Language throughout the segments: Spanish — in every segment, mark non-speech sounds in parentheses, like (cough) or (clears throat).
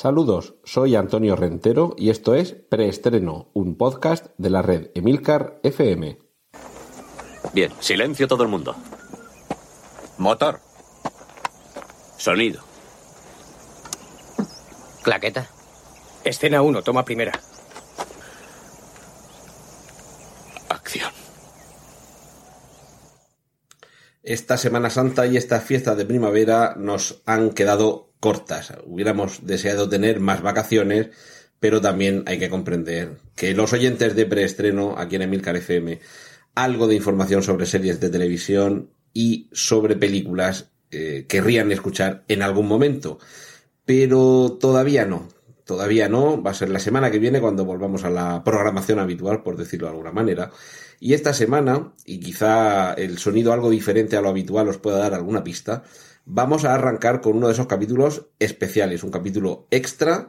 Saludos, soy Antonio Rentero y esto es Preestreno, un podcast de la red Emilcar FM. Bien, silencio todo el mundo. Motor. Sonido. Claqueta. Escena 1, toma primera. Acción. Esta Semana Santa y esta fiesta de primavera nos han quedado cortas. Hubiéramos deseado tener más vacaciones, pero también hay que comprender que los oyentes de preestreno aquí en Emilcar FM algo de información sobre series de televisión y sobre películas eh, querrían escuchar en algún momento. Pero todavía no. Todavía no. Va a ser la semana que viene cuando volvamos a la programación habitual, por decirlo de alguna manera. Y esta semana, y quizá el sonido algo diferente a lo habitual os pueda dar alguna pista, vamos a arrancar con uno de esos capítulos especiales, un capítulo extra,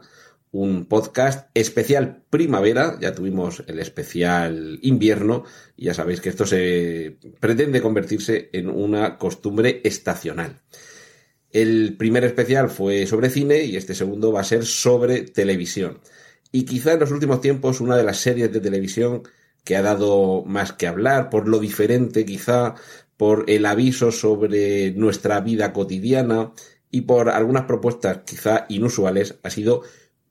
un podcast especial primavera, ya tuvimos el especial invierno, y ya sabéis que esto se pretende convertirse en una costumbre estacional. El primer especial fue sobre cine y este segundo va a ser sobre televisión. Y quizá en los últimos tiempos una de las series de televisión que ha dado más que hablar, por lo diferente quizá, por el aviso sobre nuestra vida cotidiana y por algunas propuestas quizá inusuales, ha sido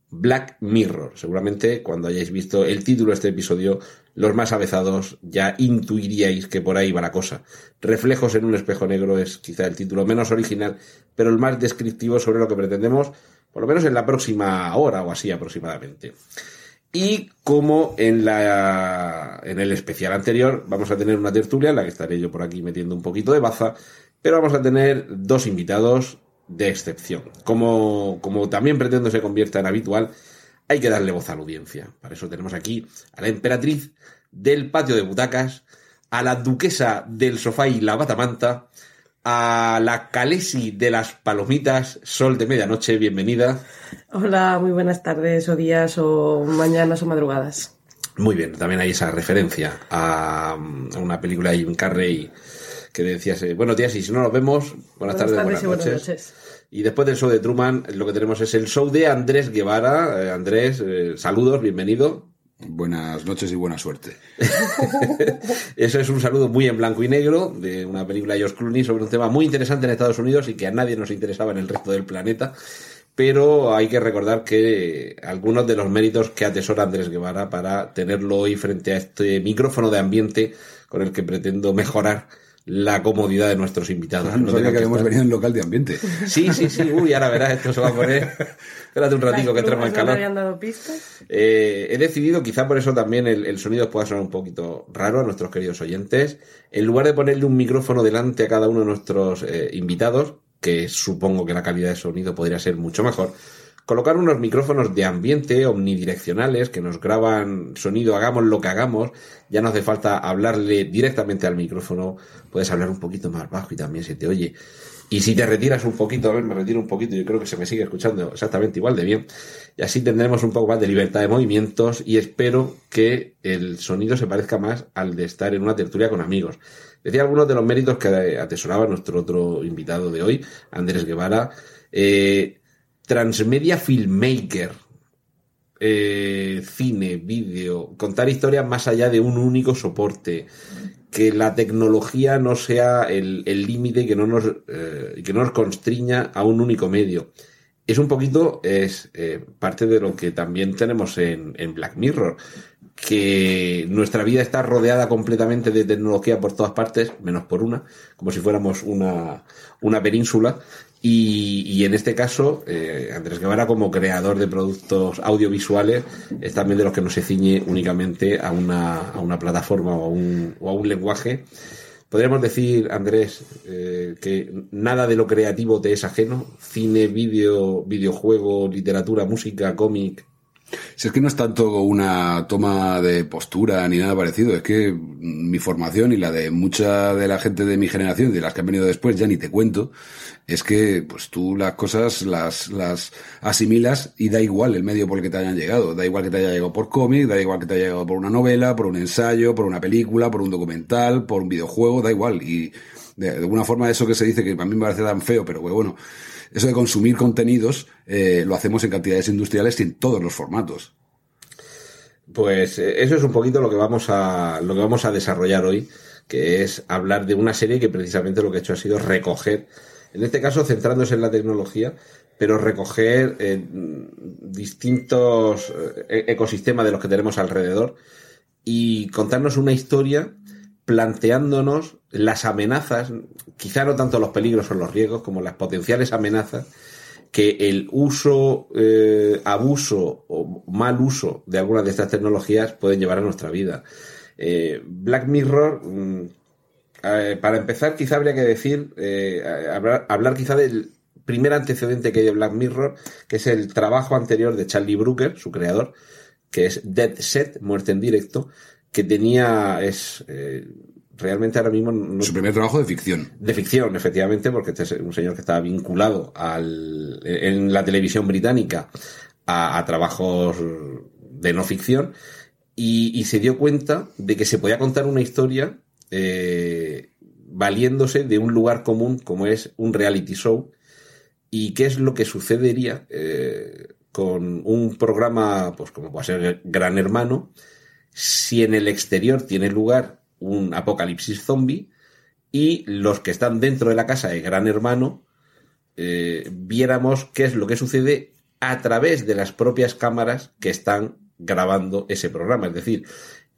Black Mirror. Seguramente cuando hayáis visto el título de este episodio, los más avezados ya intuiríais que por ahí va la cosa. Reflejos en un espejo negro es quizá el título menos original, pero el más descriptivo sobre lo que pretendemos, por lo menos en la próxima hora o así aproximadamente. Y como en la en el especial anterior vamos a tener una tertulia en la que estaré yo por aquí metiendo un poquito de baza, pero vamos a tener dos invitados de excepción. Como, como también pretendo se convierta en habitual, hay que darle voz a la audiencia. Para eso tenemos aquí a la emperatriz del patio de butacas, a la duquesa del sofá y la batamanta, a la Calesi de las palomitas, sol de medianoche, bienvenida. Hola, muy buenas tardes o días o mañanas o madrugadas. Muy bien, también hay esa referencia a, una película de Jim Carrey que decías, eh, buenos días y si no nos vemos, buenas, tardes, buenas, y noches. buenas noches. Y después del show de Truman, lo que tenemos es el show de Andrés Guevara. Eh, Andrés, eh, saludos, bienvenido. Buenas noches y buena suerte. (laughs) Eso es un saludo muy en blanco y negro de una película de George Clooney sobre un tema muy interesante en Estados Unidos y que a nadie nos interesaba en el resto del planeta. Pero hay que recordar que algunos de los méritos que atesora Andrés Guevara para tenerlo hoy frente a este micrófono de ambiente con el que pretendo mejorar la comodidad de nuestros invitados. Ah, no sabía que habíamos venido en local de ambiente. Sí, sí, sí. Uy, ahora verás, esto se va a poner. Espérate un ratico que entremos en ¿No me calor. habían dado pistas? Eh, he decidido, quizá por eso también el, el sonido pueda sonar un poquito raro a nuestros queridos oyentes. En lugar de ponerle un micrófono delante a cada uno de nuestros eh, invitados, que supongo que la calidad de sonido podría ser mucho mejor, colocar unos micrófonos de ambiente omnidireccionales que nos graban sonido, hagamos lo que hagamos, ya no hace falta hablarle directamente al micrófono, puedes hablar un poquito más bajo y también se te oye. Y si te retiras un poquito, a ver, me retiro un poquito, yo creo que se me sigue escuchando exactamente igual de bien. Y así tendremos un poco más de libertad de movimientos y espero que el sonido se parezca más al de estar en una tertulia con amigos. Decía algunos de los méritos que atesoraba nuestro otro invitado de hoy, Andrés Guevara. Eh, transmedia filmmaker. Eh, cine, vídeo, contar historias más allá de un único soporte. Que la tecnología no sea el límite que no nos eh, que no nos constriña a un único medio. Es un poquito, es eh, parte de lo que también tenemos en, en Black Mirror, que nuestra vida está rodeada completamente de tecnología por todas partes, menos por una, como si fuéramos una, una península. Y, y en este caso, eh, Andrés Guevara, como creador de productos audiovisuales, es también de los que no se ciñe únicamente a una, a una plataforma o a un, o a un lenguaje. Podríamos decir, Andrés, eh, que nada de lo creativo te es ajeno. Cine, vídeo, videojuego, literatura, música, cómic. Si es que no es tanto una toma de postura ni nada parecido, es que mi formación y la de mucha de la gente de mi generación, de las que han venido después, ya ni te cuento, es que pues tú las cosas las, las asimilas y da igual el medio por el que te hayan llegado. Da igual que te haya llegado por cómic, da igual que te haya llegado por una novela, por un ensayo, por una película, por un documental, por un videojuego, da igual. Y De, alguna forma eso que se dice que a mí me parece tan feo, pero bueno, eso de consumir contenidos eh, lo hacemos en cantidades industriales y en todos los formatos. Pues eh, eso es un poquito lo que vamos a lo que vamos a desarrollar hoy, que es hablar de una serie que precisamente lo que ha hecho ha sido recoger, en este caso centrándose en la tecnología, pero recoger eh, distintos eh, ecosistemas de los que tenemos alrededor y contarnos una historia planteándonos las amenazas, quizá no tanto los peligros o los riesgos, como las potenciales amenazas que el uso, eh, abuso o mal uso de algunas de estas tecnologías pueden llevar a nuestra vida. Black Mirror, mm, eh, para empezar, quizá habría que decir, hablar, hablar, quizá del primer antecedente que hay de Black Mirror, que es el trabajo anterior de Charlie Brooker, su creador, que es Dead Set, muerte en directo, que tenía, es, realmente ahora mismo... No, Su primer trabajo de ficción. De ficción, efectivamente, porque este es un señor que estaba vinculado al, en la televisión británica a, trabajos de no ficción y, se dio cuenta de que se podía contar una historia eh, valiéndose de un lugar común como es un reality show y qué es lo que sucedería eh, con un programa pues como puede ser Gran Hermano si en el exterior tiene lugar un apocalipsis zombie y los que están dentro de la casa de Gran Hermano eh, viéramos qué es lo que sucede a través de las propias cámaras que están grabando ese programa. Es decir,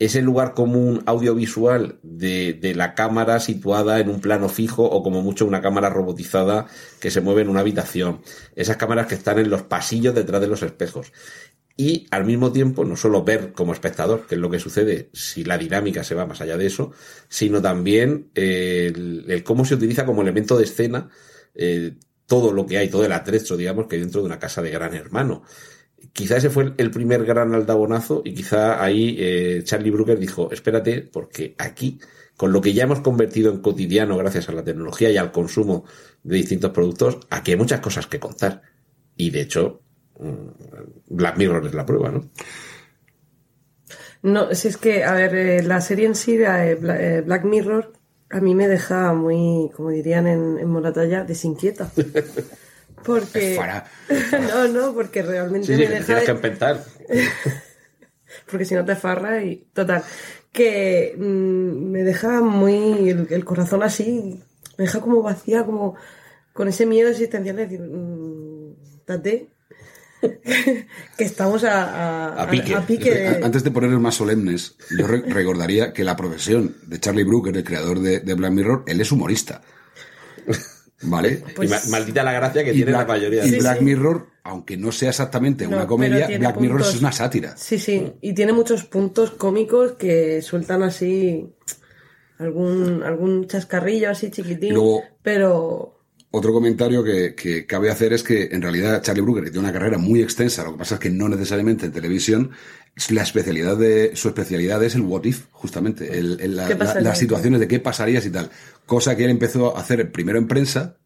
ese lugar común audiovisual de, la cámara situada en un plano fijo o como mucho una cámara robotizada que se mueve en una habitación. Esas cámaras que están en los pasillos detrás de los espejos y al mismo tiempo no solo ver como espectador qué es lo que sucede si la dinámica se va más allá de eso, sino también el, cómo se utiliza como elemento de escena eh, todo lo que hay, todo el atrecho, digamos, que hay dentro de una casa de gran hermano. Quizá ese fue el primer gran aldabonazo y quizá ahí eh, Charlie Brooker dijo, espérate, porque aquí, con lo que ya hemos convertido en cotidiano gracias a la tecnología y al consumo de distintos productos, aquí hay muchas cosas que contar. Y de hecho, Mm, Black Mirror es la prueba, ¿no? No, si es que, a ver, eh, la serie en sí, eh, eh, Black Mirror, a mí me deja muy, como dirían en, en Moratalla, desinquieta. (laughs) Porque. no, no, porque realmente me deja. Tienes que (laughs) porque si no te farra y. Total. Que mm, me deja muy. El, corazón así. Me deja como vacía, como. Con ese miedo existencial de decir. Mmm, (laughs) que estamos a, pique. Antes de ponernos más solemnes, yo recordaría que la profesión de Charlie Brooker, el creador de, Black Mirror, él es humorista. ¿Vale? Pues maldita la gracia que tiene la mayoría. Y Black Mirror, aunque no sea exactamente una comedia, Black Mirror es una sátira. Sí, sí. Y tiene muchos puntos cómicos que sueltan así algún, algún chascarrillo así chiquitín. pero otro comentario que, cabe hacer es que en realidad Charlie Brooker tiene una carrera muy extensa, lo que pasa es que no necesariamente en televisión, la especialidad de, su especialidad es el what if, justamente, el, las situaciones de qué pasarías y tal. Cosa que él empezó a hacer primero en prensa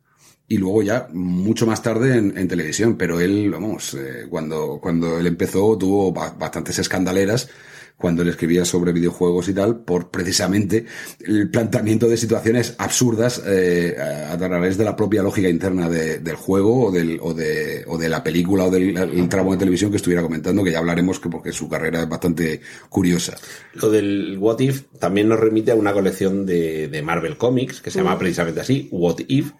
y luego ya mucho más tarde en, televisión, pero él, vamos, eh, cuando, cuando él empezó tuvo bastantes escandaleras cuando él escribía sobre videojuegos y tal, por precisamente el planteamiento de situaciones absurdas eh, a través de la propia lógica interna del juego o, del, o, de, o de la película o del tramo de televisión que estuviera comentando, que ya hablaremos que porque su carrera es bastante curiosa. Lo del What If también nos remite a una colección de, de Marvel Comics que se llama mm. precisamente así, What If,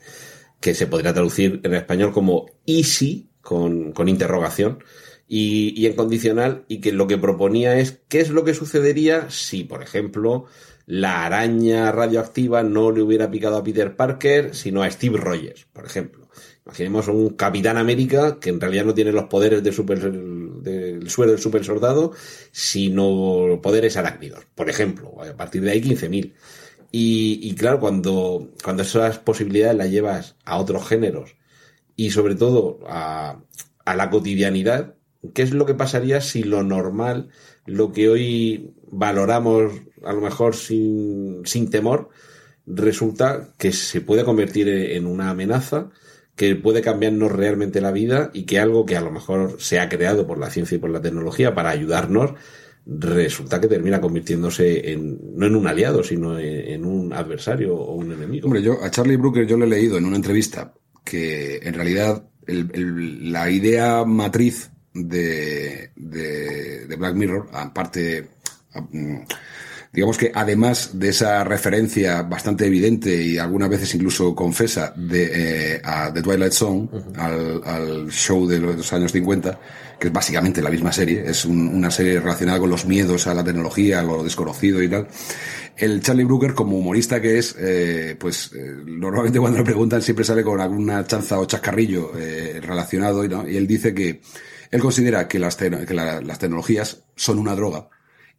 que se podría traducir en español como Easy, con, con interrogación y, en condicional y que lo que proponía es qué es lo que sucedería si, por ejemplo, la araña radioactiva no le hubiera picado a Peter Parker, sino a Steve Rogers, por ejemplo. Imaginemos un Capitán América que en realidad no tiene los poderes de super, del suero del super soldado, sino poderes arácnidos, por ejemplo. A partir de ahí 15.000. Y, y claro, cuando, cuando esas posibilidades las llevas a otros géneros y sobre todo a, a la cotidianidad, ¿Qué es lo que pasaría si lo normal, lo que hoy valoramos a lo mejor sin, temor, resulta que se puede convertir en una amenaza, que puede cambiarnos realmente la vida y que algo que a lo mejor se ha creado por la ciencia y por la tecnología para ayudarnos, resulta que termina convirtiéndose en, no en un aliado, sino en, un adversario o un enemigo. Hombre, yo a Charlie Brooker yo le he leído en una entrevista que en realidad la idea matriz de, de, de Black Mirror, aparte, mm, digamos que además de esa referencia bastante evidente y algunas veces incluso confesa de, eh, a The Twilight Zone, al, al show de los años 50, que es básicamente la misma serie, es un- una serie relacionada con los miedos a la tecnología, a lo desconocido y tal. El Charlie Brooker, como humorista que es, eh, pues eh, normalmente cuando le preguntan siempre sale con alguna chanza o chascarrillo relacionado y, ¿no? y él dice que él considera que las, tecnologías son una droga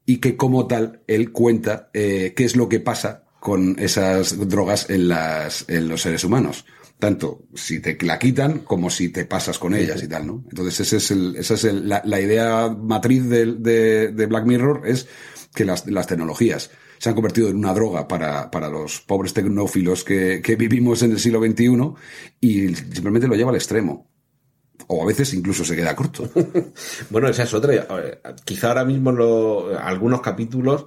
y que como tal él cuenta eh, qué es lo que pasa con esas drogas en, los seres humanos. Tanto si te la quitan como si te pasas con ellas y tal, ¿no? Entonces es esa es la, idea matriz de, Black Mirror es que las, tecnologías se han convertido en una droga para, para los pobres tecnófilos que, que vivimos en el siglo XXI y simplemente lo lleva al extremo. O a veces incluso se queda corto. (laughs) Bueno, esa es otra. Eh, Quizá ahora mismo algunos capítulos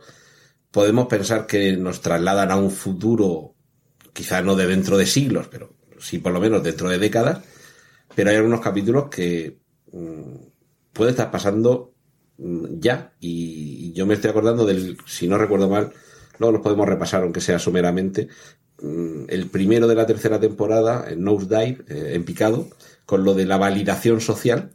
podemos pensar que nos trasladan a un futuro, quizá no de dentro de siglos, pero sí por lo menos dentro de décadas. Pero hay algunos capítulos que mm, puede estar pasando mm, ya. Y, yo me estoy acordando del, si no recuerdo mal, luego los podemos repasar, aunque sea someramente. mm, El primero de la tercera temporada, en Nosedive, eh, en picado, con lo de la validación social.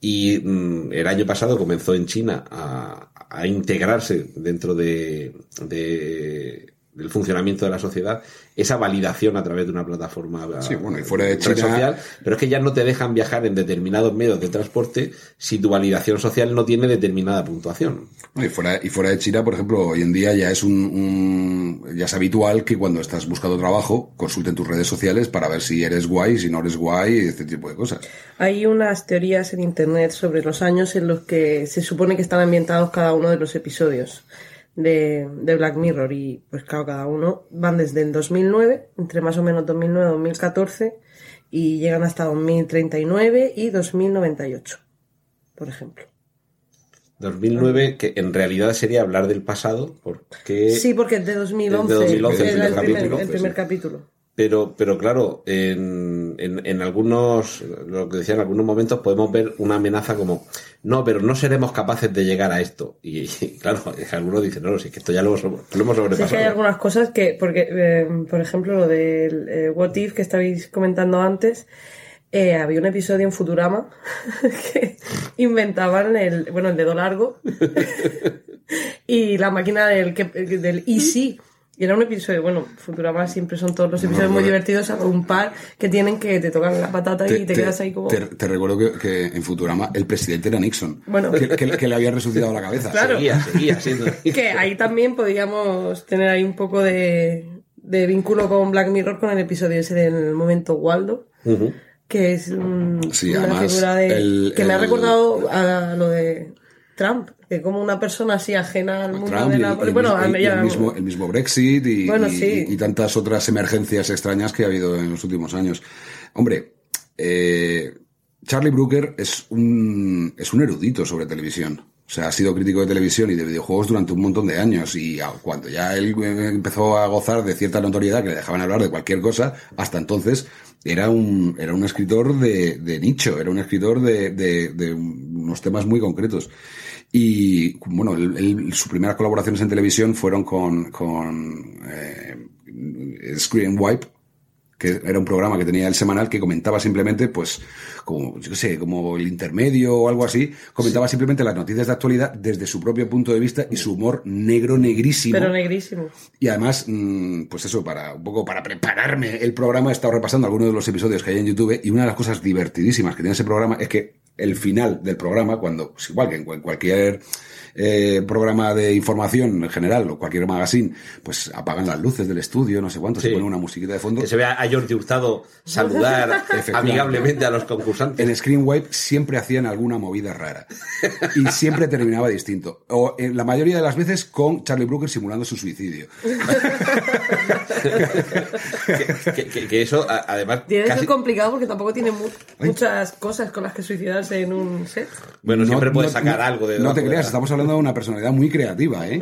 Y mm, el año pasado comenzó en China a, a integrarse dentro de, de- del funcionamiento de la sociedad esa validación a través de una plataforma Sí, bueno, y fuera de China- social, pero es que ya no te dejan viajar en determinados medios de transporte si tu validación social no tiene determinada puntuación. Y fuera, y fuera de China, por ejemplo, hoy en día ya es un, un- ya es habitual que cuando estás buscando trabajo consulten tus redes sociales para ver si eres guay, si no eres guay, este tipo de cosas. Hay unas teorías en internet sobre los años en los que se supone que están ambientados cada uno de los episodios de, de Black Mirror y pues claro, cada uno van desde el 2009, entre más o menos 2009 2014 y llegan hasta 2039 y 2098, por ejemplo. 2009, que en realidad sería hablar del pasado, porque... Sí, porque es de 2011, de 2011, era el el primer el primer capítulo. Pero, pero claro, en, en, en algunos, lo que decía, en algunos momentos podemos ver una amenaza como, no, pero no seremos capaces de llegar a esto. Y, y, claro, (laughs) algunos dicen, no, si es que esto ya lo, hemos- lo hemos Sí, sobrepasado. que hay algunas cosas que, porque, eh, por ejemplo, lo del eh, What If que estabais comentando antes, eh, había un episodio en Futurama (laughs) que inventaban el, bueno, el dedo largo (laughs) y la máquina del, del Easy. Y era un episodio, bueno, Futurama siempre son todos los episodios muy divertidos, salvo un par que tienen que te tocan la patata y te, quedas ahí como... te- te recuerdo que, que en Futurama el presidente era Nixon. Bueno. Que, que- que le había resucitado la cabeza. Claro. Seguía, seguía siendo. (laughs) Que ahí también podríamos tener ahí un poco de, de vínculo con Black Mirror con el episodio ese del momento Waldo, que es un- Sí, una además, figura de, el- que me ha el- recordado a lo de Trump, que como una persona así ajena al mundo Trump de la... el, el bueno, mismo, el mismo Brexit y, Bueno, y- sí. y tantas otras emergencias extrañas que ha habido en los últimos años. Hombre, eh, Charlie Brooker es un, es un erudito sobre televisión. O sea, ha sido crítico de televisión y de videojuegos durante un montón de años y cuando ya él eh, empezó a gozar de cierta notoriedad que le dejaban hablar de cualquier cosa, hasta entonces era un, era un escritor de, de nicho, era un escritor de, de, de unos temas muy concretos. Y bueno, sus primeras colaboraciones en televisión fueron con, con eh, Screen Wipe, que era un programa que tenía el semanal que comentaba simplemente, pues, como, yo sé, como el intermedio o algo así, comentaba simplemente las noticias de actualidad desde su propio punto de vista y su humor negro, negrísimo. pero negrísimo. Y además, mm, pues eso, para un poco para prepararme el programa, he estado repasando algunos de los episodios que hay en YouTube y una de las cosas divertidísimas que tiene ese programa es que el final del programa, cuando, pues igual que en cual- cualquier eh, programa de información en general o cualquier magazine, pues apagan las luces del estudio, no sé cuánto, se pone una musiquita de fondo. Que se vea a Jordi Hurtado saludar (laughs) amigablemente a los Y, concursantes. en Screenwipe siempre hacían alguna movida rara. Y siempre terminaba distinto. O en la mayoría de las veces con Charlie Brooker simulando su suicidio. que, que- que eso, a- además, Tiene que casi- ser complicado porque tampoco tiene mu- muchas cosas con las que suicidarse en un set. bueno, No- siempre puedes no- sacar no- algo de No te de creas, la- estamos hablando de una personalidad muy creativa, ¿eh?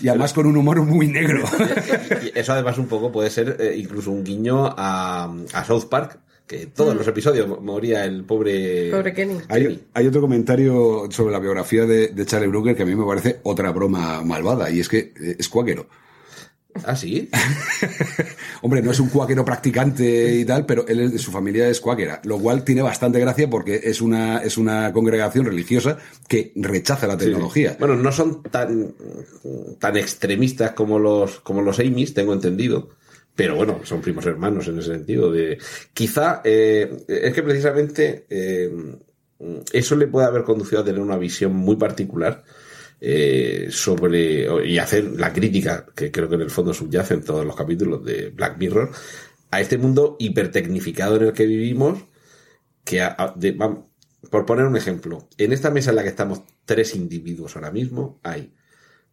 Y además con un humor muy negro. (laughs) Y eso además un poco puede ser eh, incluso un guiño a, a South Park, que todos los episodios moría el pobre... Pobre Kenny. Hay, hay otro comentario sobre la biografía de, de Charlie Brooker que a mí me parece otra broma malvada, y es que eh, es cuáquero. Ah, sí. (laughs) Hombre, no es un cuáquero practicante y tal, pero él, es- su familia es cuáquera, lo cual tiene bastante gracia porque es una, es una congregación religiosa que rechaza la tecnología. Bueno, no son tan, tan extremistas como los, como los Amy's, tengo entendido. Pero bueno, son primos hermanos en ese sentido. De, quizá eh, es que precisamente eh, eso le puede haber conducido a tener una visión muy particular eh, sobre y hacer la crítica que creo que en el fondo subyace en todos los capítulos de Black Mirror a este mundo hipertecnificado en el que vivimos que a- de- por poner un ejemplo, en esta mesa en la que estamos tres individuos ahora mismo, hay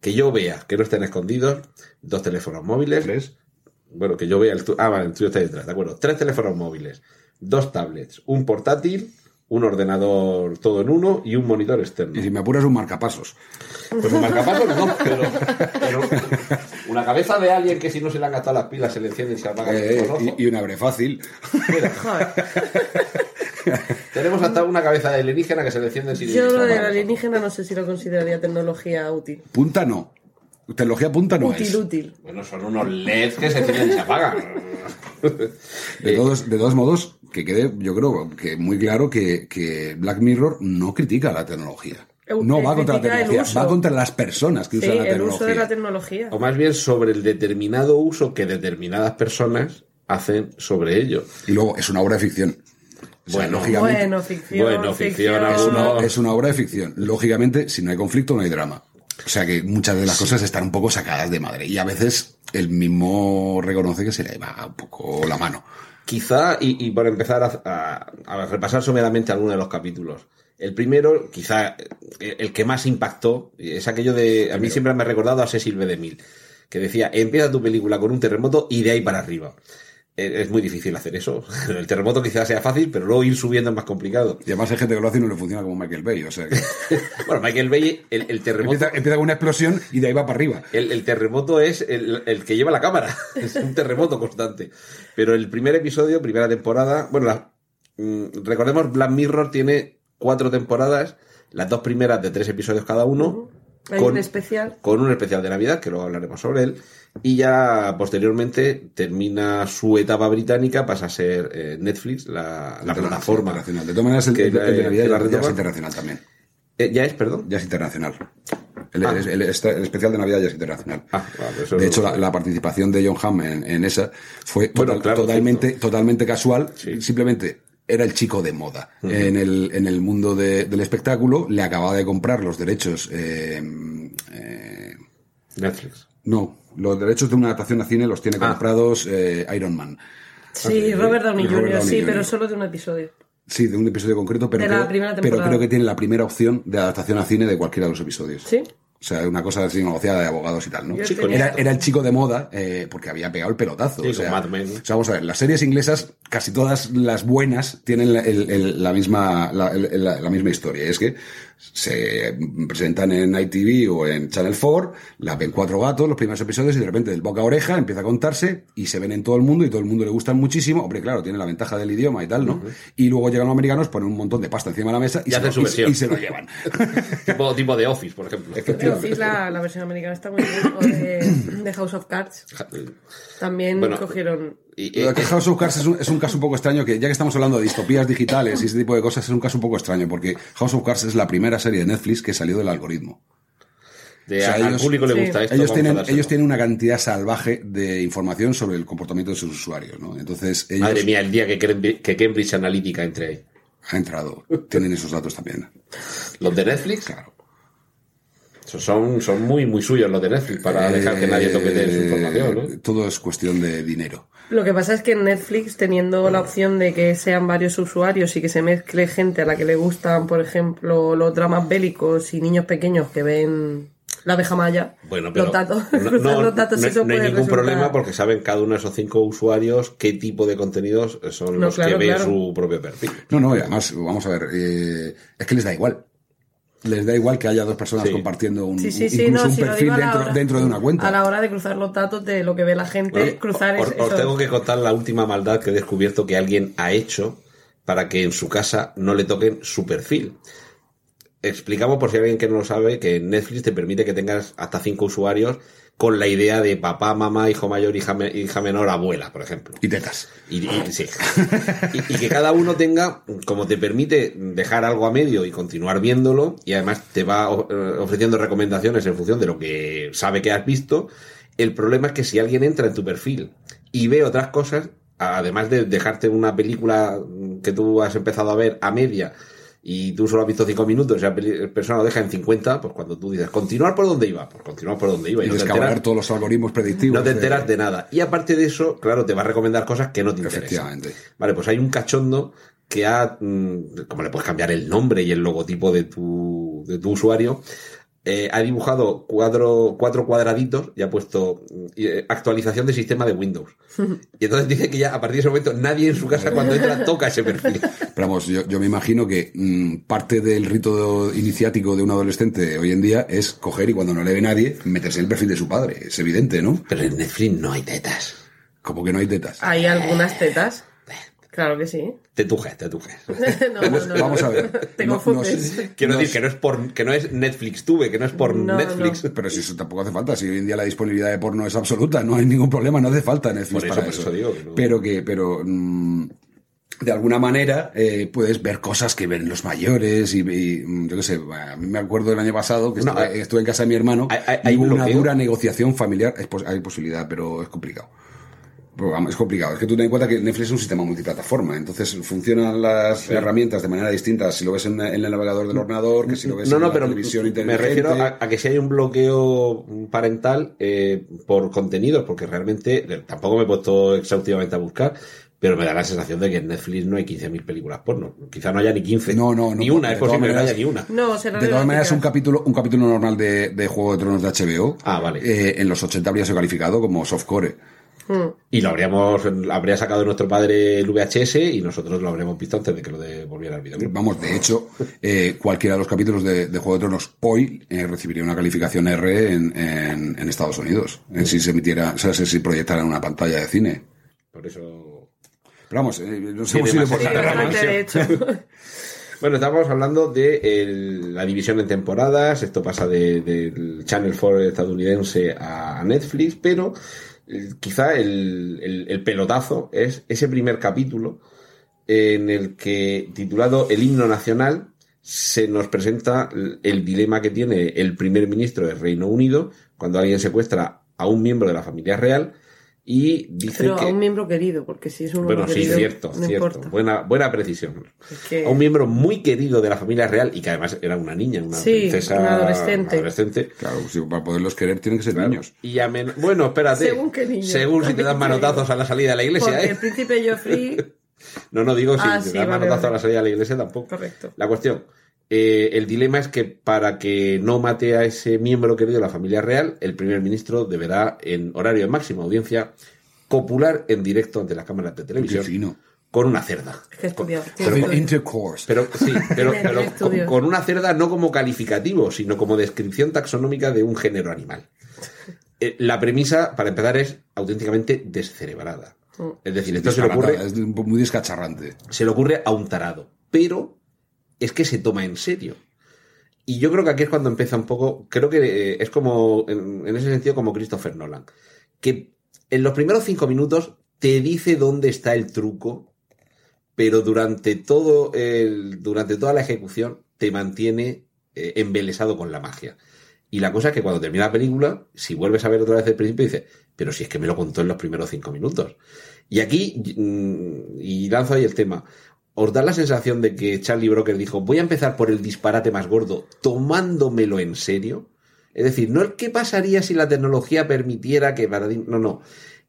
que yo vea que no estén escondidos, dos teléfonos móviles, ¿Tres? Bueno, que yo vea el tu- ah, vale, el tuyo está detrás, de acuerdo, tres teléfonos móviles, dos tablets, un portátil, un ordenador todo en uno y un monitor externo. Y si me apuras un marcapasos. Pues un marcapasos no, pero, pero una cabeza de alguien que si no se le han gastado las pilas se le enciende y se apaga Eh, el ojo. y, y un abre fácil. Joder. (laughs) Tenemos hasta una cabeza de alienígena que se le enciende si Yo lo del alienígena no sé si lo consideraría tecnología útil. Punta no. Tecnología punta no útil, es. útil. Bueno, son unos LEDs que se encienden y se apagan. (laughs) De todos, de todos modos, que quede, yo creo que muy claro que, que Black Mirror no critica la tecnología. No eh, va contra la tecnología, va contra las personas que Sí, usan la el tecnología. uso de la tecnología. O más bien sobre el determinado uso que determinadas personas hacen sobre ello. Y luego, es una obra de ficción. O sea, Bueno. lógicamente, Bueno, ficción. Bueno, ficción, ficción. es, una, no. es una obra de ficción. Lógicamente, si no hay conflicto, no hay drama. O sea que muchas de las cosas están un poco sacadas de madre. Y a veces el mismo reconoce que se le va un poco la mano. Quizá, y, y por empezar a, a- a repasar someramente algunos de los capítulos. El primero, quizá eh, el que más impactó, es aquello de. A mí siempre me ha recordado a Cecil B. DeMille, que decía: empieza tu película con un terremoto y de ahí para arriba. Es muy difícil hacer eso. (laughs) El terremoto quizás sea fácil, pero luego ir subiendo es más complicado. Y además hay gente que lo hace y no le funciona como Michael Bay. O sea que (laughs) Bueno, Michael Bay, el, el terremoto. empieza, empieza con una explosión y de ahí va para arriba. El, el terremoto es el, el que lleva la cámara. (laughs) Es un terremoto constante. Pero el primer episodio, primera temporada. Bueno, la- mm, recordemos, Black Mirror tiene cuatro temporadas. Las dos primeras de tres episodios cada uno. Hay un especial. Con un especial de Navidad, que luego hablaremos sobre él. Y ya posteriormente termina su etapa británica, pasa a ser eh, Netflix, la, la plataforma. Internacional. De todas maneras, el, que el- el de la- Navidad ya- ya es internacional también. Eh, ya es, perdón. Ya es internacional. El, Ah. el- el- el especial de Navidad ya es internacional. Ah, de hecho, la, la participación de John Hamm en, en esa fue Bueno, total- claro, totalmente, cierto. totalmente casual. Sí. Simplemente era el chico de moda en, el, en el mundo de- del espectáculo. Le acababa de comprar los derechos. eh, eh, Netflix. no, los derechos de una adaptación a cine los tiene Ah. comprados eh, Iron Man. Sí, Robert Downey Robert Jr., Downey sí, Jr. pero solo de un episodio. Sí, de un episodio concreto, pero, De la creo, primera pero creo que tiene la primera opción de adaptación a cine de cualquiera de los episodios. ¿Sí? O sea, una cosa así negociada de abogados y tal, ¿no? Era, el chico de moda eh, porque había pegado el pelotazo. Sí, o, sea, con Mad Men. o sea, vamos a ver, las series inglesas, casi todas las buenas, tienen la, el- el- la misma, la, el- la- la misma historia. Es que se presentan en ITV o en Channel 4, la ven cuatro gatos, los primeros episodios, y de repente del boca a oreja empieza a contarse y se ven en todo el mundo y todo el mundo le gustan muchísimo. Hombre, claro, tiene la ventaja del idioma y tal, ¿no? Y luego llegan los americanos, ponen un montón de pasta encima de la mesa y, Y se, hacen lo, su y- versión. y se lo llevan. (laughs) tipo, tipo de Office, por ejemplo. La, la versión americana está muy bien. O de, de House of Cards. También Bueno, cogieron. Y, Lo eh, que House of Cards es un, es un caso un poco extraño, que ya que estamos hablando de distopías digitales y ese tipo de cosas, es un caso un poco extraño, porque House of Cards es la primera serie de Netflix que salió del algoritmo. de- o sea, al ellos- público le sí. gusta esto. Ellos tienen, dárselo. ellos tienen una cantidad salvaje de información sobre el comportamiento de sus usuarios, ¿no? Entonces, ellos Madre mía, el día que Cambridge, que Cambridge Analytica entre ahí. ha entrado, tienen esos datos también. Los de Netflix. Claro. Son, son muy, muy suyos los de Netflix para dejar que nadie toque de su Eh, información, ¿no? Todo es cuestión de dinero. Lo que pasa es que en Netflix, teniendo la opción de que sean varios usuarios y que se mezcle gente a la que le gustan, por ejemplo, los dramas bélicos y niños pequeños que ven la abeja maya, Bueno, pero los datos, no, (laughs) no- los datos, no- eso no hay ningún resultar- problema porque saben cada uno de esos cinco usuarios qué tipo de contenidos son No, los claro, que ve claro. su propio perfil. No, no, y además, vamos a ver, eh, es que les da igual. Les da igual que haya dos personas Sí. compartiendo un, Sí, sí, un- sí, incluso no, un si perfil digo a la dentro, hora- dentro de una cuenta. A la hora de cruzar los datos de lo que ve la gente, Bueno, cruzar os, os eso. tengo que contar la última maldad que he descubierto que alguien ha hecho para que en su casa no le toquen su perfil. Explicamos por si hay alguien que no lo sabe que Netflix te permite que tengas hasta cinco usuarios con la idea de papá, mamá, hijo mayor, hija, me- hija menor, abuela, por ejemplo. Y tetas. Y, y- sí. Y- y que cada uno tenga, como te permite dejar algo a medio y continuar viéndolo, y además te va eh, ofreciendo recomendaciones en función de lo que sabe que has visto. El problema es que si alguien entra en tu perfil y ve otras cosas, además de dejarte una película que tú has empezado a ver a media y tú solo has visto cinco minutos y la persona lo deja en 50, pues cuando tú dices continuar por donde iba, pues continuar por donde iba y Y no enteras, todos los algoritmos predictivos. no te enteras de nada. Y aparte de eso, claro, te va a recomendar cosas que no te interesan. Efectivamente. Vale, pues hay un cachondo que ha, mm, como le puedes cambiar el nombre y el logotipo de tu, de tu usuario, eh, ha dibujado cuatro, cuatro cuadraditos y ha puesto mm, eh, actualización de sistema de Windows. (laughs) Y entonces dice que ya a partir de ese momento nadie en su casa cuando entra toca ese perfil. Pero vamos, yo, yo me imagino que mm, parte del rito iniciático de un adolescente hoy en día es coger y cuando no le ve nadie, meterse en el perfil de su padre. Es evidente, ¿no? Pero en Netflix no hay tetas. Como que no hay tetas. Hay algunas tetas. Claro que sí. Te tujes, te tujes. (laughs) no, no, no, Vamos no. a ver. Te No- no confundes. sé- Quiero decir que no es por, que no es Netflix tuve, que no es por No, Netflix. no. Pero si eso tampoco hace falta, si hoy en día la disponibilidad de porno es absoluta, no hay ningún problema, no hace falta Netflix Por eso- para eso. eso digo que. Pero que, pero mm, de alguna manera eh, puedes ver cosas que ven los mayores y, y, mm, yo qué sé, a mí me acuerdo del año pasado que No, estuve, hay- estuve en casa de mi hermano hay- hay- y hay hubo una bloqueo. dura negociación familiar, es pos- hay posibilidad, pero es complicado. Es complicado. Es que tú ten en cuenta que Netflix es un sistema multiplataforma. Entonces funcionan las herramientas de manera distinta si lo ves en, en el navegador del ordenador que si lo ves No, en no, la pero televisión me inteligente. refiero a, a que si hay un bloqueo parental eh, por contenidos, porque realmente eh, tampoco me he puesto exhaustivamente a buscar, pero me da la sensación de que en Netflix no hay 15.000 películas porno. Quizá no haya ni 15. No, no, no, Ni una, es posible que no maneras- haya ni una. No, será De todas maneras, un capítulo, un capítulo normal de, de Juego de Tronos de HBO Ah, vale. eh, en los 80 habría sido calificado como softcore. Y lo habríamos, habría sacado nuestro padre el VHS y nosotros lo habríamos visto antes de que lo devolviera al videoclub. Vamos, de hecho, eh, cualquiera de los capítulos de, de Juego de Tronos hoy eh, recibiría una calificación R en, en- en Estados Unidos, en si se emitiera, o sea, si se proyectara en una pantalla de cine. Por eso. Pero vamos, eh, nos hemos ido por la de. (laughs) Bueno, estábamos hablando de el- la división en temporadas, esto pasa de- del Channel 4 estadounidense a, a Netflix, pero quizá el, el- el pelotazo es ese primer capítulo en el que, titulado El himno nacional, se nos presenta el dilema que tiene el primer ministro del Reino Unido cuando alguien secuestra a un miembro de la familia real y dice Pero que... a un miembro querido, porque si es un Bueno, miembro sí, querido, cierto, no cierto. importa. Buena, buena precisión. Es que- A un miembro muy querido de la familia real y que además era una niña, una Sí, princesa una adolescente. adolescente. Claro, si para poderlos querer tienen que ser Claro. niños. Y amen- Bueno, espérate. Según qué niño. Según si te dan manotazos a la salida de la iglesia, Porque ¿eh? el príncipe Joffrey, (laughs) No, no digo si Ah, te sí, dan vale, manotazos vale. a la salida de la iglesia tampoco. correcto. La cuestión. Eh, el dilema es que para que no mate a ese miembro querido de la familia real, el primer ministro deberá, en horario de máxima audiencia, copular en directo ante las cámaras de televisión fino. con una cerda. Es. Having intercourse. Pero sí, pero, (laughs) pero con, con una cerda no como calificativo, sino como descripción taxonómica de un género animal. Eh, la premisa, para empezar, es auténticamente descerebrada. Es decir, esto se le, ocurre, Es muy descacharrante. se le ocurre a un tarado, pero es que se toma en serio. Y yo creo que aquí es cuando empieza un poco, creo que eh, es como, en, ese sentido, como Christopher Nolan, que en los primeros cinco minutos te dice dónde está el truco, pero durante todo el, durante toda la ejecución te mantiene eh, embelesado con la magia. Y la cosa es que cuando termina la película, si vuelves a ver otra vez el principio, dices, pero si es que me lo contó en los primeros cinco minutos. Y aquí, mm, y lanzo ahí el tema, ¿os da la sensación de que Charlie Broker dijo, voy a empezar por el disparate más gordo, tomándomelo en serio? Es decir, no el qué pasaría si la tecnología permitiera que. No, no.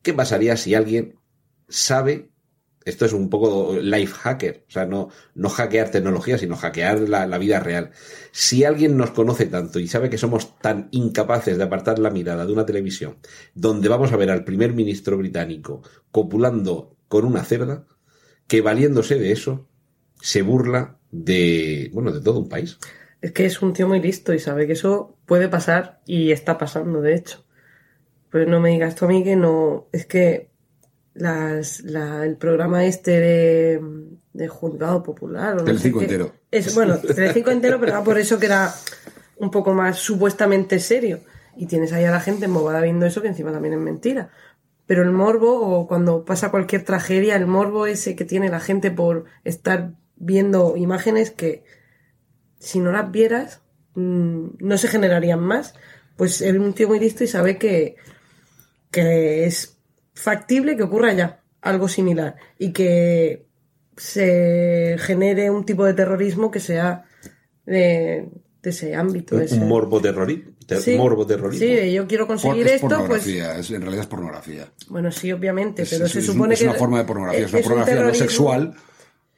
¿Qué pasaría si alguien sabe? Esto es un poco life hacker, o sea, no, no hackear tecnología, sino hackear la, la vida real. Si alguien nos conoce tanto y sabe que somos tan incapaces de apartar la mirada de una televisión donde vamos a ver al primer ministro británico copulando con una cerda, que valiéndose de eso, se burla de, bueno, de todo un país. Es que es un tío muy listo y sabe que eso puede pasar y está pasando, de hecho. Pues no me digas tú a mí que no. Es que las, la- el programa este de, de juzgado popular. O no qué, entero. Es, bueno, Telecinco entero, pero era por eso que era un poco más supuestamente serio. Y tienes ahí a la gente embobada viendo eso, que encima también es mentira. Pero el morbo, o cuando pasa cualquier tragedia, el morbo ese que tiene la gente por estar viendo imágenes que si no las vieras, mm, no se generarían más. Pues es un tío muy listo y sabe que, que es factible que ocurra ya algo similar y que se genere un tipo de terrorismo que sea de, de ese ámbito. de Un, ese- un morbo terrorismo. Sí, morbo terrorismo. Sí, yo quiero Por- conseguir es esto, pues pornografía, es- en realidad es pornografía. bueno, sí, obviamente, Es, pero es- se es supone un- es que una forma de pornografía, es una un pornografía no sexual,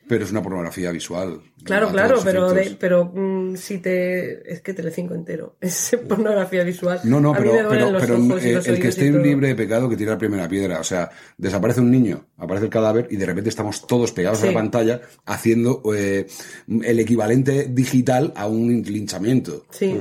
pero es una pornografía visual. Claro, A claro, pero, de- pero mm, si te. Es que Telecinco entero. (laughs) Es pornografía visual. No, no, pero, eh, el que esté libre de pecado que tira la primera piedra. O sea, desaparece un niño, aparece el cadáver y de repente estamos todos pegados a la pantalla haciendo eh, el equivalente digital a un linchamiento. Sí.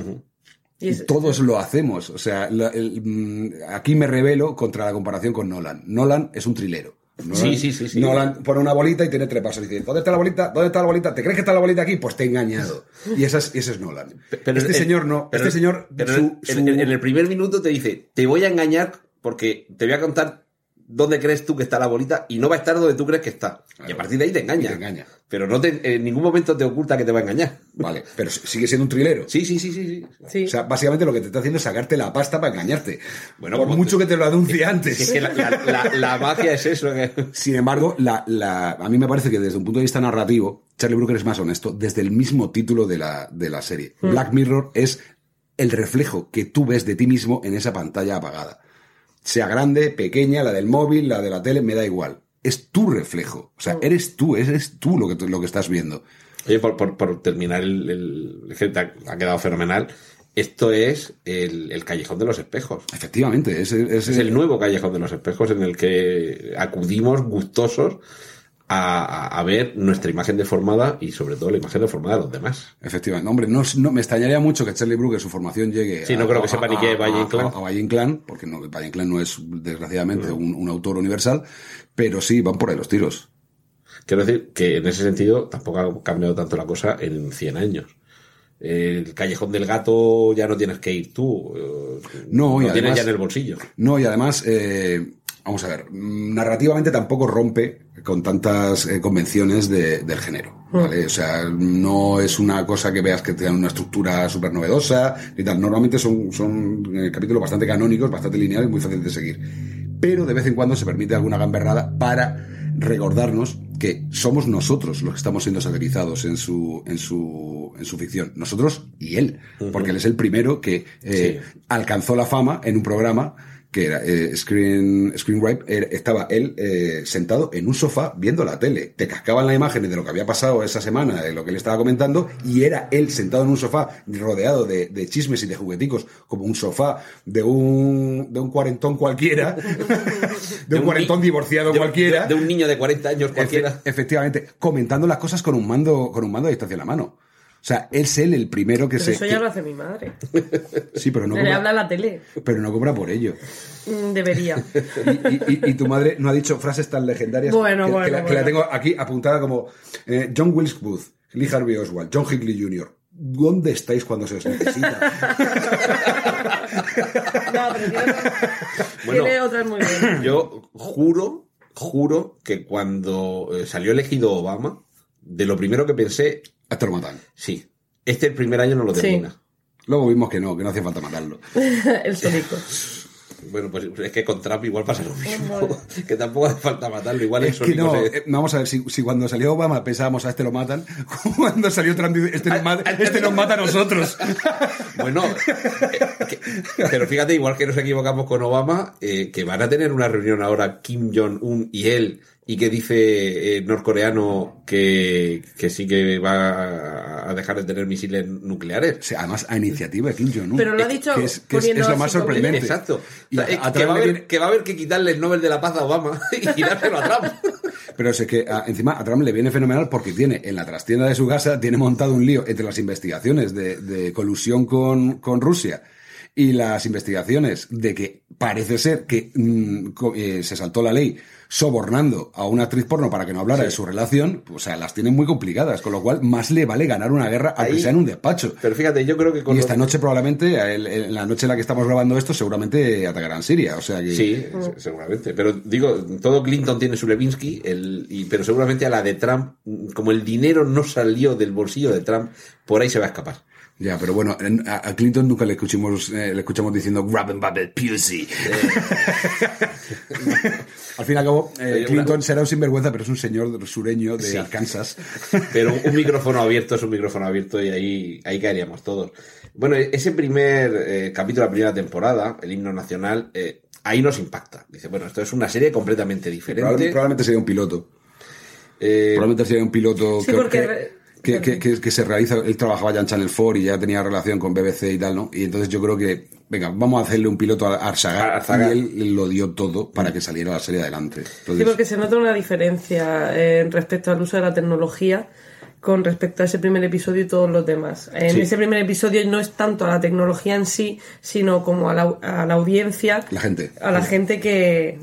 Y es- Todos lo hacemos. O sea, la- el- mm, aquí me revelo contra la comparación con Nolan. Nolan es un trilero. Nolan, Sí, sí, sí, sí. Nolan pone una bolita y tiene tres pasos. Y dice, ¿dónde está la bolita? ¿Dónde está la bolita? ¿Te crees que está la bolita aquí? Pues te he engañado. Y ese es, ese es Nolan. (laughs) Pero este el- señor no. pero- este señor, pero su- en- su- en, en el primer minuto te dice, te voy a engañar porque te voy a contar dónde crees tú que está la bolita y no va a estar donde tú crees que está. Y a partir de ahí te engaña. Y te engaña. Pero no te, en ningún momento te oculta que te va a engañar. Vale, pero sigue siendo un trilero. Sí, sí, sí, sí. sí. sí. O sea, básicamente lo que te está haciendo es sacarte la pasta para engañarte. Bueno, por como mucho te- que te lo anuncie antes. Es que la, la- la- la magia es eso. que- Sin embargo, la, la- a mí me parece que desde un punto de vista narrativo, Charlie Brooker es más honesto desde el mismo título de la, de la serie. Black Mirror es el reflejo que tú ves de ti mismo en esa pantalla apagada. Sea grande, pequeña, la del móvil, la de la tele, me da igual. Es tu reflejo. O sea, eres tú, eres tú lo que, lo que estás viendo. Oye, por, por- por terminar, el, el- ha, ha quedado fenomenal. Esto es el, el callejón de los espejos. Efectivamente, es, es- Es el nuevo callejón de los espejos en el que acudimos gustosos a, a- a ver nuestra imagen deformada y sobre todo la imagen deformada de los demás. Efectivamente. Hombre, no, no- me extrañaría mucho que Charlie Brooker su formación llegue Sí, no creo que sepa ni qué es Valle Inclán. A, a Valle Inclán, porque no, Valle Inclán no es, desgraciadamente, un, un autor universal, pero sí, van por ahí los tiros. Quiero decir que en ese sentido tampoco ha cambiado tanto la cosa en 100 años. El callejón del gato ya no tienes que ir tú. eh, No, y lo tienes ya en el bolsillo. No, y además, eh, vamos a ver, narrativamente tampoco rompe con tantas eh, convenciones de- del género. ¿vale? O sea, no es una cosa que veas que tenga una estructura súper novedosa y tal. Normalmente son, son eh, capítulos bastante canónicos, bastante lineales, muy fáciles de seguir. Pero de vez en cuando se permite alguna gamberrada para recordarnos que somos nosotros los que estamos siendo satirizados en su, en su, en su ficción. Nosotros y él. Porque él es el primero que eh, alcanzó la fama en un programa que era eh, Screen, Screen Rap, era- estaba él eh, sentado en un sofá viendo la tele. Te cascaban las imágenes de lo que había pasado esa semana, de lo que él estaba comentando, y era él sentado en un sofá rodeado de, de chismes y de jugueticos, como un sofá de un, de un cuarentón cualquiera, (laughs) de un cuarentón divorciado de cualquiera. De, de un niño de 40 años cualquiera. Efe- efectivamente, comentando las cosas con un mando, con un mando a distancia en la mano. O sea, es él el primero que Pero se. eso ya que- lo hace mi madre. (laughs) sí, pero no, Se le cobra, habla a la tele. pero no cobra por ello. Mm, Debería. (laughs) Y, y- y- y tu madre no ha dicho frases tan legendarias Bueno, que, que bueno, la, que la bueno. tengo aquí apuntada como eh, John Wilkes Booth, Lee Harvey Oswald, John Hinckley Jr. ¿Dónde estáis cuando se os necesita? (laughs) No, pero tiene, Bueno. tiene otras muy buenas. (clears throat) Yo juro, juro que cuando eh, salió elegido Obama, de lo primero que pensé, Hasta lo matan. sí, este el primer año no lo Sí. termina. Luego vimos que no, que no hacía falta matarlo. (laughs) El solico. (laughs) Bueno, pues es que con Trump igual pasa lo mismo. (laughs) que tampoco hace falta matarlo. Igual Es eso que no, eh, vamos a ver, si, si cuando salió Obama pensábamos a este lo matan, cuando salió Trump, dice, este nos mata, este nos mata a nosotros. Bueno, eh, que- pero fíjate, igual que nos equivocamos con Obama, eh, que van a tener una reunión ahora Kim Jong-un y él, y que dice eh, norcoreano que, que sí que va a dejar de tener misiles nucleares. O sea, además, a iniciativa de Kim Jong-un. Pero lo ha dicho que es, que es- poniendo es lo más sorprendente. Exacto. Y sea, a- a que, va a haber, viene- que va a haber que quitarle el Nobel de la Paz a Obama (laughs) y dárselo a Trump. Pero es que a- encima a Trump le viene fenomenal porque tiene en la trastienda de su casa, tiene montado un lío entre las investigaciones de, de colusión con, con Rusia y las investigaciones de que parece ser que mm, co- eh, se saltó la ley sobornando a una actriz porno para que no hablara de su relación, o sea, las tienen muy complicadas, con lo cual más le vale ganar una guerra aunque Ahí- sea en un despacho. Pero fíjate, yo creo que con Y los- esta noche probablemente, en la noche en la que estamos grabando esto, seguramente atacarán Siria. O sea que Sí, se- seguramente. Pero digo, todo Clinton tiene su Levinsky, el, y, pero seguramente a la de Trump, como el dinero no salió del bolsillo de Trump, por ahí se va a escapar. Ya, pero bueno, en- a, a Clinton nunca le escuchamos, eh, le escuchamos diciendo grab and bubble pussy. (laughs) Al fin y al cabo, eh, Clinton una- será un sinvergüenza, pero es un señor sureño de Sí. Arkansas. (laughs) Pero un micrófono abierto es un micrófono abierto y ahí, ahí caeríamos todos. Bueno, ese primer eh, capítulo de la primera temporada, el himno nacional, eh, ahí nos impacta. Dice, bueno, esto es una serie completamente diferente. Probablemente, probablemente sería un piloto. Eh, Probablemente sería un piloto Sí, que, porque que- que- que- que- que se realiza. Él trabajaba ya en Channel 4 y ya tenía relación con BBC y tal, ¿no? Y entonces yo creo que, venga, vamos a hacerle un piloto a Arsagar. Arsagar. Y él lo dio todo para que saliera la serie adelante. Sí, Entonces, porque se nota una diferencia eh, respecto al uso de la tecnología con respecto a ese primer episodio y todos los demás. En Sí. ese primer episodio no es tanto a la tecnología en sí, sino como a la, a la audiencia, La gente. a la gente que,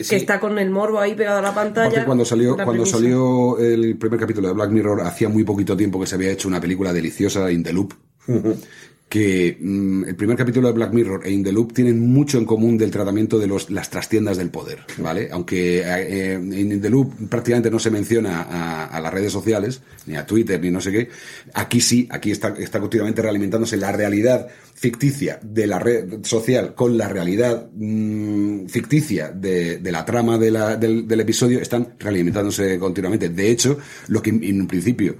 que Sí. está con el morbo ahí pegado a la pantalla. Aparte, cuando salió, cuando premisa. salió el primer capítulo de Black Mirror, hacía muy poquito tiempo que se había hecho una película deliciosa, In the Loop, (laughs) que mm, el primer capítulo de Black Mirror e In the Loop tienen mucho en común del tratamiento de los, las trastiendas del poder, ¿vale? Aunque eh, en In the Loop prácticamente no se menciona a, a las redes sociales, ni a Twitter, ni no sé qué, aquí sí, aquí está, está continuamente realimentándose la realidad ficticia de la red social con la realidad mm, ficticia de, de la trama de la- del, del episodio están realimentándose continuamente. De hecho, lo que en un principio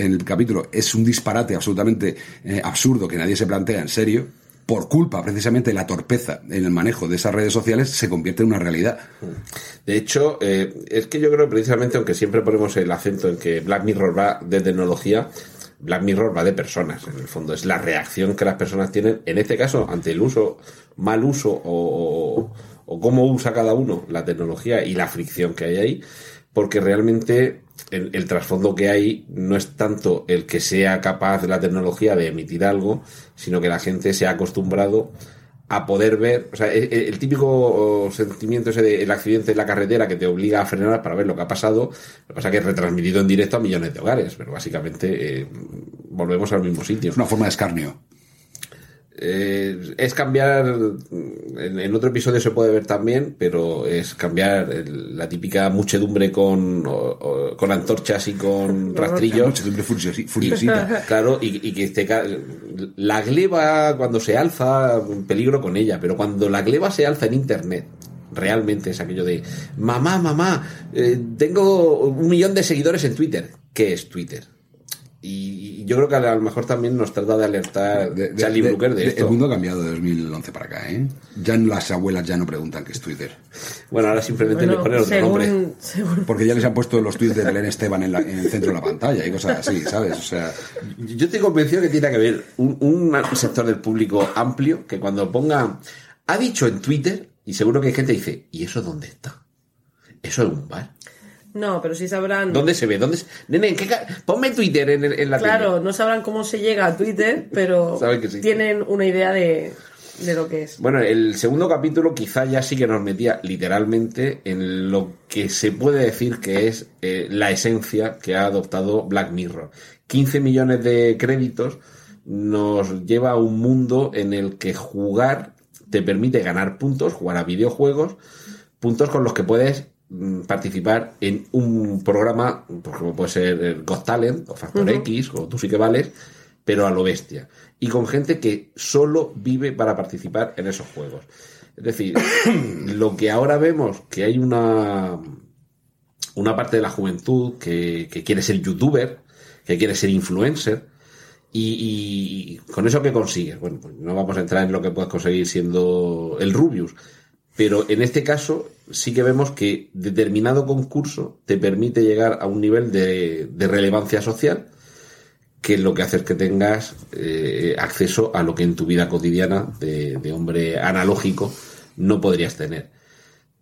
en el capítulo es un disparate absolutamente eh, absurdo que nadie se plantea en serio, por culpa precisamente de la torpeza en el manejo de esas redes sociales, se convierte en una realidad. De hecho, eh, es que yo creo precisamente, aunque siempre ponemos el acento en que Black Mirror va de tecnología, Black Mirror va de personas, en el fondo. Es la reacción que las personas tienen, en este caso, ante el uso, mal uso o cómo usa cada uno la tecnología y la fricción que hay ahí, porque realmente el, trasfondo que hay no es tanto el que sea capaz de la tecnología de emitir algo, sino que la gente se ha acostumbrado a poder ver, o sea, el, típico sentimiento ese del accidente en la carretera que te obliga a frenar para ver lo que ha pasado, lo que pasa que es retransmitido en directo a millones de hogares, pero básicamente eh, volvemos al mismo sitio. Es una forma de escarnio. Eh, es cambiar, en, en otro episodio se puede ver también, pero es cambiar el- la típica muchedumbre con, o- o- con antorchas y con (laughs) rastrillos. Muchedumbre furiosi- furiosita. (laughs) Claro, y, y que la gleba cuando se alza, un peligro con ella, pero cuando la gleba se alza en internet, realmente es aquello de mamá, mamá, eh, tengo un millón de seguidores en Twitter. ¿Qué es Twitter? Y, y yo creo que a lo mejor también nos trata de alertar De- de- Charlie de- Brooker de, de- esto. El mundo ha cambiado de 2011 para acá, ¿eh? Ya las abuelas ya no preguntan qué es Twitter. Bueno, ahora simplemente le Bueno, ponen otro nombre. según Porque ya les han puesto los tweets de Belén Esteban en, la- en el centro de la pantalla y cosas así, ¿sabes? O sea, Yo estoy convencido que tiene que haber un, un sector del público amplio que cuando ponga, ha dicho en Twitter, y seguro que hay gente que dice, ¿y eso dónde está? ¿Eso es un bar? No, pero sí sabrán. ¿Dónde se ve? ¿Dónde se- Nene, ¿en qué ca- Ponme Twitter en, el- en la Claro, no sabrán cómo se llega a Twitter, (laughs) pero sí. tienen una idea de, de lo que es. Bueno, el segundo capítulo quizá ya sí que nos metía literalmente en lo que se puede decir que es eh, la esencia que ha adoptado Black Mirror. 15 millones de créditos nos lleva a un mundo en el que jugar te permite ganar puntos, jugar a videojuegos, puntos con los que puedes participar en un programa, pues como puede ser el Got Talent o Factor X o Tú sí que vales, pero a lo bestia. Y con gente que solo vive para participar en esos juegos. Es decir, (coughs) lo que ahora vemos, que hay una, una parte de la juventud que, que quiere ser youtuber, que quiere ser influencer, y, y con eso que consigues. Bueno, pues no vamos a entrar en lo que puedes conseguir siendo el Rubius, pero en este caso sí que vemos que determinado concurso te permite llegar a un nivel de, de relevancia social que lo que hace es que tengas eh, acceso a lo que en tu vida cotidiana de, de hombre analógico no podrías tener.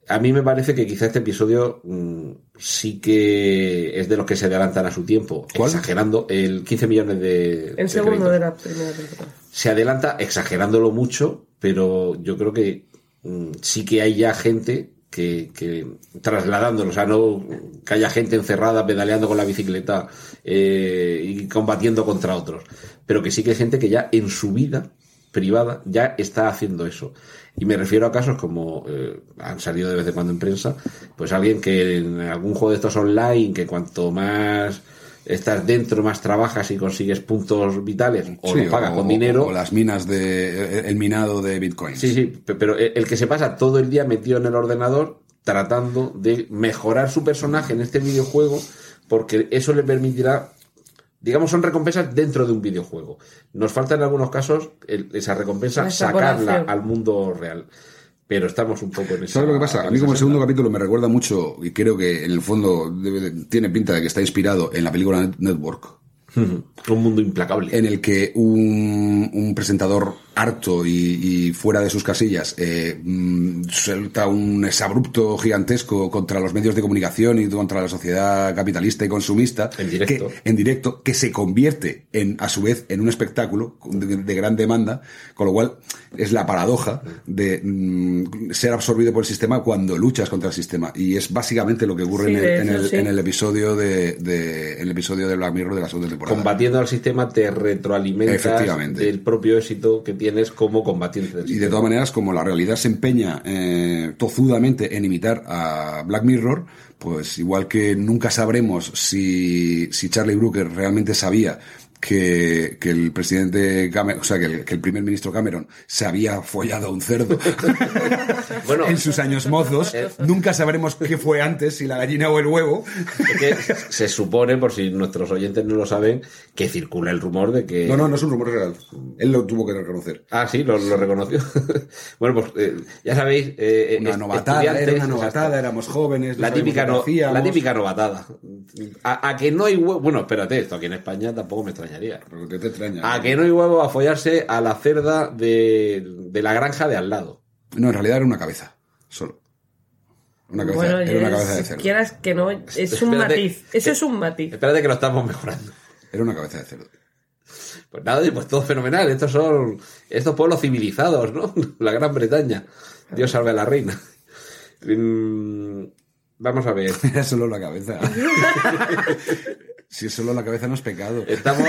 A mí me parece que quizá este episodio mm, sí que es de los que se adelantan a su tiempo, ¿Cuál? exagerando el 15 millones de, El segundo de la primera temporada. se adelanta exagerándolo mucho, pero yo creo que mm, sí que hay ya gente que, que trasladándolo, o sea, no que haya gente encerrada pedaleando con la bicicleta eh, y combatiendo contra otros, pero que sí que hay gente que ya en su vida privada ya está haciendo eso. Y me refiero a casos como eh, han salido de vez en cuando en prensa, pues alguien que en algún juego de estos online, que cuanto más estás dentro, más trabajas y consigues puntos vitales, o Sí, lo pagas o- con dinero, O las minas de. El minado de Bitcoin. Sí, sí, pe- pero el que se pasa todo el día metido en el ordenador tratando de mejorar su personaje en este videojuego, porque eso le permitirá, digamos, son recompensas dentro de un videojuego. Nos falta en algunos casos el- esa recompensa La sacarla al mundo real. Pero estamos un poco en esa. ¿Sabes lo que pasa? A mí como el segundo capítulo me recuerda mucho, y creo que en el fondo debe tiene pinta de que está inspirado en la película Net- Network, (laughs) Un mundo implacable. en el que un, un presentador harto y, y fuera de sus casillas eh, mm, suelta un exabrupto gigantesco contra los medios de comunicación y contra la sociedad capitalista y consumista En directo. que, en directo que se convierte en a su vez en un espectáculo de, de gran demanda con lo cual es la paradoja de mm, ser absorbido por el sistema cuando luchas contra el sistema y es básicamente lo que ocurre Sí, en, el, en el- sí. en el episodio de, de- el episodio de Black Mirror de la segunda temporada Combatiendo al sistema te retroalimentas Efectivamente. del propio éxito que tienes como combatiente del Y de todas maneras, como la realidad se empeña eh, tozudamente en imitar a Black Mirror, pues igual que nunca sabremos si, si Charlie Brooker realmente sabía que, que el presidente Cameron, o sea, que el, que el primer ministro Cameron se había follado a un cerdo (laughs) Bueno, en sus años mozos, nunca sabremos qué fue antes, si la gallina o el huevo. Es que se supone, por si nuestros oyentes no lo saben, que circula el rumor de que. No, no, no es un rumor real. Él lo tuvo que reconocer. Ah, sí, lo, lo reconoció. (laughs) bueno, pues eh, ya sabéis. eh, Una est- novatada, era una novatada, éramos jóvenes. La típica, no, la típica novatada. A, a que no hay huevo. Bueno, espérate, esto aquí en España tampoco me extrañaría. Pero ¿qué te extraña? A que no hay huevo a follarse a la cerda de, de la granja de al lado. No, en realidad era una cabeza, solo. Una cabeza, Bueno, era una cabeza de cerdo. quieras que no, es un Espérate. matiz. Eso es un matiz. Espérate que lo estamos mejorando. Era una cabeza de cerdo. Pues nada, pues todo fenomenal. Estos son estos pueblos civilizados, ¿no? (laughs) La Gran Bretaña. Dios salve a la reina. Mm, Vamos a ver. (laughs) Era solo la cabeza. (laughs) si es solo la cabeza no es pecado. Estamos,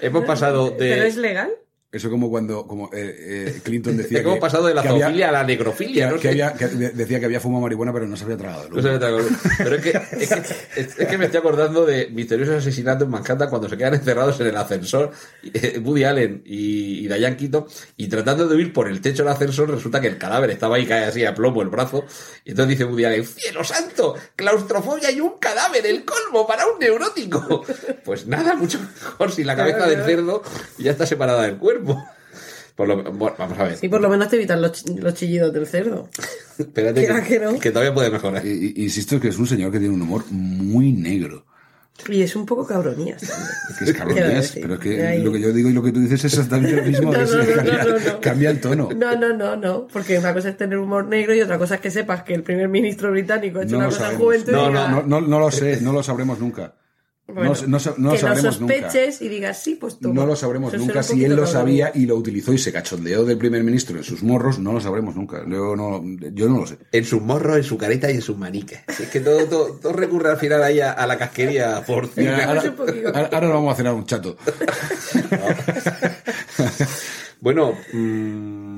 hemos pasado (laughs) de. ¿Pero es legal? Eso como cuando como eh, eh, Clinton decía (laughs) que, pasado de la había- zoofilia a la que, necrofilia, no que sé. había- que de- decía que había fumado marihuana pero no se había tragado. No sé qué tal. Pero es que, es, que, es- es que me estoy acordando de misteriosos asesinatos en Manhattan cuando se quedan encerrados en el ascensor, eh, Woody Allen y, y Diane Keaton, y tratando de huir por el techo del ascensor, resulta que el cadáver estaba ahí, cae así a plomo el brazo, y entonces dice Woody Allen, ¡cielo santo! ¡Claustrofobia y un cadáver! ¡El colmo para un neurótico! Pues nada, mucho mejor si la cabeza del cerdo ya está separada del cuerpo. Por lo, bueno, vamos a ver. Sí, por lo menos te evitan los, ch- los chillidos del cerdo. Espérate que, que no. que todavía puede mejorar. Y- y- Insisto que es un señor que tiene un humor muy negro. Y es un poco cabronías. Que es cabronías, pero es que ahí. lo que yo digo y lo que tú dices es exactamente lo mismo. (laughs) No, que es- no, no, cambia, no, no, no. cambia el tono. No, no, no, no. Porque una cosa es tener humor negro y otra cosa es que sepas que el primer ministro británico ha hecho No una cosa juventud. no, no, no, no lo sé, no lo sabremos nunca. Bueno, no, no, no lo que sabremos nunca. sospeches y digas, sí, pues toma. No lo sabremos Eso nunca. Si él lo sabía y lo utilizó y se cachondeó del primer ministro en sus morros, no lo sabremos nunca. Yo no, yo no lo sé. En sus morros, en su carita y en sus maniques. Es que todo, todo, todo recurre al final ahí a, a la casquería por Mira, ahora, Es un poquito. ahora- ahora vamos a cenar un chato. (laughs) Bueno, mm,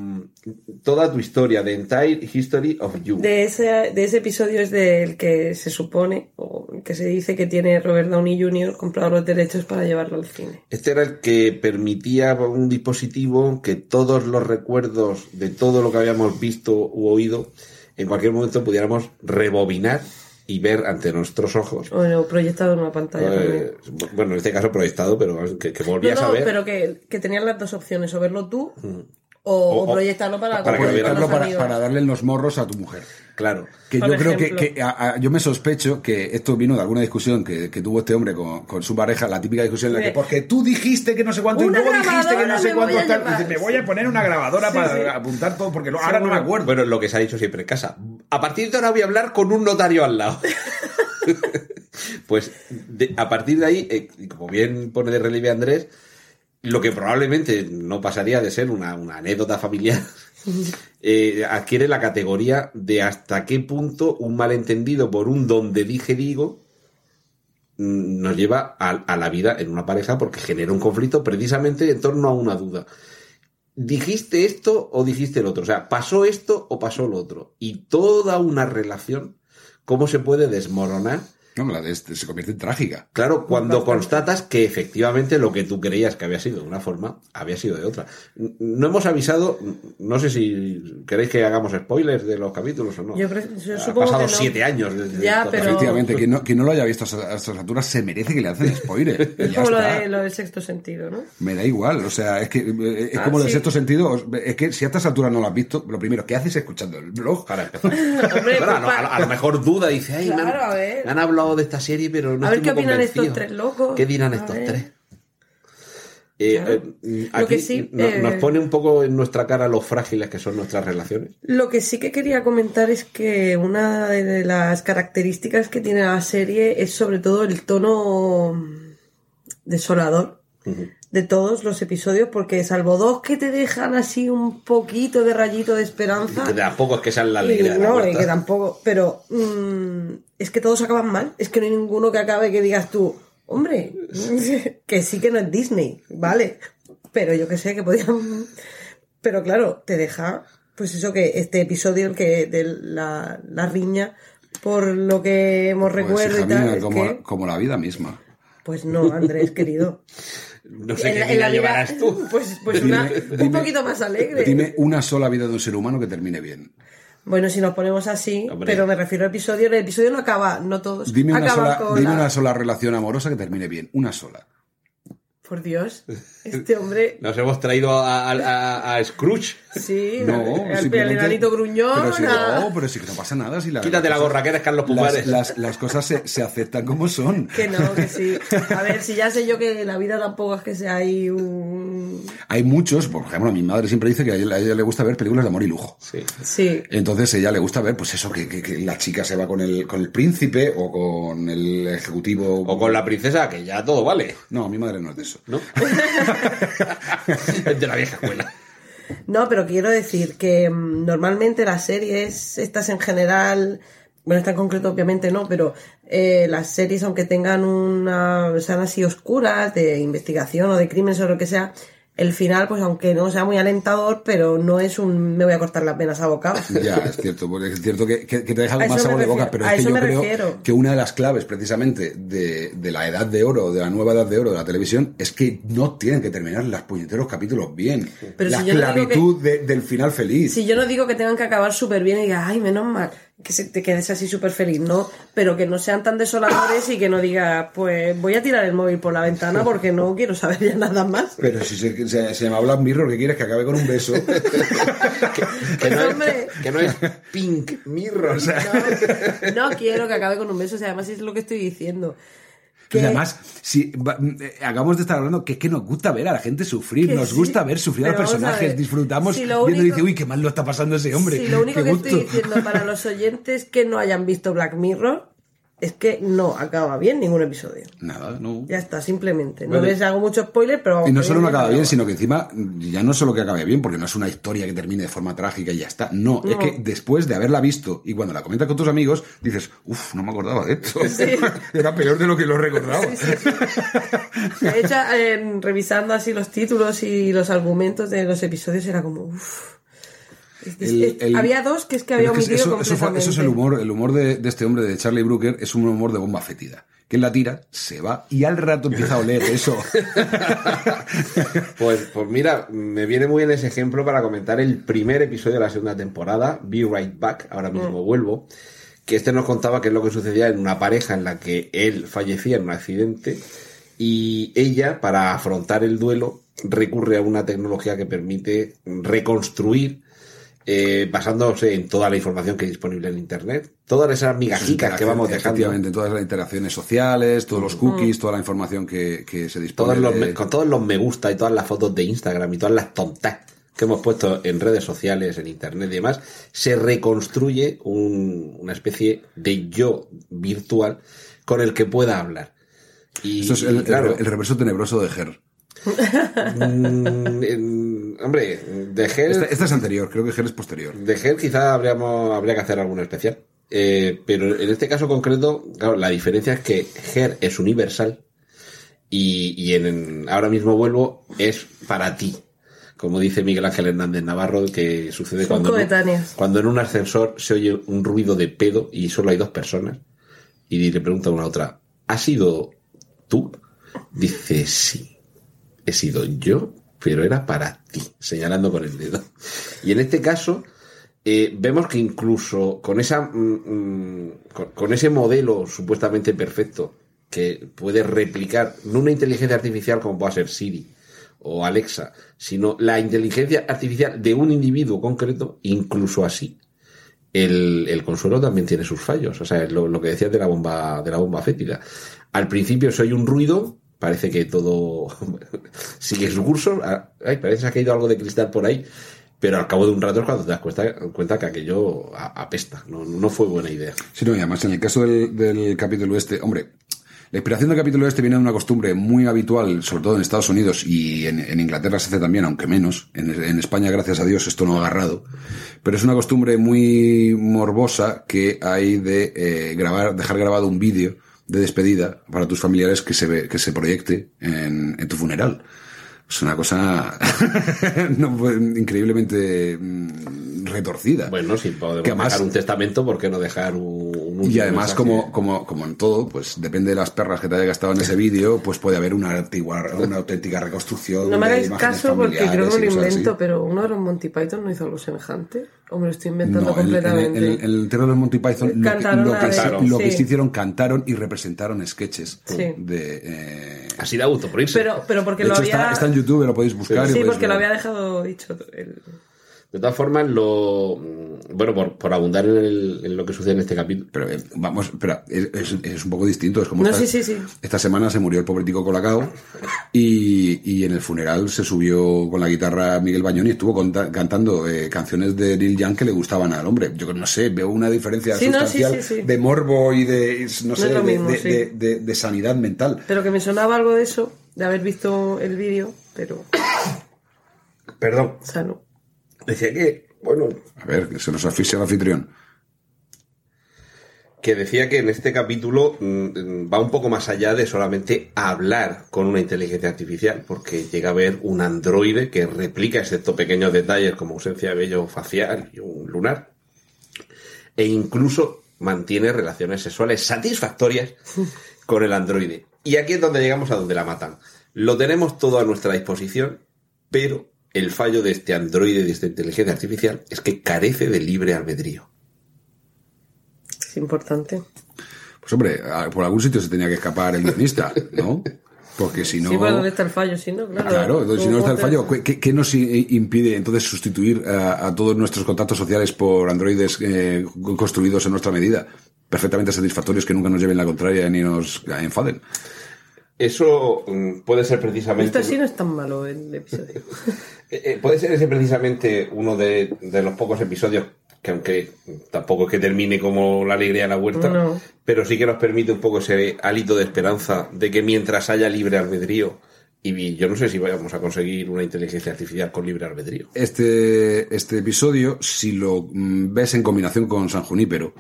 toda tu historia, The Entire History of You. De ese, de ese episodio es del que se supone, o que se dice que tiene Robert Downey Jr. comprado los derechos para llevarlo al cine. Este era el que permitía un dispositivo que todos los recuerdos de todo lo que habíamos visto u oído en cualquier momento pudiéramos rebobinar y ver ante nuestros ojos. Bueno, proyectado en una pantalla. Eh, bueno, en este caso proyectado, pero que, que volvías No, no, a ver. pero que, que tenías las dos opciones, o verlo tú o, O- o o- proyectarlo para, para que lo compartir con vieran los para, darle los morros a tu mujer. Claro. Que Por yo creo que, ejemplo. que a- a- yo me sospecho que esto vino de alguna discusión que, que tuvo este hombre con, con su pareja, la típica discusión en la que porque tú dijiste que no sé cuánto y luego dijiste que no sé cuánto tal, llevar. dice, me voy a poner una grabadora Sí, para sí. apuntar todo porque lo- ahora no me acuerdo. Bueno, lo que se ha dicho siempre en casa. A partir de ahora voy a hablar con un notario al lado. (laughs) pues de- a partir de ahí, eh, y como bien pone de relieve Andrés, lo que probablemente no pasaría de ser una, una anécdota familiar, (laughs) eh, adquiere la categoría de hasta qué punto un malentendido por un donde dije digo mm, nos lleva a, a la vida en una pareja porque genera un conflicto precisamente en torno a una duda. ¿Dijiste esto o dijiste el otro? O sea, ¿pasó esto o pasó lo otro? Y toda una relación, ¿cómo se puede desmoronar? No, la de este se convierte en trágica. Claro, cuando constatas que efectivamente lo que tú creías que había sido de una forma, había sido de otra. No hemos avisado, no sé si queréis que hagamos spoilers de los capítulos o no. Yo creo- yo Han supongo pasado que no. siete años desde Ya, pero-. Efectivamente, quien no, quien no lo haya visto a estas- alturas se merece que le hacen spoiler. (laughs) Es ya como lo, de, lo del sexto sentido, ¿no? Me da igual, o sea, es que eh, es Ah, como del sexto sentido. Es que si a estas alturas no lo has visto, lo primero, ¿qué haces escuchando el blog? Para empezar. (laughs) Hombre, Claro, a, lo, pues, a lo- a lo mejor duda, dice, ay, me, Claro, han, a ver. me han hablado de esta serie, pero no A ver estoy qué muy opinan estos tres locos. ¿Qué dirán A estos ver. tres? Eh, Claro. eh, Lo que sí, no- eh, nos pone un poco en nuestra cara lo frágiles que son nuestras relaciones. Lo que sí que quería comentar es que una de las características que tiene la serie es sobre todo el tono desolador de todos los episodios, porque salvo dos que te dejan así un poquito de rayito de esperanza. Que tampoco es que sean la y alegría de la no, y que tampoco, pero mm, es que todos acaban mal. Es que no hay ninguno que acabe que digas tú, hombre, (laughs) que sí que no es Disney, vale. Pero yo que sé, que podían. (laughs) Pero claro, te deja, pues eso que este episodio, el que de la, la riña, por lo que hemos Pues, recuerdo hija y tal, mía, como, que- como la vida misma. pues no, Andrés, querido. (laughs) No sé En qué la- en vida- llevarás tú. Pues, pues una- Dime- un poquito más alegre. Dime una sola vida de un ser humano que termine bien. Bueno, si nos ponemos así, Hombre. pero me refiero al episodio, el episodio no acaba, no todos Dime una, acaban sola, con dime la- una sola relación amorosa que termine bien. Una sola. Por Dios, (laughs) este hombre, Nos hemos traído a, a- a- a Scrooge. sí, No, enanito gruñón, Pero si, a- no, pero sí que no pasa nada. Si la, Quítate la las gorra, que eres Carlos cosas- Pumares. Las, las, las cosas se, se aceptan como son. que no, que sí. A ver, si ya sé yo que la vida tampoco es que sea ahí un... Hay muchos, por ejemplo, mi madre siempre dice que a ella, a ella le gusta ver películas de amor y lujo. Sí. Sí, Entonces a ella le gusta ver, pues eso, que, que- que la chica se va con el, con el príncipe o con el ejecutivo. O con la princesa, que ya todo vale. No, mi madre no es de eso. ¿No? (laughs) (laughs) de la vieja escuela. no, pero quiero decir que mm, normalmente las series, estas en general, bueno, esta en concreto obviamente no, pero eh, las series, aunque tengan una, sean así oscuras, de investigación o de crímenes o lo que sea, el final, pues aunque no sea muy alentador, pero no es un me voy a cortar las venas a bocados. Ya, es cierto, porque es cierto que, que- que te deja A con más sabor de boca, pero es que yo creo refiero. que una de las claves precisamente de, de la edad de oro, de la nueva edad de oro de la televisión, es que no tienen que terminar los puñeteros capítulos bien. Pero la si no de- del final feliz. Si yo no digo que tengan que acabar súper bien y digas, ay, menos mal, que se- te quedes así súper feliz, no, pero que no sean tan desoladores y que no digas, pues voy a tirar el móvil por la ventana porque no quiero saber ya nada más. Pero si se, se, se llama Black Mirror, ¿qué quieres? Que acabe con un beso. (laughs) Que no, es, que no es Pink Mirror. o sea. No, no quiero que acabe con un beso, o sea, además es lo que estoy diciendo. Que- además, si va- eh, acabamos de estar hablando que es que nos gusta ver a la gente sufrir, Que nos sí. gusta ver sufrir a los Pero a personajes, ver, disfrutamos si lo viendo y dice, uy, qué mal lo está pasando ese hombre. Si lo único qué que gusto". estoy diciendo para los (laughs) oyentes que no hayan visto Black Mirror es que no acaba bien ningún episodio. Nada, no. Ya está, simplemente. No Vale. les hago mucho spoiler, pero vamos. Y no solo no acaba bien, sino que encima ya no solo que acabe bien, porque no es una historia que termine de forma trágica y ya está. No, es que después de haberla visto y cuando la comentas con tus amigos, dices, uff, no me acordaba de esto. (laughs) Sí. (laughs) Era peor de lo que lo recordaba. De hecho, eh, revisando así los títulos y los argumentos de los episodios, era como, uff. Había dos que es que había Pero es que omitido eso, eso fue- eso es el humor, el humor de, de este hombre, de Charlie Brooker, es un humor de bomba fétida. Que él la tira, se va y al rato empieza a oler eso. (laughs) Pues, pues mira, me viene muy bien ese ejemplo para comentar el primer episodio de la segunda temporada, Be Right Back, ahora mismo Mm. vuelvo, que este nos contaba qué es lo que sucedía en una pareja en la que él fallecía en un accidente y ella, para afrontar el duelo, recurre a una tecnología que permite reconstruir, eh, basándose en toda la información que hay disponible en Internet, todas esas migajicas que vamos dejando. Efectivamente, todas las interacciones sociales, todos los cookies, toda la información que, que se dispone. todos los de- me- con todos los me gusta y todas las fotos de Instagram y todas las tontas que hemos puesto en redes sociales, en internet y demás, se reconstruye un- una especie de yo virtual con el que pueda hablar. Y, Esto es el, y claro, el- el reverso tenebroso de Her. mm, en- hombre, de Her, Esta, esta es anterior, creo que Her es posterior. de Her quizá habríamos, habría que hacer alguno especial. Eh, pero en este caso concreto, claro, la diferencia es que Her es universal y, y en, en- ahora mismo vuelvo es para ti. Como dice Miguel Ángel Hernández Navarro, que sucede Son cuando, en un- coetáneas. cuando en un ascensor se oye un ruido de pedo y solo hay dos personas y le pregunta una a otra, ¿has sido tú? Dice, sí, he sido yo, pero era para ti, señalando con el dedo. Y en este caso, eh, vemos que incluso con esa mm, mm, con, ese modelo supuestamente perfecto que puede replicar no una inteligencia artificial como pueda ser Siri o Alexa, sino la inteligencia artificial de un individuo concreto, incluso así. El, el consuelo también tiene sus fallos. O sea, lo, lo que decías de la bomba, de la bomba fétida. Al principio soy un ruido, parece que todo (laughs) sigue su curso. Ah, Ay, parece que ha caído algo de cristal por ahí. Pero al cabo de un rato es cuando te das cuenta, cuenta que aquello apesta. No, no fue buena idea. Sí, no, y además en el caso del, del capítulo este, hombre, la inspiración del capítulo este viene de una costumbre muy habitual, sobre todo en Estados Unidos y en, Inglaterra se hace también, aunque menos. En, en España, gracias a Dios, esto no ha agarrado. Pero es una costumbre muy morbosa que hay de eh, grabar, dejar grabado un vídeo de despedida para tus familiares que se ve, que se proyecte en, en tu funeral. Es una cosa (laughs) no, pues, increíblemente mm, retorcida. Bueno, si podemos Que además- dejar un testamento, ¿por qué no dejar un, un Y además, como, como, como en todo, pues depende de las perras que te haya gastado en ese vídeo, pues puede haber una, antigua, una auténtica reconstrucción. No me hagáis caso porque creo que lo invento, pero uno de los Monty Python no hizo algo semejante. O me lo estoy inventando No, en, en- completamente. en- en el terror de Monty Python lo que, lo sí. se hicieron cantaron y representaron sketches Sí. de eh, Así da gusto por irse. pero, pero porque de lo hecho había. está, está en YouTube, lo podéis buscar. y sí, podéis porque lo ver. había dejado dicho. el- De todas formas, lo bueno, por, por abundar en, el- en lo que sucede en este capítulo. Pero eh, vamos, espera, es, es- es un poco distinto. Es como No, esta, sí, sí, sí. esta semana se murió el pobre Tico Colacao y, y en el funeral se subió con la guitarra Miguel Bañón y estuvo conta- cantando eh, canciones de Neil Young que le gustaban al hombre. Yo no sé, veo una diferencia Sí, no, sí, sustancial sí, sí. de morbo y de, no sé, de, mismo, de- sí. de- de- de sanidad mental. Pero que me sonaba algo de eso, de haber visto el vídeo, pero. Perdón. O sea, no. Decía que, bueno, A ver, que se nos asfixia el anfitrión. que decía que en este capítulo mm, va un poco más allá de solamente hablar con una inteligencia artificial, porque llega a ver un androide que replica, excepto pequeños detalles como ausencia de vello facial y un lunar, e incluso mantiene relaciones sexuales satisfactorias (laughs) con el androide. Y aquí es donde llegamos a donde la matan. Lo tenemos todo a nuestra disposición, pero el fallo de este androide, de esta inteligencia artificial, es que carece de libre albedrío. Es importante. Pues hombre, por algún sitio se tenía que escapar el guionista, ¿no? Porque si no... Sí, ¿dónde está el fallo? Sí, ¿no? Claro. Claro, entonces, si no ¿Cómo está el fallo, ¿qué, qué nos impide entonces sustituir a, a todos nuestros contactos sociales por androides eh, construidos en nuestra medida? Perfectamente satisfactorios que nunca nos lleven la contraria ni nos enfaden. Eso mm, puede ser precisamente. Esto sí no es tan malo el episodio. (laughs) Eh, eh, puede ser ese precisamente uno de, de los pocos episodios que aunque tampoco es que termine como la alegría de la huerta, No. pero sí que nos permite un poco ese hálito de esperanza de que mientras haya libre albedrío, y yo no sé si vamos a conseguir una inteligencia artificial con libre albedrío. Este, este episodio, si lo mm, ves en combinación con San Junípero.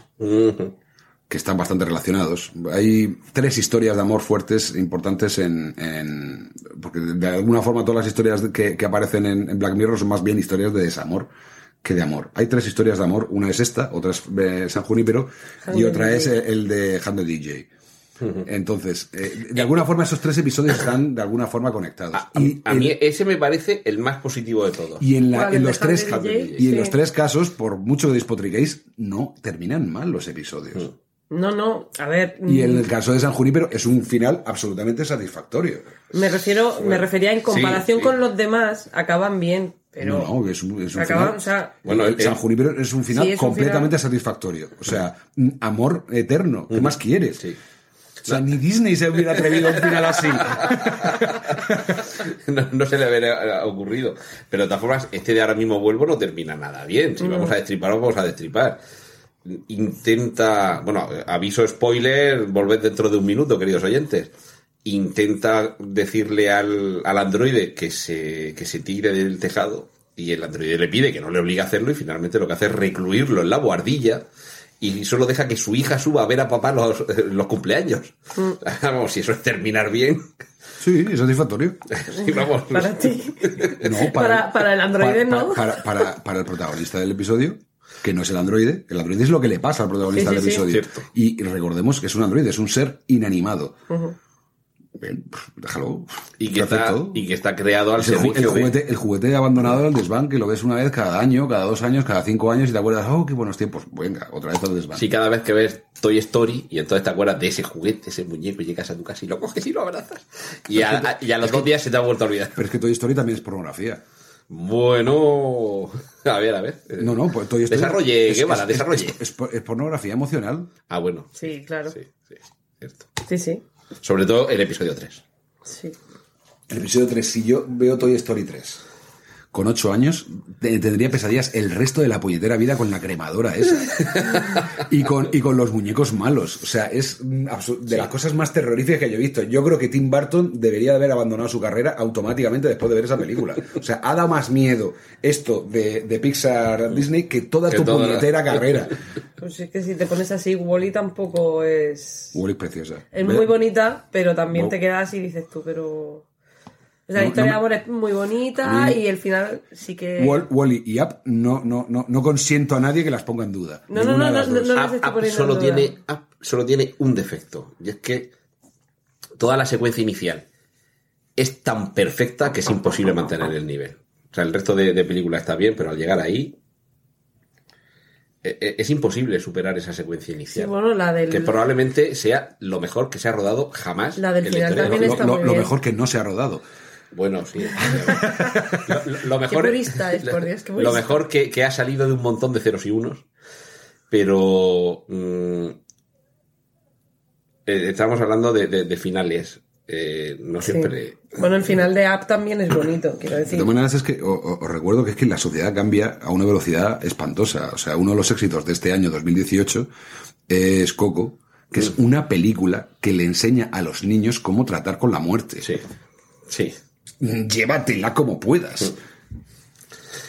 Que están bastante relacionados. Hay tres historias de amor fuertes importantes en, en- porque de alguna forma todas las historias que, que aparecen en, en Black Mirror son más bien historias de desamor que de amor. Hay tres historias de amor. Una es esta, otra es eh, San Junípero y otra es DJ. eh, el de Handle DJ. Entonces, eh, de alguna forma esos tres episodios están de alguna forma conectados. A, a- y, a mí ese me parece el más positivo de todos. y en, la- ¿Cuál, en el los tres DJ? y en Sí. los tres casos, por mucho que despotriquéis, no terminan mal los episodios. No, no, a ver. Y en mm, el caso de San Junípero es un final absolutamente satisfactorio. Me refiero, me refería en comparación sí. con los demás, acaban bien, pero. no, es un, es un acaban, final. o sea, Bueno, el- San el- Junípero es un final Sí, es un completamente final- satisfactorio. O sea, mm, amor eterno. ¿Qué más quieres? Sí. O sea, ni Disney se hubiera atrevido a un final así. (laughs) no, no se le habría ocurrido. Pero de todas formas, este de ahora mismo vuelvo no termina nada bien. Si vamos a destripar, vamos a destripar. Intenta, bueno, aviso spoiler, volved dentro de un minuto, queridos oyentes. Intenta decirle al, al androide que se, que se tire del tejado y el androide le pide que no le obligue a hacerlo y finalmente lo que hace es recluirlo en la buhardilla y solo deja que su hija suba a ver a papá los, (laughs) los cumpleaños. Vamos, si eso es terminar bien. Sí, es satisfactorio. (laughs) Sí, vamos. para ti. No, Para- para el androide, para- no. Para, para- para el protagonista del episodio, que no es el androide. El androide es lo que le pasa al protagonista Sí, del sí, episodio. Y recordemos que es un androide, es un ser inanimado. Bien, déjalo. y que, está, y que está creado al Es el, el servicio de... juguete, el juguete abandonado del desván, que lo ves una vez cada año, cada dos años, cada cinco años y te acuerdas, oh, qué buenos tiempos. Venga, otra vez al desván. Sí, cada vez que ves Toy Story y entonces te acuerdas de ese juguete, ese muñeco, y llegas a tu casa y lo coges y lo abrazas. Y a, a- y a los dos días se te ha vuelto a olvidar. Pero es que Toy Story también es pornografía. Bueno, (laughs) a ver, a ver. No, no, pues Toy Story. Desarrolle, es- Guevara, es- desarrolle. Es, es- es pornografía emocional. Ah, bueno. Sí, claro. Sí, sí, cierto. Sí, sí. Sobre todo el episodio 3. sí. El episodio 3, si yo veo Toy Story 3 con 8 años, te- tendría pesadillas el resto de la puñetera vida con la cremadora esa. y, con, y con los muñecos malos. O sea, es de las cosas más terroríficas que yo he visto. Yo creo que Tim Burton debería de haber abandonado su carrera automáticamente después de ver esa película. O sea, ha dado más miedo esto de, de Pixar Disney que toda Que tu toda la- puñetera carrera. Pues es que si te pones así, Wally tampoco es. Wally es preciosa. Es muy bonita, pero también No. te quedas y dices tú, pero. O sea, la historia no de amor es muy bonita y el final sí que. Wall- Wally y Up no, no, no, no consiento a nadie que las ponga en duda. No, no, no, de no, no. App- App solo duda. tiene, App solo tiene un defecto. Y es que toda la secuencia inicial es tan perfecta que es imposible mantener el nivel. O sea, el resto de, de película está bien, pero al llegar ahí eh, eh, es imposible superar esa secuencia Sí, inicial. bueno, la del. que probablemente sea lo mejor que se ha rodado jamás. La del en final historia de también los- está lo, muy lo bien. mejor que no se ha rodado. Bueno, sí. lo, (laughs) lo- lo mejor, Qué purista es, por Dios, qué Lo mejor que, que ha salido de un montón de ceros y unos. Pero. mm, eh, estamos hablando de, de- de finales. Eh, no Sí. siempre. Bueno, el final de App también es bonito, quiero De decir. todas maneras, es que o- o- os recuerdo que es que la sociedad cambia a una velocidad espantosa. O sea, uno de los éxitos de este año 2018 es Coco, que es Mm. una película que le enseña a los niños cómo tratar con la muerte. Sí. Sí. Llévatela como puedas.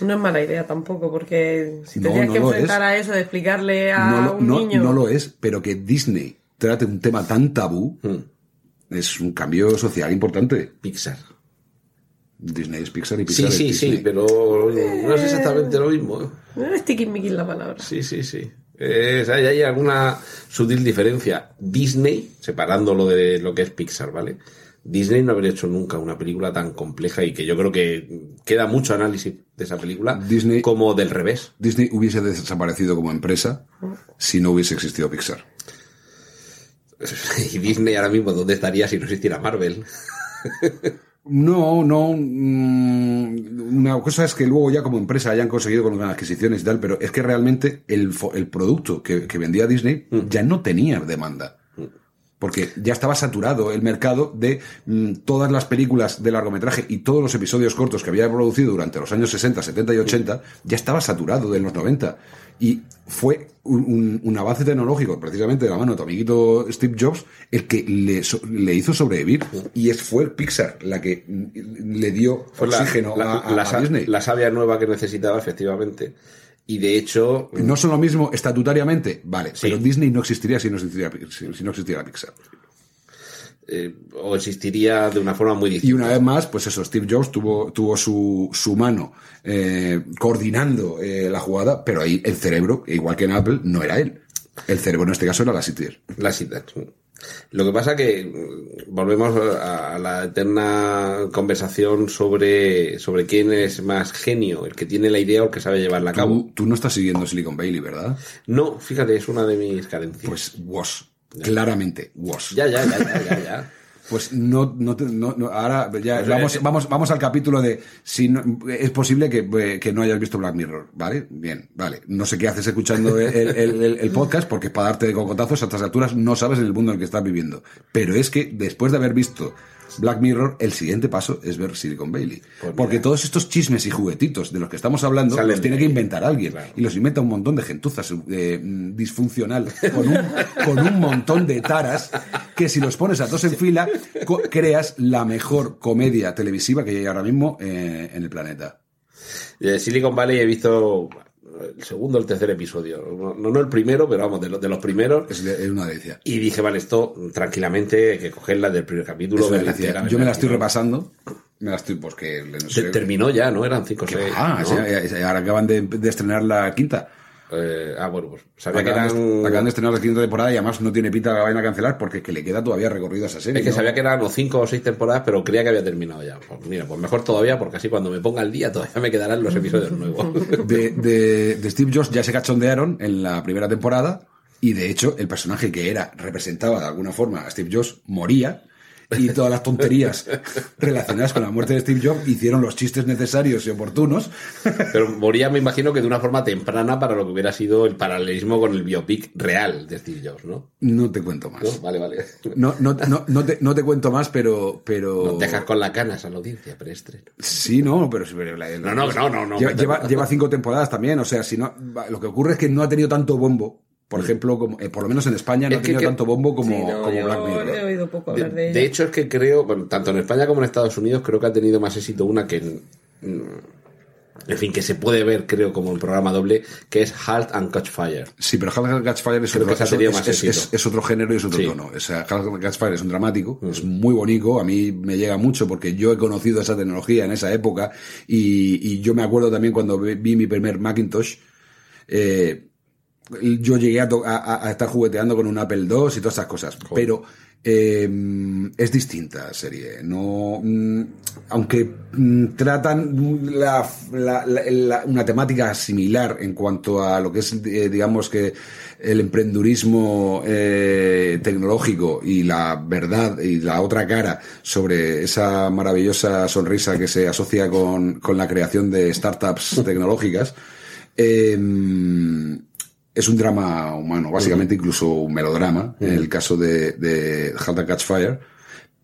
No es mala idea tampoco, porque si No, tendrías no que enfrentar es. a eso de explicarle a No, lo- un no- niño. no lo es, pero que Disney trate un tema tan tabú Mm. es un cambio social importante. Pixar. Disney es Pixar y Sí, Pixar es sí, Disney. sí, pero no es exactamente lo mismo. ¿eh? No es tiquismiquis la palabra. Sí, sí, sí. Es- hay, hay alguna sutil diferencia. Disney, separándolo de lo que es Pixar, ¿vale? Disney no habría hecho nunca una película tan compleja y que yo creo que queda mucho análisis de esa película Disney- como del revés. Disney hubiese desaparecido como empresa si no hubiese existido Pixar. (laughs) Y Disney ahora mismo, ¿dónde estaría si no existiera Marvel? No, no. mm, Una cosa es que luego ya como empresa hayan conseguido con las adquisiciones y tal, pero es que realmente el, el producto que, que vendía Disney ya no tenía demanda. Porque ya estaba saturado el mercado de mm, todas las películas de largometraje y todos los episodios cortos que había producido durante los años 60, 70 y 80, ya estaba saturado de los 90. Y fue un, un- un avance tecnológico, precisamente de la mano de tu amiguito Steve Jobs, el que le, so- le hizo sobrevivir. Y es, fue Pixar la que mm, le dio la- oxígeno la, a, a- la a sa- Disney. la savia nueva que necesitaba, efectivamente. Y de hecho, No son lo mismo estatutariamente, vale, Sí. pero Disney no existiría si no existiera, si, no existiera Pixar. eh, o existiría de una forma muy Y distinta. una vez más, pues eso, Steve Jobs tuvo, tuvo su, su mano eh, coordinando eh, la jugada, pero ahí el cerebro, igual que en Apple, no era él. El cerebro en este caso era la CTR. La cita. Lo que pasa que mm, volvemos a, la eterna conversación sobre, sobre quién es más genio, el que tiene la idea o el que sabe llevarla a cabo. Tú, tú no estás siguiendo Silicon Valley, ¿verdad? No, fíjate, es una de mis carencias. Pues was. Claramente, was. ya, ya, ya, ya, ya, ya. (laughs) Pues no, no, no, no, ahora ya Pues, vamos, eh, vamos, vamos al capítulo de si no- es posible que, eh, que no hayas visto Black Mirror, ¿vale? Bien, vale. No sé qué haces escuchando el, el- el- el podcast porque para darte de cocotazos a estas alturas no sabes en el mundo en el que estás viviendo. Pero es que después de haber visto Black Mirror, el siguiente paso es ver Silicon Valley. Pues porque todos estos chismes y juguetitos de los que estamos hablando Salen los tiene que inventar alguien. Claro. Y los inventa un montón de gentuzas eh, mm, disfuncional con un, con un montón de taras que si los pones a todos en fila creas la mejor comedia televisiva que hay ahora mismo eh, en el planeta. De Silicon Valley he visto el segundo o el tercer episodio. No, no, el primero, pero vamos, de, los de los primeros. Es, de- es una delicia. Y dije, vale, esto tranquilamente hay que cogerla del primer capítulo. Entera, Yo me la estoy repasando. Me la estoy, pues que no sé. Terminó ya, ¿no? Eran cinco o seis. Ah, ahora acaban de, de estrenar la quinta. Eh, ah, bueno, pues sabía que eran. acaban de estrenar la quinta temporada y además no tiene pinta de que la vayan a cancelar porque es que le queda todavía recorrido a esa serie. Es que ¿no? sabía que eran o cinco o seis temporadas, pero creía que había terminado ya. Pues mira, pues mejor todavía, porque así cuando me ponga al día todavía me quedarán los episodios nuevos. (laughs) de, de- de Steve Jobs ya se cachondearon en la primera temporada y de hecho el personaje que era representaba de alguna forma a Steve Jobs moría y todas las tonterías relacionadas con la muerte de Steve Jobs hicieron los chistes necesarios y oportunos. Pero moría, me imagino que de una forma temprana para lo que hubiera sido el paralelismo con el biopic real de Steve Jobs, ¿no? No te cuento más. ¿No? Vale, vale. No, no, no, no, te, no te cuento más, pero... pero... Nos dejas con las canas a la audiencia preestreno. Sí, no, pero... pero la- No, no, no, no, no. Lleva, lleva, cinco temporadas también, o sea, si no... Lo que ocurre es que no ha tenido tanto bombo, por ejemplo, como, eh, por lo menos en España no Es ha tenido que- tanto bombo como, Sí, no, como Black Mirror. He oído poco De, hablar de, ella. de hecho, es que creo, bueno, tanto en España como en Estados Unidos, creo que ha tenido más éxito una que en. En fin, que se puede ver, creo, como un programa doble, que es Halt and Catch Fire. Sí, pero Hal Catch Fire es, otro, es- es- más es- éxito. es- es otro género y es otro Sí. tono. O sea, Hal Catch Fire es un dramático, es muy bonito, a mí me llega mucho porque yo he conocido esa tecnología en esa época y, y yo me acuerdo también cuando vi, vi mi primer Macintosh, eh, yo llegué a- a- a estar jugueteando con un Apple II y todas esas cosas, pero eh, es distinta serie. No, mm, aunque mm, tratan la- la- la- la- una temática similar en cuanto a lo que es, eh, digamos que el emprendurismo eh, tecnológico y la verdad y la otra cara sobre esa maravillosa sonrisa que se asocia con, con la creación de startups tecnológicas. eh, es un drama humano, básicamente incluso un melodrama, en el caso de, de and Catch Fire,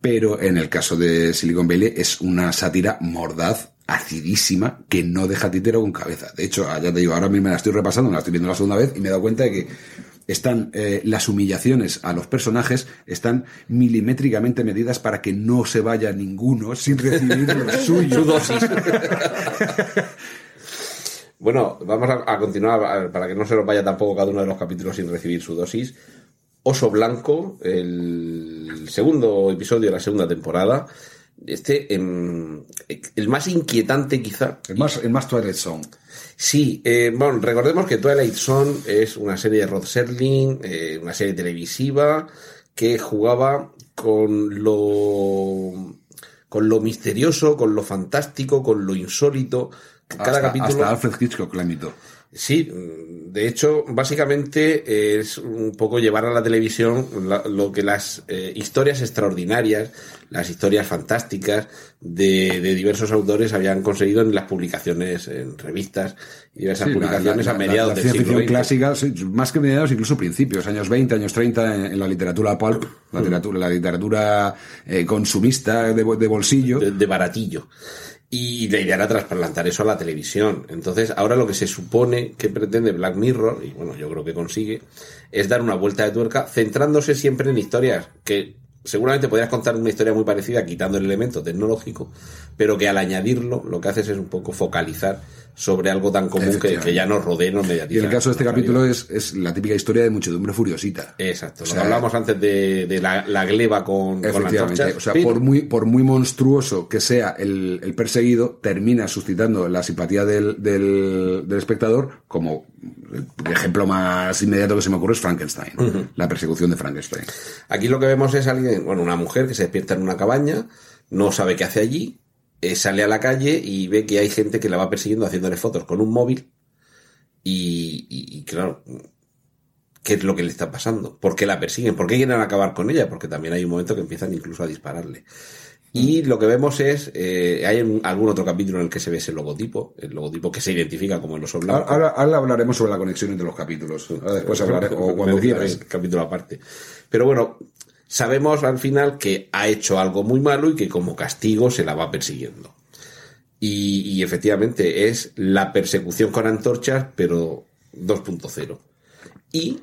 pero en el caso de Silicon Valley es una sátira mordaz, acidísima, que no deja titero con cabeza. De hecho, ya te digo, ahora mismo me la estoy repasando, me la estoy viendo la segunda vez y me he dado cuenta de que están eh, las humillaciones a los personajes están milimétricamente medidas para que no se vaya ninguno sin recibir (laughs) lo suyo. Su dosis. (laughs) bueno, vamos a, a continuar a para que no se nos vaya tampoco cada uno de los capítulos sin recibir su dosis. Oso Blanco, el segundo episodio de la segunda temporada. Este, em, el más inquietante quizá, El más, el más Twilight Zone. Sí, eh, bueno, recordemos que Twilight Zone es una serie de Rod Serling, eh, una serie televisiva que jugaba con lo con lo misterioso, con lo fantástico, con lo insólito. Cada hasta, capítulo. hasta Alfred Hitchcock la imitó. Sí, mm, de hecho, básicamente es un poco llevar a la televisión lo que las eh, historias extraordinarias, las historias fantásticas de, de diversos autores habían conseguido en las publicaciones, en revistas y diversas Sí, publicaciones la- a mediados la del siglo XX. clásica, más que mediados, incluso principios, años 20, años 30, en, en la literatura pulp, la literatura, la literatura eh, consumista de, bo- de bolsillo. de, de baratillo. Y la idea era trasplantar eso a la televisión. Entonces, ahora lo que se supone que pretende Black Mirror, y bueno, yo creo que consigue, es dar una vuelta de tuerca centrándose siempre en historias que seguramente podrías contar una historia muy parecida quitando el elemento tecnológico, pero que al añadirlo lo que haces es un poco focalizar sobre algo tan común que, ya nos rodea y nos Y mediatiza. en el caso de este capítulo es, es la típica historia de muchedumbre furiosita. Exacto, O lo sea, que hablábamos antes de, de la, la gleba con, Efectivamente. O sea, por muy, por muy monstruoso que sea el, el perseguido, termina suscitando la simpatía del, del, del espectador, como el ejemplo más inmediato que se me ocurre es Frankenstein. La persecución de Frankenstein. Aquí lo que vemos es alguien, bueno, una mujer que se despierta en una cabaña, no sabe qué hace allí, eh, sale a la calle y ve que hay gente que la va persiguiendo haciéndole fotos con un móvil y, y- y, claro, ¿qué es lo que le está pasando? ¿Por qué la persiguen? ¿Por qué quieren acabar con ella? Porque también hay un momento que empiezan incluso a dispararle. Y lo que vemos es, eh, hay un- algún otro capítulo en el que se ve ese logotipo, el logotipo que se identifica como el oso blanco. ahora- ahora hablaremos sobre la conexión entre los capítulos. Ahora después hablaré, o cuando quieras. capítulo aparte. Pero bueno, sabemos al final que ha hecho algo muy malo y que como castigo se la va persiguiendo. Y, y efectivamente es la persecución con antorchas, pero 2.0. Y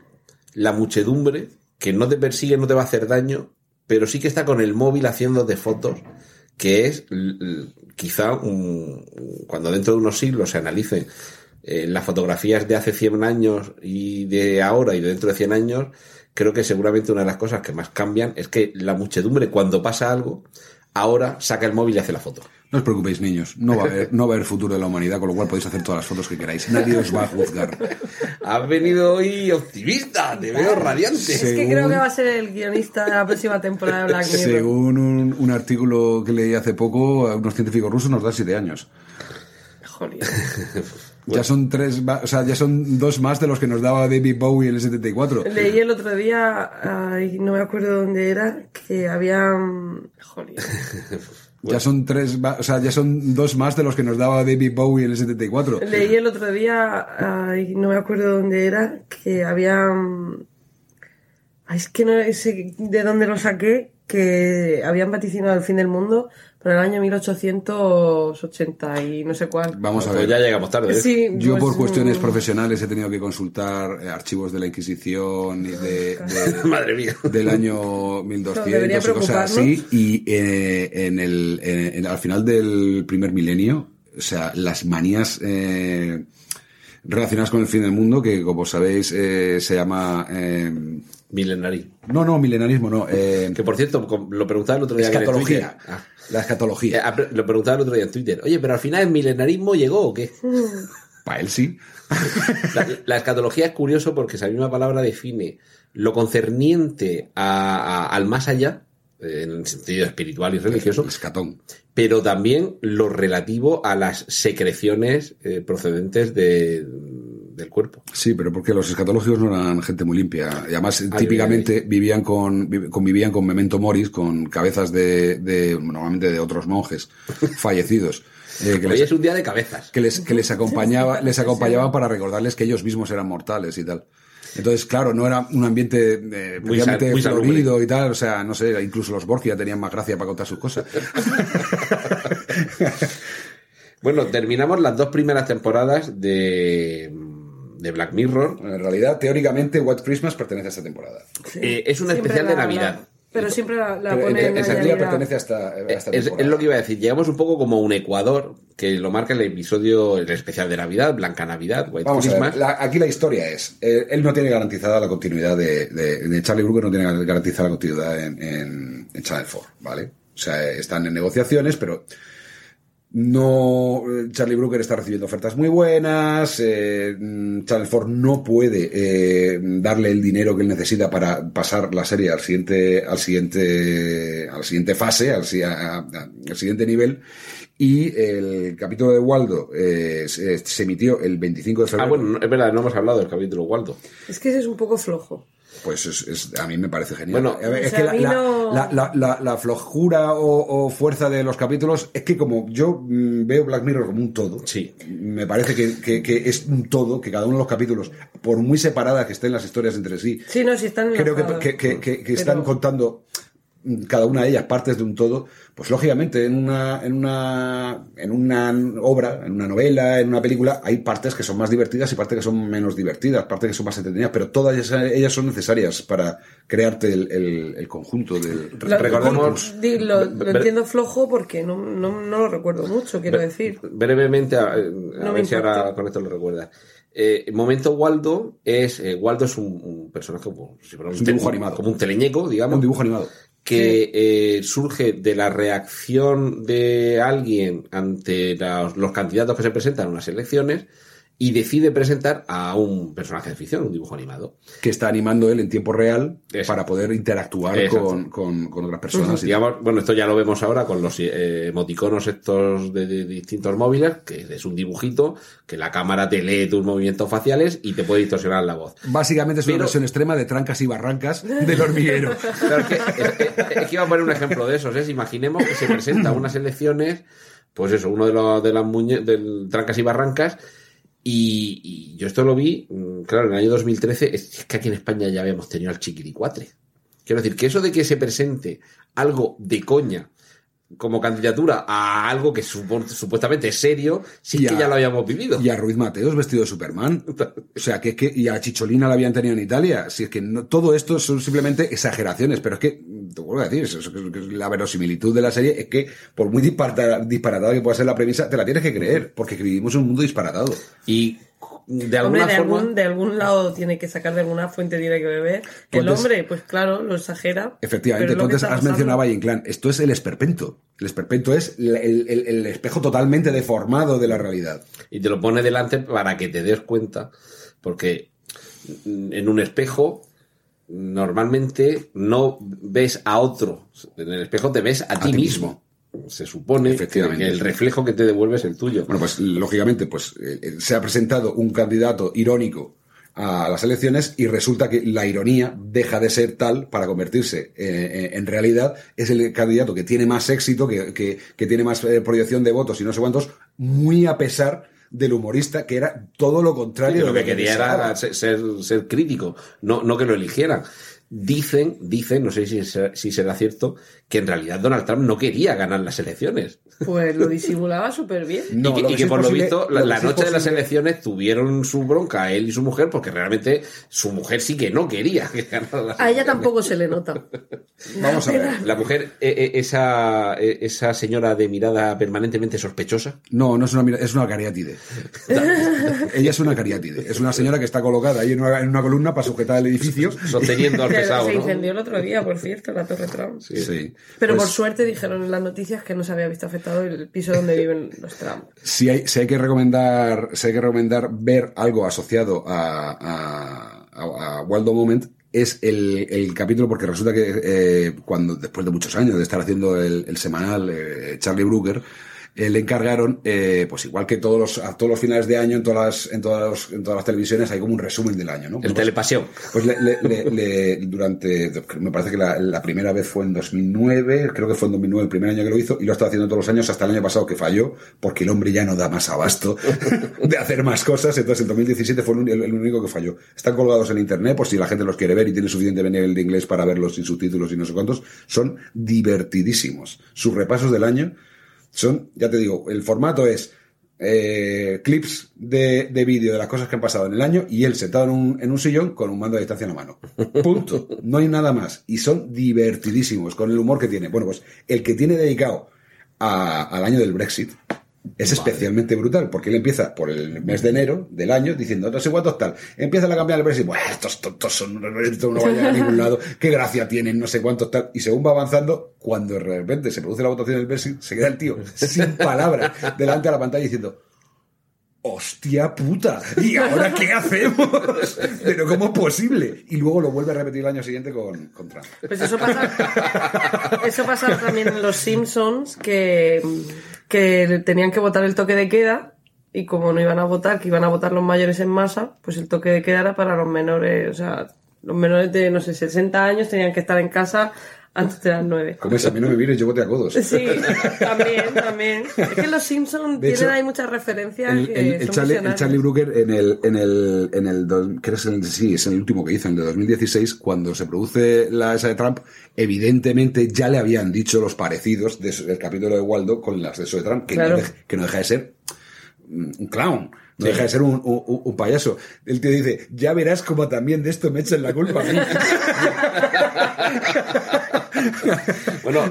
la muchedumbre que no te persigue, no te va a hacer daño, pero sí que está con el móvil haciéndote fotos, que es quizá un- cuando dentro de unos siglos se analicen eh, las fotografías de hace 100 años y de ahora y de dentro de 100 años, creo que seguramente una de las cosas que más cambian es que la muchedumbre cuando pasa algo, ahora saca el móvil y hace la foto. No os preocupéis, niños. No va, a haber, no va a haber futuro de la humanidad, con lo cual podéis hacer todas las fotos que queráis. Nadie os va a juzgar. (laughs) Has venido hoy optimista, te veo radiante. Es que Según- creo que va a ser el guionista de la próxima temporada de Black Mirror. Según un, un artículo que leí hace poco, a unos científicos rusos nos da siete años. (laughs) Ya son tres, o sea, ya son dos más de los que nos daba David Bowie en el 74. Leí el otro día, ay, no me acuerdo dónde era, que había... mm, Joder. (laughs) Ya son tres, o sea, ya son dos más de los que nos daba David Bowie en el 74. Leí el otro día, ay, no me acuerdo dónde era, que había... mm, ay, es que no sé de dónde lo saqué, que habían vaticinado el fin del mundo para el año 1880 y no sé cuál. Vamos a Pues ver. ya llegamos tarde. ¿eh? Sí, Yo pues, por cuestiones mm, profesionales he tenido que consultar eh, archivos de la Inquisición y de, de- (laughs) Madre mía. del año 1200 debería y cosas así y eh, en el en- en- al final del primer milenio o sea las manías eh, relacionadas con el fin del mundo que como sabéis eh, se llama eh, Milenarí. no no milenarismo no eh, Que por cierto, lo preguntaba el otro día. que escatología Twitter. La Eh, escatología pero Lo preguntaba el otro día en Twitter. Oye, pero al final el milenarismo llegó o qué? (laughs) para él sí (laughs) La, la escatología es curioso porque esa misma palabra define lo concerniente a- a- al más allá, eh, en el sentido espiritual y religioso, el escatón pero también lo relativo a las secreciones eh, procedentes de- del cuerpo. Sí, pero porque los escatológicos no eran gente muy limpia. Y además, Ay, típicamente vivían con, vi- convivían con memento moris, con cabezas de, de normalmente de otros monjes (laughs) fallecidos. eh, que, Hoy les, es un día de cabezas. que les, que les acompañaba, les acompañaba para recordarles que ellos mismos eran mortales y tal. Entonces, claro, no era un ambiente eh, Muy sal- muy florido y tal. O sea, no sé, incluso los Borgia tenían más gracia para contar sus cosas. (laughs) Bueno, terminamos las dos primeras temporadas de, de Black Mirror. En realidad, teóricamente, White Christmas pertenece a esta temporada. Eh, es un siempre especial de Navidad. la- pero siempre la, la Pero, ponen en, Navidad. pertenece a esta, a esta Es, es lo que iba a decir. Llegamos un poco como un Ecuador, que lo marca el episodio, el especial de Navidad, Blanca Navidad, White Vamos a Christmas. ver, la- aquí la historia es, eh, él no tiene garantizada la continuidad de, de, de Charlie Brooker, no tiene garantizada la continuidad en, en, en Channel 4, ¿vale? O sea, están en negociaciones, pero no, eh, Charlie Brooker está recibiendo ofertas muy buenas, eh, mm, Channel 4 no puede eh, darle el dinero que él necesita para pasar la serie al siguiente, al siguiente, al siguiente fase, al, a- a- al siguiente nivel. Y el capítulo de Waldo eh, se, se emitió el 25 de Ah, febrero. bueno, no- es verdad, no hemos hablado del capítulo Waldo. Es que ese es un poco flojo. Pues es, es- a mí me parece genial. Bueno, A ver, o es sea, que la, mí la- no- la- la- la- la flojura o, o fuerza de los capítulos es que como yo mm, veo Black Mirror como un todo, Sí. me parece que, que- que es un todo, que cada uno de los capítulos, por muy separadas que estén las historias entre sí, Sí, no, si están creo que, que- que- que- que Pero- están contando cada una de ellas partes de un todo, pues lógicamente en una, en una, en una obra, en una novela, en una película, hay partes que son más divertidas y partes que son menos divertidas, partes que son más entretenidas, pero todas ellas, ellas son necesarias para crearte el, el- el conjunto del Lo, Recordemos- di- lo- entiendo flojo porque no, no, no lo recuerdo mucho, quiero decir. Brevemente, a, a No me ver si ahora con esto lo recuerdas. Eh, momento Waldo es eh, Waldo es un, un personaje como, si un dibujo animado. como un teleñeco, digamos, un dibujo animado. Que eh, surge de la reacción de alguien ante los, los candidatos que se presentan a unas elecciones y decide presentar a un personaje de ficción, un dibujo animado. que está animando él en tiempo real Exacto. para poder interactuar con, con- con otras personas. Digamos, bueno, esto ya lo vemos ahora con los eh, emoticonos estos de, de distintos móviles, que es un dibujito, que la cámara te lee tus movimientos faciales y te puede distorsionar la voz. Básicamente es una Pero- versión extrema de trancas y barrancas del hormiguero. (laughs) Claro, es que, es que- es que iba a poner un ejemplo de esos, ¿eh? Imaginemos que se presenta unas elecciones, pues eso, uno de los de las muñe del Trancas y Barrancas, y, yo esto lo vi, mm, claro, en el año 2013, es que aquí en España ya habíamos tenido al Chiquiricuatre. Quiero decir, que eso de que se presente algo de coña como candidatura a algo que supuestamente es serio, sí Ya. que ya lo habíamos vivido. Y a Ruiz Mateos vestido de Superman. O sea, que, que y a Chicholina la habían tenido en Italia. Si es que no, todo esto son simplemente exageraciones, pero es que, te vuelvo a decir, eso es- que es la verosimilitud de la serie es que, por muy disparata- disparatada que pueda ser la premisa, te la tienes que creer, porque vivimos en un mundo disparatado. Y de Hombre, alguna de forma... algún, de algún lado tiene que sacar, de alguna fuente tiene que beber. El Entonces- hombre, pues claro, lo exagera. Efectivamente, entonces has pasando. mencionado a Valle Inclán. Esto es el esperpento. El esperpento es el, el- espejo totalmente deformado de la realidad. y te lo pone delante para que te des cuenta, porque en un espejo normalmente no ves a otro, en el espejo te ves a, ti ti mismo. Se supone que Efectivamente. el reflejo que te devuelve es el tuyo. Bueno, pues lógicamente, pues eh, eh, se ha presentado un candidato irónico a las elecciones y resulta que la ironía deja de ser tal para convertirse eh, en realidad. Es el candidato que tiene más éxito, que, que- que tiene más eh, proyección de votos y no sé cuántos, muy a pesar del humorista, que era todo lo contrario lo de que quería era ser, ser, ser crítico, no, no que lo eligieran. Dicen, dicen, no sé si, será- si será cierto, que en realidad Donald Trump no quería ganar las elecciones. Pues lo disimulaba súper bien. (laughs) No, y que, y por lo visto, la, lo noche de las elecciones tuvieron su bronca él y su mujer, porque realmente su mujer sí que no quería que ganara las A ella elecciones. tampoco se le nota. (laughs) Vamos a ver. La mujer, eh, eh, esa, eh, esa señora de mirada permanentemente sospechosa, No, no es una mira- es una cariátide. (laughs) Ella es una cariátide. Es una señora que está colocada ahí en una, en una columna para sujetar el edificio. sosteniendo al pesado, se ¿no? incendió el otro día, por cierto, la Torre Trump. Sí. Pero Pues- por suerte dijeron en las noticias que no se había visto afectado el piso donde viven los Trump. si hay, si hay que recomendar, si hay que recomendar ver algo asociado a, a, a- a Waldo Moment, es el, el capítulo, porque resulta que eh, cuando, después de muchos años de estar haciendo el, el semanal, eh, Charlie Brooker, eh, le encargaron, eh, pues igual que todos los, a todos los finales de año en todas las, en todas los- en todas las televisiones hay como un resumen del año, ¿no? el Pues, telepasión. pues le, le- le- le- durante, me parece que la, la primera vez fue en 2009, creo que fue en 2009 el primer año que lo hizo, y lo ha estado haciendo todos los años hasta el año pasado que falló, porque el hombre ya no da más abasto (laughs) de hacer más cosas, entonces en 2017 fue el- el único que falló. Están colgados en internet por si la gente los quiere ver y tiene suficiente nivel de inglés para verlos sin subtítulos y no sé cuántos, son divertidísimos. Sus repasos del año son, ya te digo, el formato es eh, clips de, de vídeo de las cosas que han pasado en el año y él sentado en un, en un sillón con un mando de distancia en la mano. Punto. No hay nada más. Y son divertidísimos con el humor que tiene. Bueno, pues el que tiene dedicado a- al año del Brexit es especialmente brutal porque él empieza por el mes de enero del año diciendo no sé cuántos tal. Empieza a cambiar el Brexit. Bueno, estos tontos son, esto no vayan a ningún lado. (laughs) Qué gracia tienen, no sé cuántos tal. Y según va avanzando, cuando de repente se produce la votación del Brexit, se queda el tío sin palabras delante de la pantalla diciendo ¡Hostia puta! ¿Y ahora qué hacemos? Pero ¿cómo es posible? Y luego lo vuelve a repetir el año siguiente con, con Trump. Pues eso pasa, eso pasa también en los Simpsons, que, que tenían que votar el toque de queda y como no iban a votar, que iban a votar los mayores en masa, pues el toque de queda era para los menores, o sea, los menores de, no sé, 60 años tenían que estar en casa antes de las 9. Como es, a mí no me vienes, yo bote a codos. Sí, también, también. Es que los Simpsons tienen hecho, ahí muchas referencias El, que el- el son Charlie, el. Charlie Brooker en el, en el, en el, que es el, sí, es el último que hizo, en el de 2016, cuando se produce la esa de Trump, evidentemente ya le habían dicho los parecidos de- del capítulo de Waldo con las de eso de Trump, que, Claro. no, deja, que no deja de ser un clown. No deja de ser un, un- un- un payaso. El tío dice, ya verás como también de esto me echan la culpa. (laughs) a (laughs) mí". Bueno,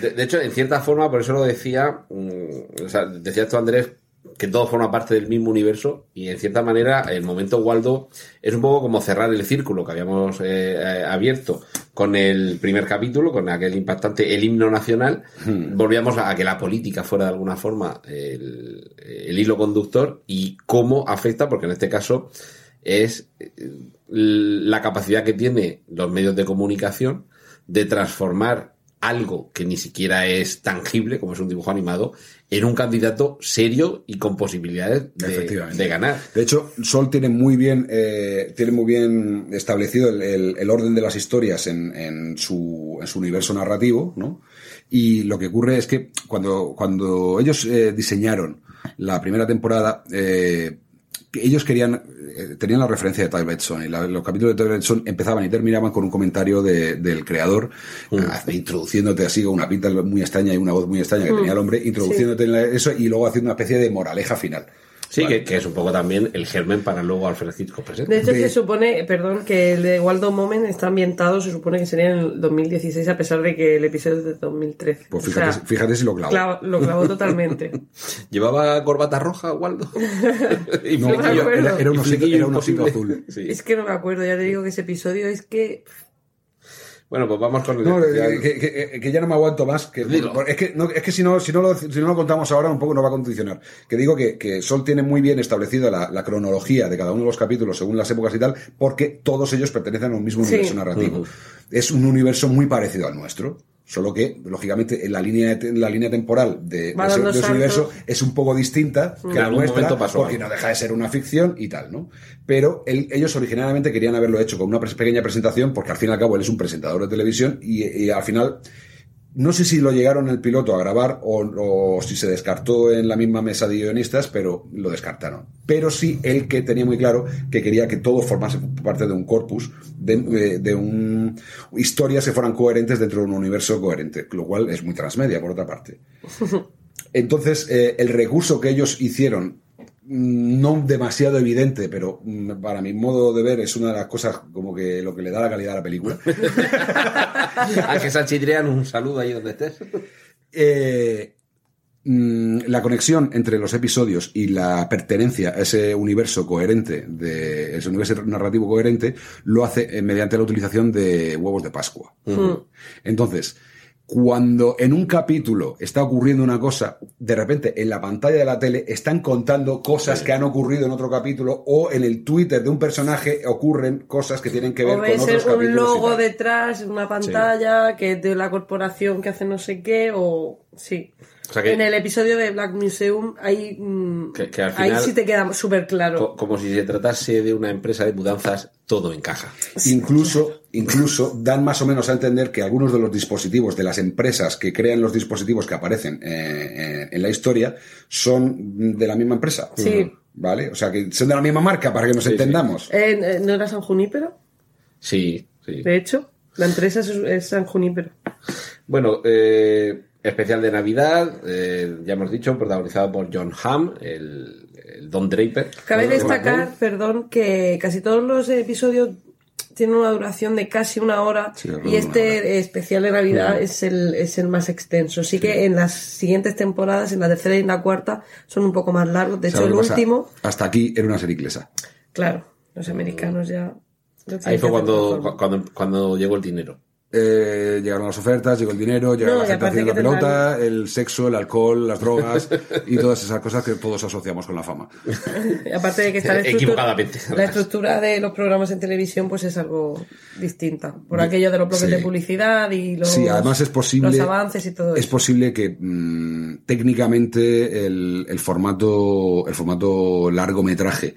de, de hecho, en cierta forma, por eso lo decía, mm, o sea, decías tú, Andrés, que todo forma parte del mismo universo y en cierta manera el momento Waldo es un poco como cerrar el círculo que habíamos eh, eh, abierto con el primer capítulo, con aquel impactante el himno nacional, volvíamos a, que la política fuera de alguna forma el, el hilo conductor y cómo afecta, porque en este caso es eh, la capacidad que tiene los medios de comunicación de transformar algo que ni siquiera es tangible, como es un dibujo animado, en un candidato serio y con posibilidades de, ganar. De hecho, Sol tiene muy bien, eh, tiene muy bien establecido el, el- el orden de las historias en, en su, en su universo narrativo, ¿no? Y lo que ocurre es que cuando, cuando ellos eh, diseñaron la primera temporada, eh, ellos querían, eh, tenían la referencia de Ty Betson y la- los capítulos de Ty Betson empezaban y terminaban con un comentario de- del creador, eh, introduciéndote así con una pinta muy extraña y una voz muy extraña que tenía el hombre, introduciéndote en la- eso y luego haciendo una especie de moraleja final. Sí, que, que es un poco también el germen para luego Alfred Hitchcock presente. De hecho, se supone, perdón, que el de Waldo Moment está ambientado, se supone que sería en el 2016, a pesar de que el episodio es de 2013. Pues O fíjate, sea, fíjate si lo clavo. clavo- lo clavó totalmente. (laughs) ¿Llevaba corbata roja, Waldo? (laughs) y No, me acuerdo. era, era un osito, flequillo era un osito imposible. azul. Sí. Es que no me acuerdo, ya te digo que ese episodio es que. Bueno, pues vamos con el No, especial. eh, que, que- que ya no me aguanto más. Que, es que, no, es que si, no, si, no lo, si no lo contamos ahora, un poco nos va a condicionar. Que digo que, que Sol tiene muy bien establecida la, la cronología de cada uno de los capítulos según las épocas y tal, porque todos ellos pertenecen a un mismo Sí. universo narrativo. Es un universo muy parecido al nuestro. Solo que, lógicamente, en la línea, la línea temporal de, de ese, de universo es un poco distinta que En la algún nuestra, momento pasó porque algo. no deja de ser una ficción y tal, ¿no? Pero él- ellos originalmente querían haberlo hecho con una pequeña presentación, porque al fin y al cabo él es un presentador de televisión y, y al final no sé si lo llegaron el piloto a grabar o, o si se descartó en la misma mesa de guionistas, pero lo descartaron. Pero sí él que tenía muy claro que quería que todo formase parte de un corpus, de, de- de un historias que fueran coherentes dentro de un universo coherente, lo cual es muy transmedia, por otra parte. (laughs) Entonces, eh, el recurso que ellos hicieron, no demasiado evidente, pero mm, para mi modo de ver es una de las cosas como que lo que le da la calidad a la película. (laughs) Ángel Sanchidrián, un saludo ahí donde estés. Eh, mm, la conexión entre los episodios y la pertenencia a ese universo coherente, de ese universo narrativo coherente, lo hace eh, mediante la utilización de huevos de Pascua. Entonces, cuando en un capítulo está ocurriendo una cosa, de repente en la pantalla de la tele están contando cosas que han ocurrido en otro capítulo o en el Twitter de un personaje ocurren cosas que tienen que ver O con otros un capítulos. y logo detrás, una pantalla, que es de la corporación que hace no sé qué, o. Sí. O sea que- en el episodio de Black Museum, ahí, mm, Que- que al ahí final- sí te queda súper claro. Co- Como si se tratase de una empresa de mudanzas, todo encaja. Incluso, incluso dan más o menos a entender que algunos de los dispositivos de las empresas que crean los dispositivos que aparecen eh, eh, en la historia son de la misma empresa. Sí. ¿Vale? O sea, que son de la misma marca para que nos Sí, sí. entendamos. Eh, eh, ¿No era San Junípero? Sí, sí. De hecho, la empresa es, es San Junípero. Bueno, eh, especial de Navidad, eh, ya hemos dicho, protagonizado por John Hamm, el, el Don Draper. Cabe destacar, perdón, que casi todos los episodios tienen una duración de casi una hora Sí, y este hora. especial de Navidad es, el, es el más extenso. Sí, que en las siguientes temporadas, en la tercera y en la cuarta, son un poco más largos. De hecho, ¿Sabes el último, Hasta aquí era una serie inglesa. claro, los americanos ya... Ahí fue cuando, cuando, cuando llegó el dinero. Eh, llegaron las ofertas, llegó el dinero, llegaron No, la gente haciendo la pelota, el sexo, el alcohol, las drogas (laughs) y todas esas cosas que todos asociamos con la fama. (laughs) Aparte de que está la estructura, Equivocadamente, la estructura de los programas en televisión pues es algo distinta. Por aquello de los bloques Sí. de publicidad y los, Sí, además es posible. los avances y todo Es eso. posible que mm, técnicamente el, el formato el formato largometraje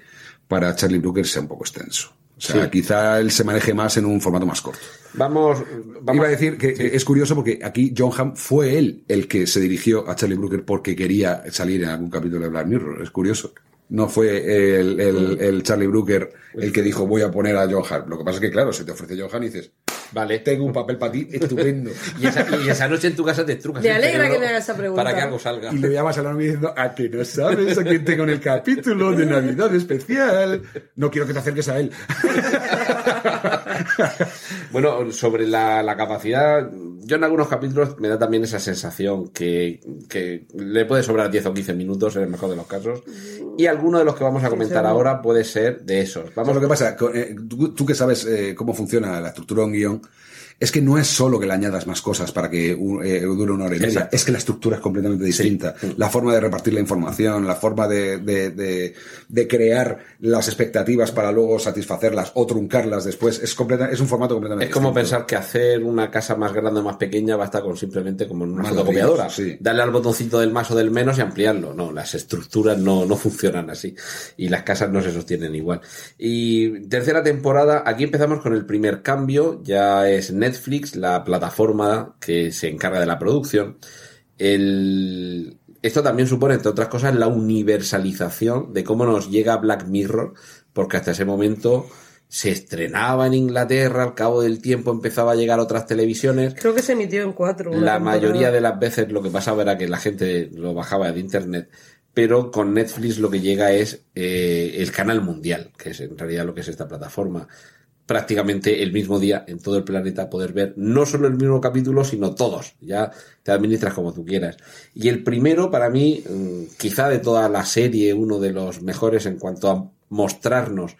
para Charlie Brooker sea un poco extenso. O sea, Sí. quizá él se maneje más en un formato más corto. Vamos, vamos Iba a decir que es curioso porque aquí John Hamm fue él el que se dirigió a Charlie Brooker porque quería salir en algún capítulo de Black Mirror. Es curioso. No fue el, el- el Charlie Brooker el que dijo voy a poner a John Hamm. Lo que pasa es que, claro, se te ofrece John Hamm y dices, Vale. tengo un papel para ti estupendo. Y esa, y esa noche en tu casa te trucas. Me el alegra que me hagas esa pregunta. Para que algo salga. Y le llamas a la novia diciendo, a que no sabes a quién tengo en el capítulo de Navidad especial. No quiero que te acerques a él. (laughs) (laughs) Bueno, sobre la, la capacidad, yo en algunos capítulos me da también esa sensación que, que le puede sobrar 10 o 15 minutos en el mejor de los casos. Y alguno de los que vamos a comentar ahora puede ser de esos. Vamos, lo que pasa, eh, tú, tú que sabes eh, cómo funciona la estructura de un guion, es que no es solo que le añadas más cosas para que un- eh, dure una hora y media, Exacto. es que la estructura es completamente distinta. La forma de repartir la información, la forma de, de- de- de crear las expectativas para luego satisfacerlas o truncarlas después, es, completa, es un formato completamente Es como distinto. pensar que hacer una casa más grande o más pequeña basta con simplemente como en una Más fotocopiadora. sí. Darle al botoncito del más o del menos y ampliarlo. No, las estructuras no, no funcionan así. Y las casas no se sostienen igual. Y tercera temporada, aquí empezamos con el primer cambio. Ya es Netflix, la plataforma que se encarga de la producción. El... Esto también supone, entre otras cosas, la universalización de cómo nos llega Black Mirror, porque hasta ese momento se estrenaba en Inglaterra, al cabo del tiempo empezaba a llegar a otras televisiones. Creo que se emitió en cuatro. La temporada. mayoría de las veces lo que pasaba era que la gente lo bajaba de internet, pero con Netflix lo que llega es eh, el canal mundial, que es en realidad lo que es esta plataforma. Prácticamente el mismo día en todo el planeta poder ver no solo el mismo capítulo, sino todos. Ya te administras como tú quieras. Y el primero, para mí, mm, quizá de toda la serie, uno de los mejores en cuanto a mostrarnos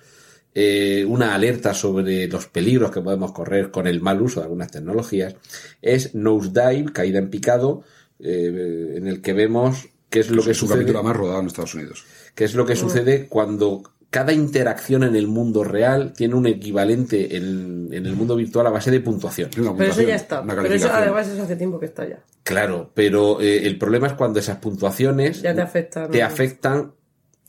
eh, una alerta sobre los peligros que podemos correr con el mal uso de algunas tecnologías, es Nosedive, caída en picado, eh, en el que vemos qué es lo que es un sucede, capítulo más rodado en Estados Unidos. qué es lo que sucede cuando cada interacción en el mundo real tiene un equivalente en, en el mundo virtual a base de puntuación. Una Pero eso ya está. una Pero eso además eso hace tiempo que está ya. Claro, pero eh, el problema es cuando esas puntuaciones Ya te afectan. te afectan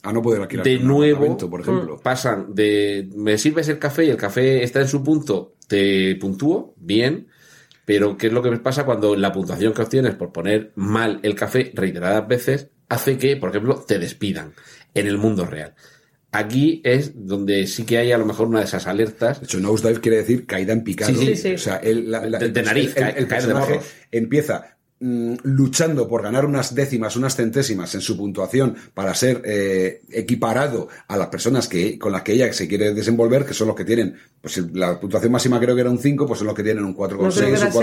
A no poder alquilar de nuevo por ejemplo. pasan de me sirves el café y el café está en su punto, te puntúo, bien, pero ¿qué es lo que pasa cuando la puntuación que obtienes por poner mal el café reiteradas veces hace que, por ejemplo, te despidan en el mundo real? Aquí es donde sí que hay a lo mejor una de esas alertas De hecho, nosedive quiere decir caída en picado. Sí, sí. Sí. O sea, el, la- la- De- nariz, el, el caer de empieza mm, luchando por ganar unas décimas, unas centésimas en su puntuación para ser eh, equiparado a las personas que con las que ella se quiere desenvolver, que son los que tienen, pues la puntuación máxima creo que era un 5, pues son los que tienen un 4,6 ¿No creo que o era 4.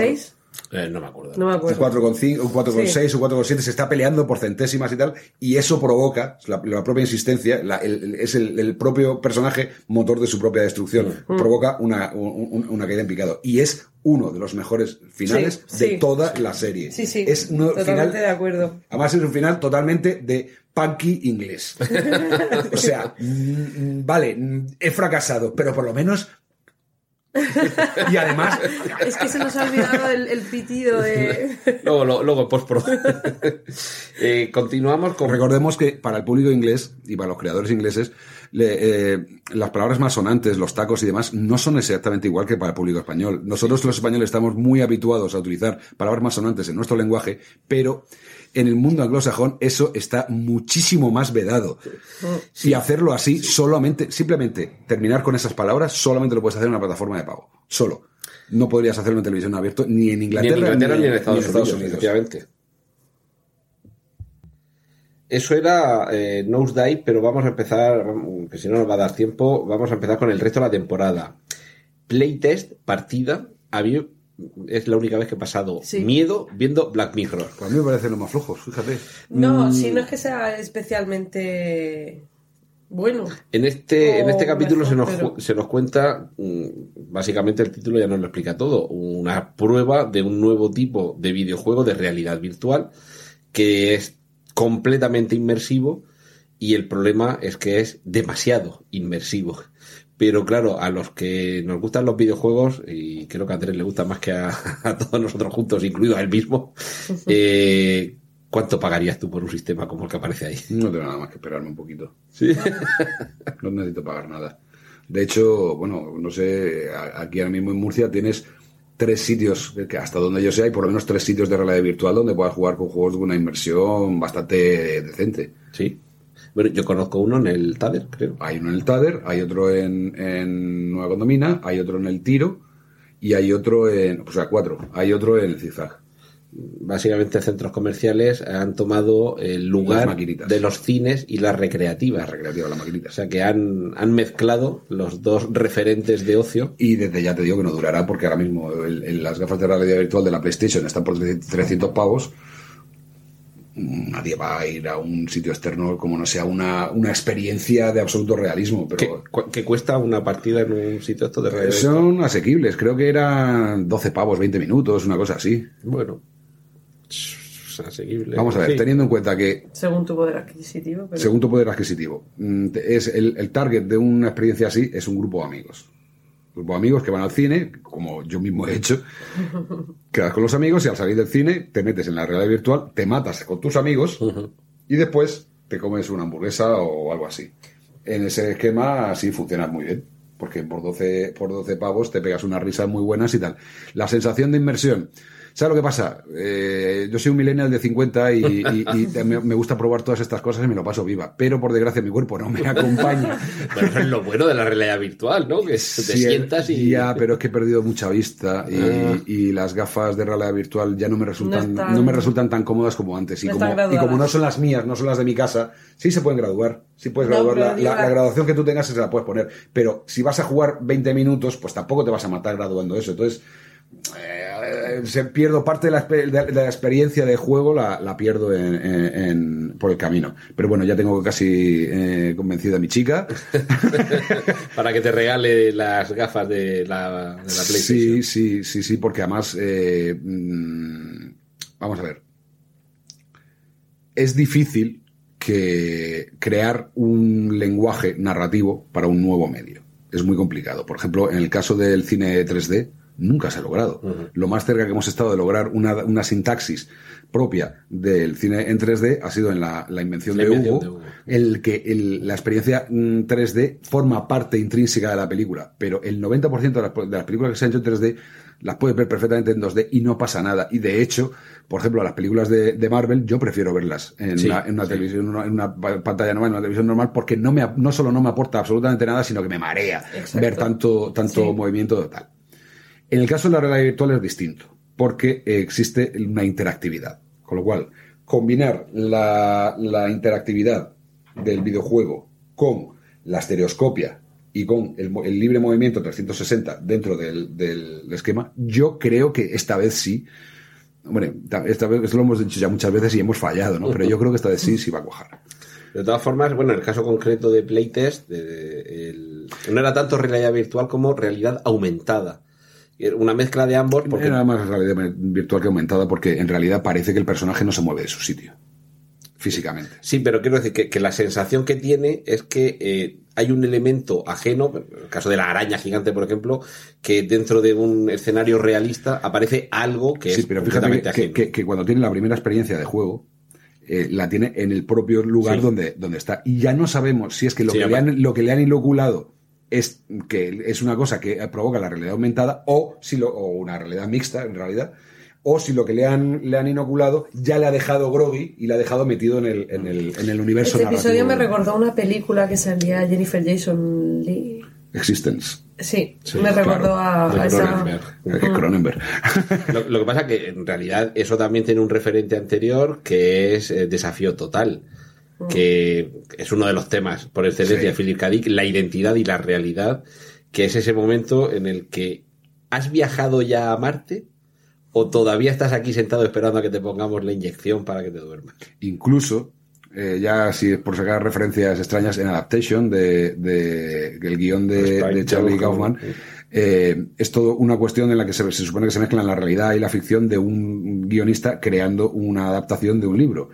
Eh, no me acuerdo. No me Un acuerdo. 4,5, un 4,6 Sí. o 4,7 se está peleando por centésimas y tal, y eso provoca, la, la propia insistencia, la- el- el- es el, el propio personaje motor de su propia destrucción, Mm. provoca una, un- un- una caída en picado. Y es uno de los mejores finales Sí, de sí. toda la serie. Sí, sí. Es uno totalmente final, de acuerdo. además es un final totalmente de punky inglés. (laughs) o sea, mm, mm, vale, mm, he fracasado, pero por lo menos... y además, Es que se nos ha olvidado el, el pitido de. Luego, lo- luego post-pro. Eh, continuamos con... Recordemos que para el público inglés y para los creadores ingleses, le- eh, las palabras más sonantes, los tacos y demás, no son exactamente igual que para el público español. Nosotros los españoles estamos muy habituados a utilizar palabras más sonantes en nuestro lenguaje, pero en el mundo anglosajón eso está muchísimo más vedado. Y hacerlo así, solamente, simplemente terminar con esas palabras, solamente lo puedes hacer en una plataforma de pago. Solo. No podrías hacerlo en televisión abierto ni en Ni Inglaterra en Inglaterra ni en Estados, Unidos, efectivamente. Eso era eh, Nosedive, pero vamos a empezar, que si no nos va a dar tiempo, vamos a empezar con el resto de la temporada. Playtest, partida, a mí es la única vez que he pasado Sí. miedo viendo Black Mirror. Pues a mí me parecen los más flojos, fíjate. No, si no es que sea especialmente bueno. En este, en este capítulo se, nos, pero- se nos cuenta, mm, básicamente el título ya nos lo explica todo, una prueba de un nuevo tipo de videojuego de realidad virtual que es completamente inmersivo y el problema es que es demasiado inmersivo. Pero claro, a los que nos gustan los videojuegos, y creo que a Andrés le gusta más que a, (laughs) a todos nosotros juntos, incluido a él mismo, eh, ¿cuánto pagarías tú por un sistema como el que aparece ahí? No tengo nada más que esperarme un poquito. Sí. (laughs) No necesito pagar nada. De hecho, bueno, no sé, aquí ahora mismo en Murcia tienes tres sitios, que hasta donde yo sé, hay por lo menos tres sitios de realidad virtual donde puedas jugar con juegos de una inmersión bastante decente. Sí. Bueno, yo conozco uno en el Tader, creo. Hay uno en el Tader, hay otro en, en Nueva Condomina, hay otro en el Tiro y hay otro en, o sea, cuatro, hay otro en el Zigzag. Básicamente centros comerciales han tomado el Las lugar maquinitas. de los cines y las recreativas. La recreativa, la O sea que han, han mezclado los dos referentes de ocio. Y desde ya te digo que no durará porque ahora mismo el- el- las gafas de realidad virtual de la PlayStation están por 300 pavos. Nadie va a ir a un sitio externo como no sea una, una experiencia de absoluto realismo, que, pero cu- que cuesta una partida en un sitio esto de realidad. son asequibles. Creo que eran 12 pavos, 20 minutos, una cosa así. Bueno, asequible. Vamos a ver, Sí. teniendo en cuenta que Según tu poder adquisitivo. Pero... según tu poder adquisitivo, mm, es el, el target de una experiencia así es un grupo de amigos. Grupo de amigos que van al cine, como yo mismo he hecho, quedas con los amigos y al salir del cine te metes en la realidad virtual, te matas con tus amigos y después te comes una hamburguesa o algo así. En ese esquema así funciona muy bien, porque por 12, por 12 pavos te pegas unas risas muy buenas y tal. La sensación de inmersión. ¿Sabes lo que pasa? Eh, yo soy un millennial de 50 y, y- y (laughs) te- me, me gusta probar todas estas cosas y me lo paso viva. Pero por desgracia mi cuerpo no me acompaña. (laughs) Pero eso es lo bueno de la realidad virtual, ¿no? Que te Sí, sientas y... Ya, pero es que he perdido mucha vista y, Ah. y las gafas de realidad virtual ya no me resultan, No me resultan tan cómodas como antes. Y no como, y no son las mías, no son las de mi casa, sí se pueden graduar. Sí puedes No, graduar. la graduación que tú tengas se la puedes poner. Pero si vas a jugar 20 minutos, pues tampoco te vas a matar graduando eso. Entonces, eh, se pierdo parte de la, expe- de- de la experiencia de juego, la, la pierdo en- en- en- por el camino. Pero bueno, ya tengo casi eh, convencida a mi chica. (laughs) Para que te regale las gafas de la, de la PlayStation. Sí, sí, sí, sí, porque además, eh, mm, vamos a ver, es difícil que crear un lenguaje narrativo para un nuevo medio. Es muy complicado. Por ejemplo, en el caso del cine 3D, nunca se ha logrado. Lo más cerca que hemos estado de lograr una, una sintaxis propia del cine en 3D ha sido en la, la invención, La de, invención Hugo, de Hugo. el que el- la experiencia mm, 3D forma parte intrínseca de la película, pero el 90% de las, de las películas que se han hecho en 3D las puedes ver perfectamente en 2D y no pasa nada. Y de hecho, por ejemplo, las películas de, de Marvel, yo prefiero verlas en, Sí, una, en una sí. televisión, en una, en una pa- pantalla normal, en una televisión normal, porque no, me, no solo no me aporta absolutamente nada, sino que me marea Exacto. ver tanto, tanto Sí. movimiento tal. En el caso de la realidad virtual es distinto, porque existe una interactividad. Con lo cual, combinar la, interactividad del videojuego con la estereoscopia y con el, libre movimiento 360 dentro del, esquema, yo creo que esta vez sí. Hombre, ta- esta vez esto lo hemos dicho ya muchas veces y hemos fallado, ¿no? Pero yo creo que esta vez sí, sí va a cuajar. De todas formas, bueno, en el caso concreto de Playtest, de- el- no era tanto realidad virtual como realidad aumentada. Era Una mezcla de ambos, porque Era más realidad virtual que aumentada porque en realidad parece que el personaje no se mueve de su sitio. Físicamente. Sí, pero quiero decir que, que la sensación que tiene es que eh, hay un elemento ajeno, en el caso de la araña gigante, por ejemplo, que dentro de un escenario realista aparece algo que Sí, es pero fíjate que, ajeno. que- que cuando tiene la primera experiencia de juego, eh, la tiene en el propio lugar Sí. donde, donde está. Y ya no sabemos si es que lo, Sí, que, le han, lo que le han inoculado es que es una cosa que provoca la realidad aumentada o si lo, o una realidad mixta en realidad o si lo que le han, le han inoculado ya le ha dejado groggy y le ha dejado metido en el, en el, en el universo Este episodio me recordó una película que salía Jennifer Jason Lee. Existence. Sí, Sí, me recordó claro. a, De a esa. Cronenberg. Eh, Cronenberg. Lo, lo que pasa que en realidad eso también tiene un referente anterior que es eh, Desafío Total, que es uno de los temas por excelencia Sí. de Philip K. Dick, la identidad y la realidad, que es ese momento en el que has viajado ya a Marte o todavía estás aquí sentado esperando a que te pongamos la inyección para que te duermas. Incluso, eh, ya si es por sacar referencias extrañas, en Adaptation, de, de- el guion de, de Charlie Kaufman, sí. eh, es todo una cuestión en la que se, se supone que se mezclan la realidad y la ficción de un guionista creando una adaptación de un libro.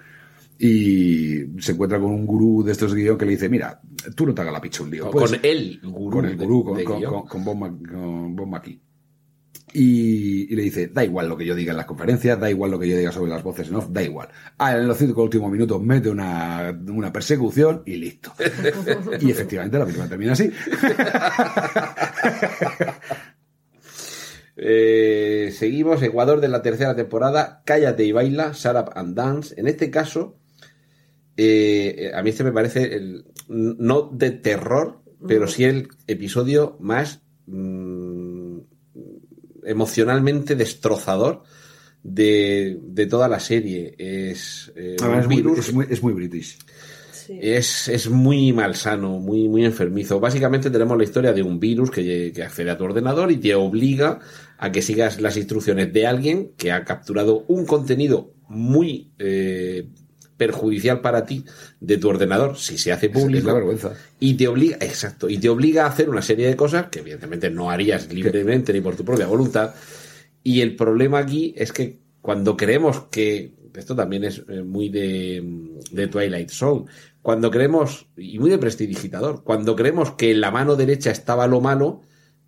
Y se encuentra con un gurú de estos guion que le dice, mira, tú no te hagas la picha un lío. con el gurú. con el de- gurú, con, de con, guion. con- con Bob, Ma- con Bob McKee. Y, y le dice, da igual lo que yo diga en las conferencias, da igual lo que yo diga sobre las voces en off, da igual. Ah, en los cinco últimos minutos mete una, una persecución y listo. (laughs) y efectivamente la película termina así. (laughs) Eh, seguimos, Ecuador de la tercera temporada, Cállate y baila, Shut Up and Dance. En este caso, eh, a mí este me parece el, no de terror, pero sí el episodio más mm, emocionalmente destrozador de, de toda la serie. Es eh, un es, muy, virus es muy- es muy british. Sí. es, es muy malsano, muy, muy enfermizo. Básicamente tenemos la historia de un virus que, que accede a tu ordenador y te obliga a que sigas las instrucciones de alguien que ha capturado un contenido muy eh, perjudicial para ti de tu ordenador, si se hace público. es la vergüenza. Y te obliga, exacto, y te obliga a hacer una serie de cosas que evidentemente no harías libremente ni por tu propia voluntad. Y el problema aquí es que cuando creemos que, esto también es eh, muy de, de Twilight Zone, cuando creemos, y muy de prestidigitador, cuando creemos que en la mano derecha estaba lo malo,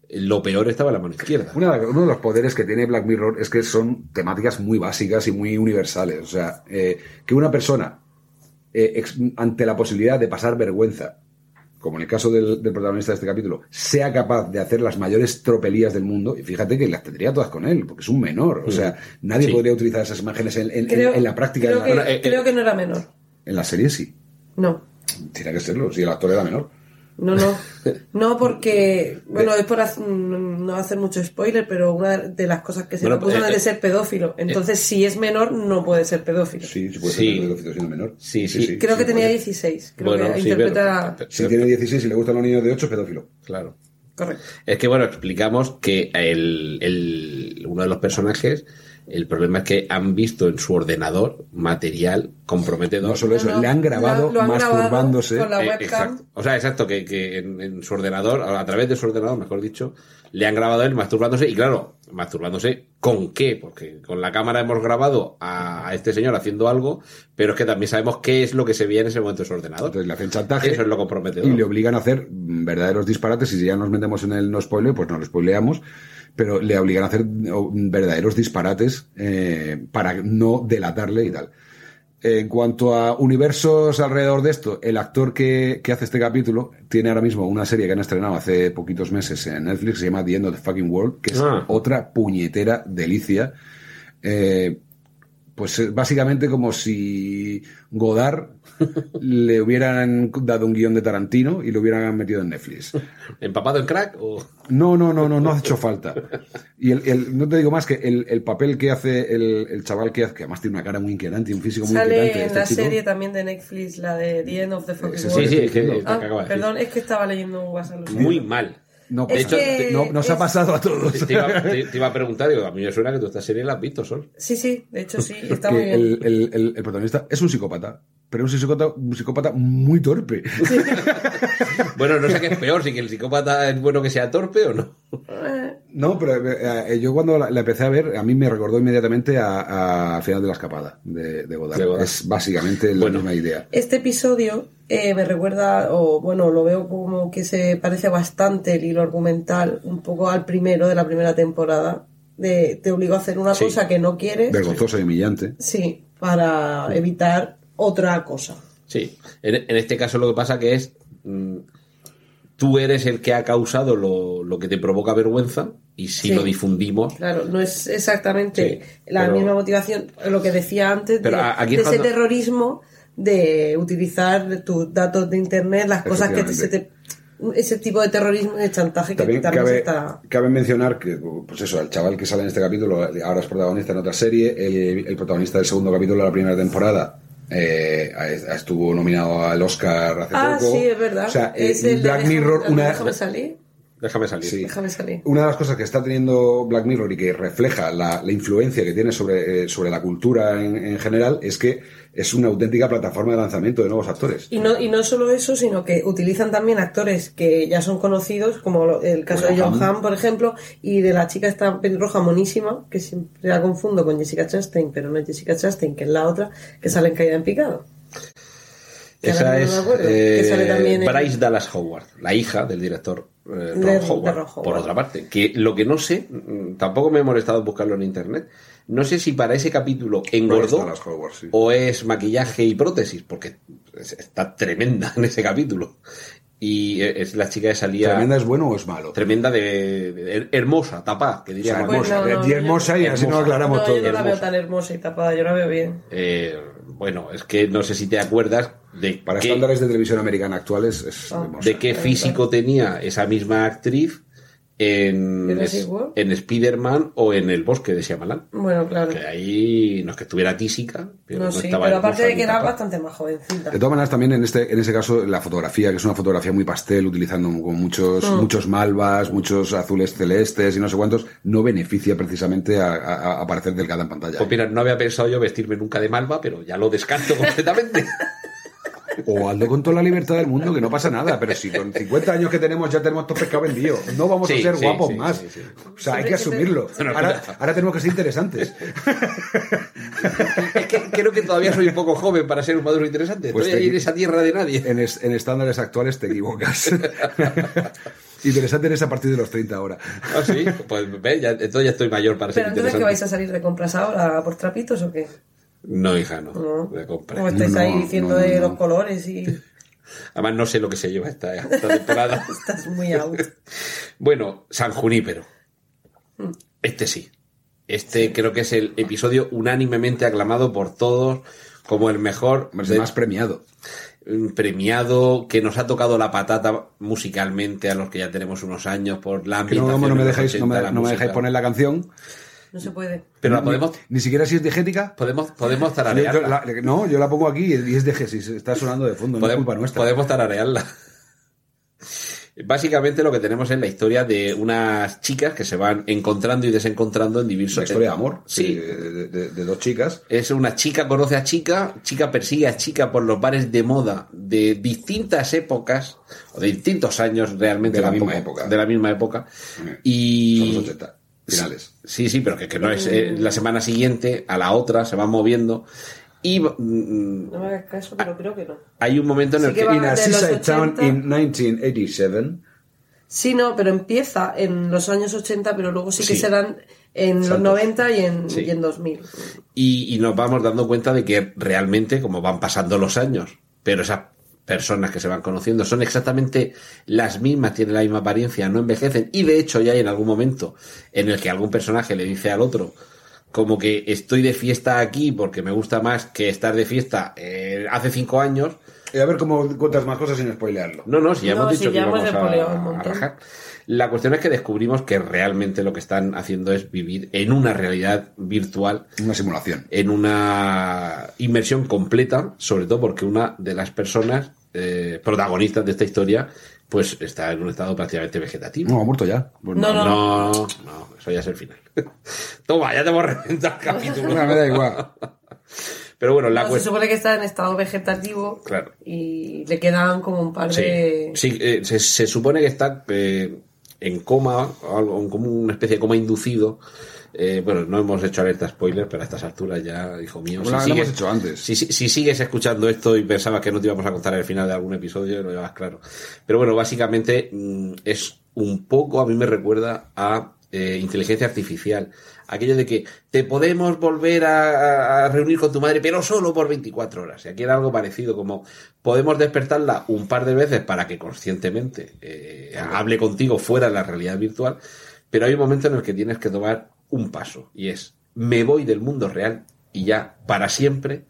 lo peor estaba en la mano izquierda. Una uno de los poderes que tiene Black Mirror es que son temáticas muy básicas y muy universales. O sea, eh, que una persona, eh, ex- ante la posibilidad de pasar vergüenza, como en el caso del, del protagonista de este capítulo, sea capaz de hacer las mayores tropelías del mundo, y fíjate que las tendría todas con él, porque es un menor. O sea, nadie Sí. podría utilizar esas imágenes en, en- Creo, en la práctica. creo, en, que, la, Bueno, eh, creo eh, que no era menor. en la serie sí. No. Tiene que serlo, si el actor era menor. No, no. (laughs) No, porque, bueno, es por hac- no hacer mucho spoiler, pero una de las cosas que se Bueno, propuso eh, es de eh, ser pedófilo. Entonces, si es menor, no puede ser pedófilo. Sí, sí puede Sí. ser pedófilo siendo menor. Sí, sí. Creo que sí tenía puede. 16. Creo Bueno, que sí, interpreta. pero- Si tiene 16 y le gustan los niños de 8, es pedófilo. Claro. Correcto. Es que, bueno, explicamos que el, el- uno de los personajes, el problema es que han visto en su ordenador material comprometedor. No solo eso, No, no, le han grabado lo han grabado masturbándose. con la Eh, webcam. O sea, exacto, que, que en, en su ordenador, a través de su ordenador, mejor dicho, le han grabado a él masturbándose. Y claro, masturbándose ¿con qué? Porque con la cámara hemos grabado a, a este señor haciendo algo, pero es que también sabemos qué es lo que se veía en ese momento en su ordenador. Entonces le hacen chantaje. Eso es lo comprometedor. Y le obligan a hacer verdaderos disparates. Y si ya nos metemos en el no spoiler, pues no lo spoileamos. Pero le obligan a hacer verdaderos disparates eh, para no delatarle y tal. En cuanto a universos alrededor de esto, el actor que, que hace este capítulo tiene ahora mismo una serie que han estrenado hace poquitos meses en Netflix, se llama The End of the Fucking World, que es Ah. otra puñetera delicia. Eh, pues es básicamente como si Godard le hubieran dado un guion de Tarantino y lo hubieran metido en Netflix. (laughs) ¿Empapado en crack? O... No, no, no, no, no ha hecho falta. Y el, el- no te digo más que el, el papel que hace el, el chaval que hace, que además tiene una cara muy inquietante y un físico muy Sale inquietante. en este la chico, serie también de Netflix, la de The End of the Fucking World. Sí, sí, es que, diciendo. es que Ah, acaba de decir. perdón, es que estaba leyendo un WhatsApp. Muy mal. No, de hecho, que no, nos ha pasado a todos. Te, te iba, (laughs) te- te iba a preguntar, digo, a mí me suena que tú esta serie la has visto, Sol. Sí, sí, de hecho sí, (laughs) está muy bien. el, el- el- el protagonista es un psicópata, pero es un psicópata, un psicópata muy torpe. (laughs) Bueno, no sé qué es peor, si que el psicópata es bueno que sea torpe o no. No, pero eh, eh, yo cuando la, la empecé a ver, a mí me recordó inmediatamente a, a- al final de la escapada de, de Godard. De Godard. Es básicamente la Bueno. misma idea. Este episodio eh, me recuerda, o bueno, lo veo como que se parece bastante el hilo argumental, un poco al primero de la primera temporada. De, te obligó a hacer una Sí. cosa que no quieres, Vergonzoso y humillante. sí, para evitar otra cosa. Sí, en, en este caso lo que pasa que es, mm, tú eres el que ha causado lo, lo que te provoca vergüenza y si Sí. lo difundimos, Claro, no es exactamente Sí, la pero- misma motivación, lo que decía antes, Pero de, a- aquí de es ese cuando- terrorismo de utilizar tus datos de internet, las cosas que te- se te... Ese tipo de terrorismo y de chantaje que También, también, cabe, se está... cabe mencionar que, pues eso, el chaval que sale en este capítulo ahora es protagonista en otra serie. El, el protagonista del segundo capítulo de la primera temporada eh, estuvo nominado al Oscar hace Ah, poco. sí, es verdad. O sea, es eh, el de Black déjame- Mirror, el de una, Déjame salir. déjame salir. Sí. Déjame salir. Una de las cosas que está teniendo Black Mirror y que refleja la, la influencia que tiene sobre, eh, sobre la cultura en, en general es que es una auténtica plataforma de lanzamiento de nuevos actores. Y no, y no solo eso, sino que utilizan también actores que ya son conocidos, como el caso de John Hamm. Por ejemplo, y de la chica esta pelirroja monísima, que siempre la confundo con Jessica Chastain, pero no es Jessica Chastain, que es la otra, que sale en Caída en Picado. Esa no es acuerdo, eh, que sale también en- Bryce Dallas Howard, la hija del director eh, Ron, De- de Howard, Ron Howard. por otra parte. Que lo que no sé, mm, tampoco me he molestado en buscarlo en internet, no sé si para ese capítulo engordó Dallas Howard, sí. o es maquillaje y prótesis, porque es- está tremenda en ese capítulo. Y eh, es la chica que salía ¿Tremenda es bueno o es malo? tremenda de, de- hermosa, tapada, que O diría sea, Manuel. Pues no, hermosa. no, y yo- hermosa y así nos aclaramos No, todo. yo no la veo tan hermosa y tapada, yo la veo bien. Eh, bueno, es que no sé si te acuerdas de Para qué- estándares de televisión americana actuales es Ah. de qué físico tenía esa misma actriz en, en Spider-Man o en El Bosque de Shyamalan. Bueno, claro. Que ahí no es que estuviera tísica, pero No, no, sí, estaba pero aparte de que era bastante más jovencita. De todas maneras, también en este, en ese caso, la fotografía, que es una fotografía muy pastel, utilizando con muchos, Mm. muchos malvas, muchos azules celestes y no sé cuántos, no beneficia precisamente a, a- a aparecer delgada en pantalla. Pues mira, no había pensado yo vestirme nunca de malva, pero ya lo descarto (laughs) completamente. O ando con toda la libertad del mundo, que no pasa nada, pero si con 50 años que tenemos ya tenemos todo pescado vendido, no vamos Sí, a ser sí, guapos sí, más. sí, sí. O sea, hay que que asumirlo. Ahora, tenemos que ser interesantes. es que creo que todavía soy un poco joven para ser un maduro interesante. Pues Estoy te- ahí en esa tierra de nadie. En, es- en estándares actuales te equivocas. (laughs) Interesante eres a partir de los 30 ahora. Ah, sí, pues ve, ya, entonces ya estoy mayor para ser Pero entonces, interesante. ¿qué vais a salir de compras ahora? ¿Por trapitos o qué? No, hija, no. No. De compra. ¿O estáis No, ahí no, diciendo no, de no. los colores y (laughs) Además, no sé lo que se lleva esta, esta temporada. (laughs) estás muy out? (laughs) Bueno, San Junípero. Este sí. Este creo que es el episodio unánimemente aclamado por todos como el mejor, de- el más premiado. mm, premiado, que nos ha tocado la patata musicalmente a los que ya tenemos unos años por la Que no, me dejáis, no 80, me, no me dejáis poner la canción. No se puede. Pero la Ni- podemos, Ni, siquiera si es digética. podemos, podemos yo tararearla. la- no, yo la pongo aquí y es de Gesis. Está sonando de fondo, no es Podemos, culpa nuestra. podemos tararearla. Básicamente lo que tenemos es la historia de unas chicas que se van encontrando y desencontrando en diversos... Una historia de amor. Sí. De, de- de dos chicas. Es una chica conoce a chica, chica persigue a chica por los bares de moda de distintas épocas, o de distintos años realmente. De la tampoco, misma época. De la misma época. Eh, Y... Son los 80. Finales. Sí, sí, pero que, que no es eh, la semana siguiente a la otra, se van moviendo. Y mm, No me hagas caso, pero creo que no. hay un momento en Sí el que que... In a seaside town 80. in 1987. Sí, no, pero empieza en los años 80, pero luego sí que Sí. serán en los Saltos. 90 y en, Sí. y en 2000. Y, y nos vamos dando cuenta de que realmente, como van pasando los años, pero esas personas que se van conociendo son exactamente las mismas, tienen la misma apariencia, no envejecen. Y de hecho ya hay en algún momento en el que algún personaje le dice al otro, como que estoy de fiesta aquí porque me gusta más que estar de fiesta eh, hace cinco años. Y a ver cómo cuentas más cosas sin spoilearlo. No, no, si ya No, hemos si dicho ya que íbamos a, a rajar. La cuestión es que descubrimos que realmente lo que están haciendo es vivir en una realidad virtual Una simulación. en una inmersión completa, sobre todo porque una de las personas eh, protagonistas de esta historia, pues está en un estado prácticamente vegetativo. No, ha muerto ya. Pues No, no. No, no, eso ya es el final. (laughs) Toma, ya te hemos reventado el capítulo. Bueno, me da igual. Pero bueno, la No, se supone que está en estado vegetativo Claro. y le quedan como un par Sí, de... sí, eh, se, se supone que está eh, en coma, o algo, en como una especie de coma inducido. Eh, bueno, no hemos hecho alerta spoiler, pero a estas alturas ya, hijo mío. Lo- lo hemos hecho antes. Si, si- si sigues escuchando esto y pensabas que no te íbamos a contar el final de algún episodio, lo llevas claro. Pero bueno, básicamente mm, es un poco, a mí me recuerda a eh, inteligencia artificial. Aquello de que te podemos volver a, a reunir con tu madre, pero solo por 24 horas. Y aquí era algo parecido, como podemos despertarla un par de veces para que conscientemente eh, hable contigo fuera de la realidad virtual, pero hay un momento en el que tienes que tomar un paso, y es, me voy del mundo real y ya, para siempre,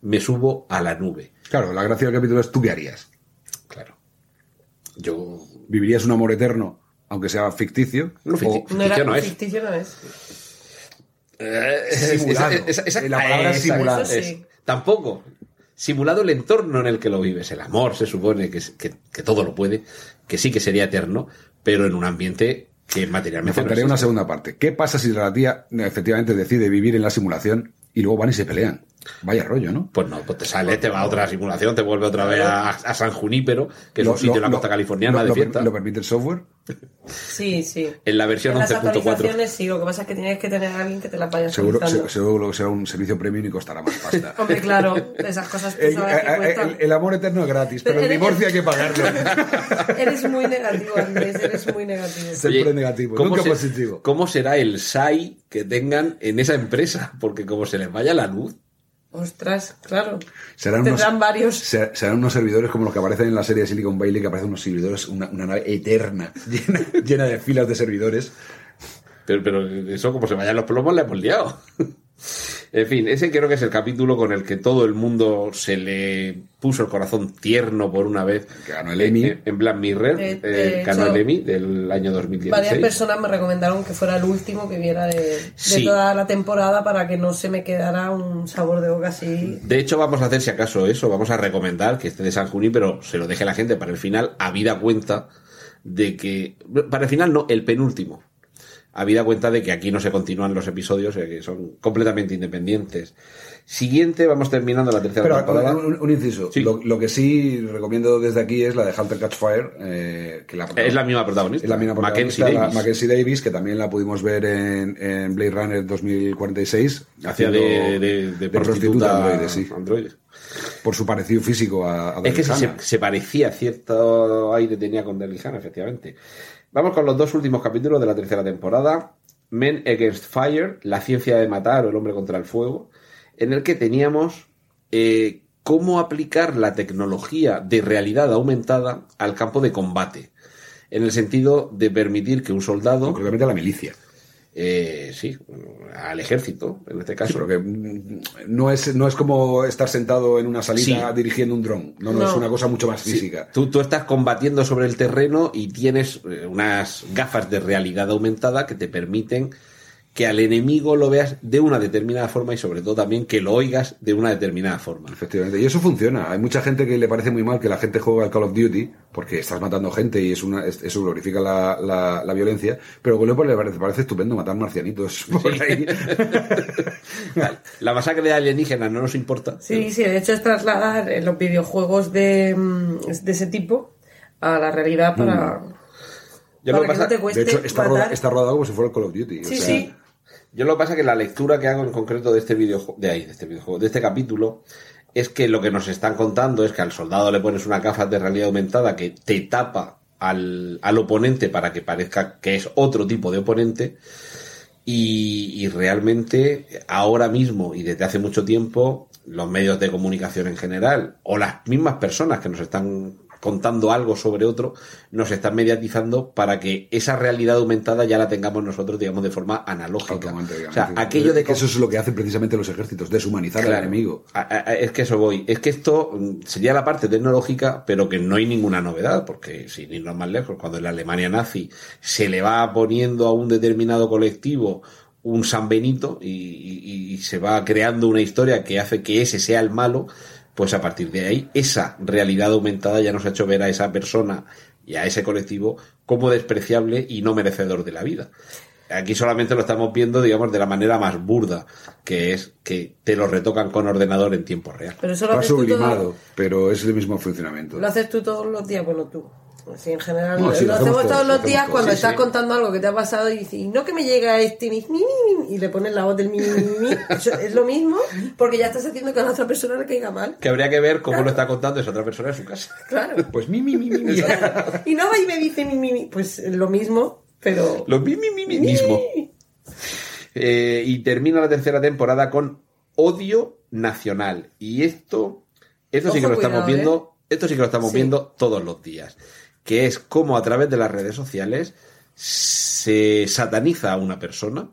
me subo a la nube. Claro, la gracia del capítulo es tú qué harías. Claro. Yo... ¿Vivirías un amor eterno, aunque sea ficticio? No, O- ficticio. No era Ficticio no es. ficticio, no es. Simulado. La palabra es esa- simulado. Eso sí. es- tampoco. Simulado el entorno en el que lo vives. El amor se supone que, es- que, que todo lo puede, que sí que sería eterno, pero en un ambiente que Me no faltaría una segunda parte. ¿Qué pasa si la tía efectivamente decide vivir en la simulación y luego van y se pelean? Vaya rollo, ¿no? Pues no, pues te sale, te va a otra simulación, te vuelve otra vez a, a San Junípero, que es Lo- un sitio lo- en la lo- costa californiana lo- de fiesta. ¿Lo permite el software? Sí, sí. En la versión En las 11.4. actualizaciones sí, lo que pasa es que tienes que tener a alguien que te las vaya Seguro, actualizando. se- seguro que será un servicio premium y costará más pasta. (laughs) Hombre, claro, esas cosas tú El, sabes que el- cuestan. el- el amor eterno es gratis, pero, Pero el eres- divorcio hay que pagarlo. (laughs) Eres muy negativo, Andrés, eres muy negativo. Siempre Oye, negativo, ¿cómo nunca se- positivo. ¿Cómo será el SAI que tengan en esa empresa? Porque como se les vaya la luz, Ostras, claro. Serán unos, Tendrán varios. ser- serán unos servidores como los que aparecen en la serie de Silicon Valley, que aparecen unos servidores, una, una nave eterna, (laughs) llena, llena de filas de servidores. pero, pero eso como se vayan los plomos le hemos liado. En fin, ese creo que es el capítulo con el que todo el mundo se le puso el corazón tierno por una vez. Ganó el Emmy. En, en Black Mirror, eh, de ganó el Emmy del año Varias 2016. personas me recomendaron que fuera el último que viera de, de Sí. toda la temporada para que no se me quedara un sabor de boca así. De hecho, vamos a hacer, si acaso, eso. Vamos a recomendar que esté de San Juní, pero se lo deje la gente para el final, habida cuenta de que. Para el final, no, el penúltimo. Habida cuenta de que aquí no se continúan los episodios, eh, que son completamente independientes. Siguiente, vamos terminando la tercera Pero temporada. un, un inciso. Sí. Lo, lo que sí recomiendo desde aquí es la de Hunter Catch Fire. eh, que la, Es la misma protagonista. Es la misma Mackenzie protagonista, la- Davis. Mackenzie Davis, que también la pudimos ver en, en Blade Runner 2046. Hacía de, de- de prostituta androide, sí. Por su parecido físico a, a Es que se, se parecía, cierto aire tenía con Hannah, efectivamente. Vamos con los dos últimos capítulos de la tercera temporada. Men Against Fire, la ciencia de matar o el hombre contra el fuego, en el que teníamos eh, cómo aplicar la tecnología de realidad aumentada al campo de combate. En el sentido de permitir que un soldado, la milicia. Eh, sí, al ejército, en este caso, pero que mm, no es, no es como estar sentado en una salita Sí. dirigiendo un dron. No, no, No. es una cosa mucho más Sí, física. Tú, tú estás combatiendo sobre el terreno y tienes eh, unas gafas de realidad aumentada que te permiten que al enemigo lo veas de una determinada forma y sobre todo también que lo oigas de una determinada forma. Efectivamente. Y eso funciona. Hay mucha gente que le parece muy mal que la gente juegue al Call of Duty porque estás matando gente y es una, es- eso glorifica la, la, la violencia. Pero a Leopard le parece, parece estupendo matar marcianitos (laughs) por ahí. (laughs) La masacre de alienígenas no nos importa. Sí, sí, de hecho es trasladar eh, los videojuegos de, mm, de ese tipo a la realidad para, Mm. Yo lo para que que pasa- no te De hecho, está, matar. roda- está rodado como si fuera el Call of Duty. o Sí, sea, sí. Yo lo que pasa es que la lectura que hago en concreto de este videojuego, de ahí, de este videojuego, de este capítulo, es que lo que nos están contando es que al soldado le pones una gafa de realidad aumentada que te tapa al, al oponente para que parezca que es otro tipo de oponente. Y, y realmente ahora mismo y desde hace mucho tiempo los medios de comunicación en general o las mismas personas que nos están contando algo sobre otro nos están mediatizando para que esa realidad aumentada ya la tengamos nosotros digamos de forma analógica o sea aquello de que eso es lo que hacen precisamente los ejércitos, deshumanizar al enemigo. A- a- Es que eso voy. Es que esto mm, sería la parte tecnológica, pero que no hay ninguna novedad, porque sin irnos más lejos, cuando en la Alemania nazi se le va poniendo a un determinado colectivo un San Benito y, y- y se va creando una historia que hace que ese sea el malo, pues a partir de ahí esa realidad aumentada ya nos ha hecho ver a esa persona y a ese colectivo como despreciable y no merecedor de la vida. Aquí solamente lo estamos viendo, digamos, de la manera más burda, que es que te lo retocan con ordenador en tiempo real. Pero eso lo Está haces, tú sublimado, todo- pero es el mismo funcionamiento. lo haces tú todos los días, bueno, tú. Sí, en general, No, lo, sí, lo lo hacemos hacemos todos, todos lo los días cuando sí, estás sí. contando algo que te ha pasado y dices, y no que me llega este ni, ni, ni, ni", y le pones la voz del mi, mi, mi, mi". Eso es lo mismo, porque ya estás haciendo que a la otra persona le caiga mal. Que habría que ver cómo lo está contando esa otra persona en su casa. Claro. Pues mi, mi, mi, mi, mi. y no va y me dice mi, mi, mi. Pues lo mismo, pero. Lo mi, mi, mi, mi mismo. Eh, y termina la tercera temporada con odio nacional. Y esto, esto sí que lo estamos ¿eh? viendo, esto sí que lo estamos Sí. viendo todos los días. Que es cómo a través de las redes sociales se sataniza a una persona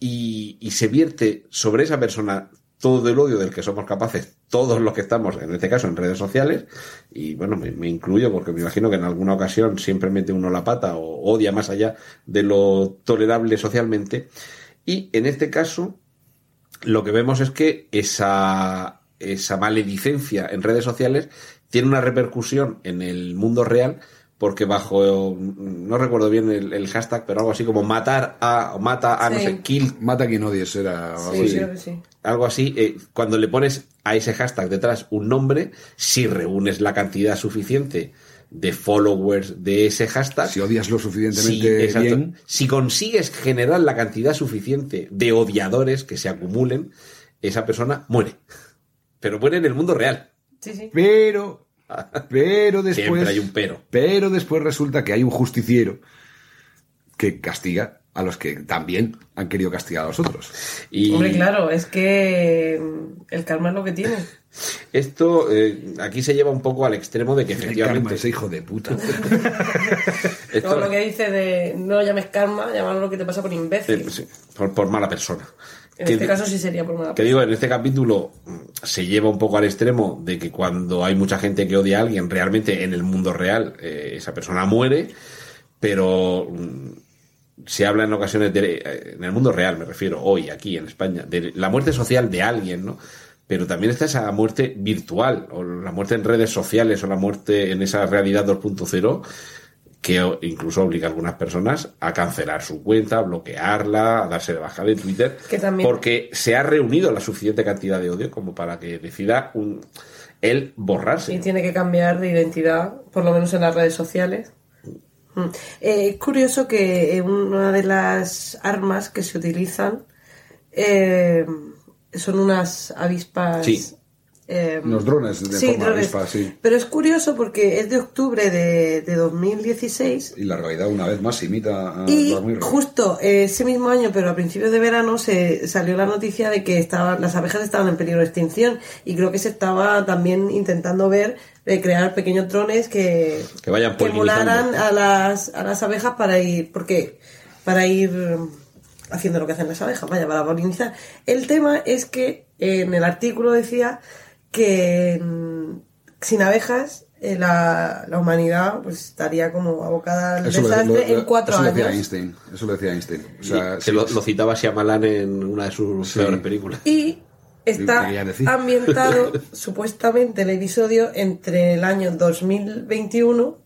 y, y se vierte sobre esa persona todo el odio del que somos capaces, todos los que estamos, en este caso, en redes sociales, y bueno, me, me incluyo porque me imagino que en alguna ocasión siempre mete uno la pata o odia más allá de lo tolerable socialmente, y en este caso, lo que vemos es que esa, esa maledicencia en redes sociales tiene una repercusión en el mundo real porque bajo, no recuerdo bien el, el hashtag, pero algo así como matar a, o mata a, no sé, kill, Mata a quien odies, era algo Sí, así. creo que sí. algo así, eh, cuando le pones a ese hashtag detrás un nombre, si reúnes la cantidad suficiente de followers de ese hashtag, Si odias lo suficientemente exacto. bien, Si consigues generar la cantidad suficiente de odiadores que se acumulen, esa persona muere. Pero muere en el mundo real. Sí, sí. pero, pero después, Siempre hay un pero. pero después resulta que hay un justiciero que castiga a los que también han querido castigar a los otros. Y Hombre, claro, es que mm, el karma es lo que tiene. (laughs) esto eh, aquí se lleva un poco al extremo de que El karma, efectivamente ese hijo de puta. (laughs) esto- Todo lo que dice de no llames karma, llámalo lo que te pasa por imbécil. eh, sí, por, por mala persona. En Que- este caso sí sería por una Que digo, en este capítulo mm, se lleva un poco al extremo de que cuando hay mucha gente que odia a alguien, realmente en el mundo real eh, esa persona muere, pero mm, se habla en ocasiones de, eh, en el mundo real, me refiero, hoy, aquí en España, de la muerte social de alguien, ¿no? Pero también está esa muerte virtual, o la muerte en redes sociales, o la muerte en esa realidad 2.0, que incluso obliga a algunas personas a cancelar su cuenta, a bloquearla, a darse de baja de Twitter, Que también- porque se ha reunido la suficiente cantidad de odio como para que decida un, él borrarse. Y tiene que cambiar de identidad, por lo menos en las redes sociales. Mm. Eh, es curioso que eh, una de las armas que se utilizan eh, son unas avispas. Sí. Eh, Unos drones de sí, forma drones. avispa, sí. Pero es curioso porque es de octubre de, de 2016 Y la realidad una vez más imita a y Black justo ese mismo año, pero a principios de verano, se salió la noticia de que estaban, las abejas estaban en peligro de extinción y creo que se estaba también intentando ver de crear pequeños drones que, Que vayan emularan polinizando. a las, a las abejas para ir, porque para ir mm, haciendo lo que hacen las abejas, vaya, para polinizar. El tema es que en el artículo decía que mm, sin abejas eh, la, la humanidad pues estaría como abocada al Eso desastre lo- lo- en cuatro eso lo decía años. Einstein. Eso lo decía Einstein. O Sí, sea, que sí, lo, lo citaba Shyamalan en una de sus Sí. peores películas. Y está ambientado (laughs) supuestamente el episodio entre el año 2021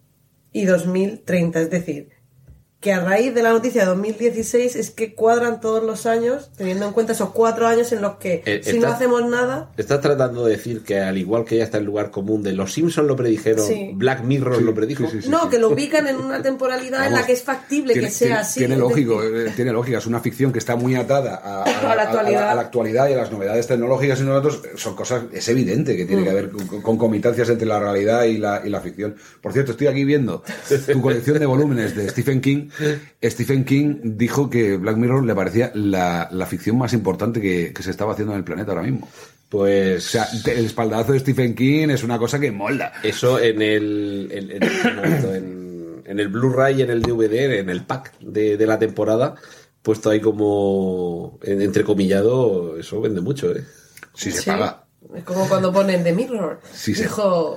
y 2030. Es decir, que a raíz de la noticia de 2016 es que cuadran todos los años, teniendo en cuenta esos cuatro años en los que Eh, si no hacemos nada, Estás tratando de decir que al igual que ya está el lugar común de los Simpsons lo predijeron, Sí. Black Mirror Sí, lo predijo. sí, sí, sí. no, que lo ubican en una temporalidad en la Vamos, que es factible tiene, que sea tiene- así. Tiene lógico, decir, eh, tiene lógica. Es una ficción que está muy atada a, (laughs) a- A la a- actualidad. a la actualidad y a las novedades tecnológicas y nosotros son cosas, es evidente que Mm. tiene que haber con- concomitancias entre la realidad y la, y la ficción. Por cierto, estoy aquí viendo tu colección de volúmenes de Stephen King. Stephen King dijo que Black Mirror le parecía la, la ficción más importante que, que se estaba haciendo en el planeta ahora mismo. Pues O sea, el espaldarazo de Stephen King es una cosa que mola. eso en el, en, en el momento, en- en el Blu-ray en el DVD, en el pack de, de la temporada, puesto ahí como en- entrecomillado, eso vende mucho, ¿eh? Si se sí. paga. Es como cuando ponen The Mirror. Sí, sí. Dijo,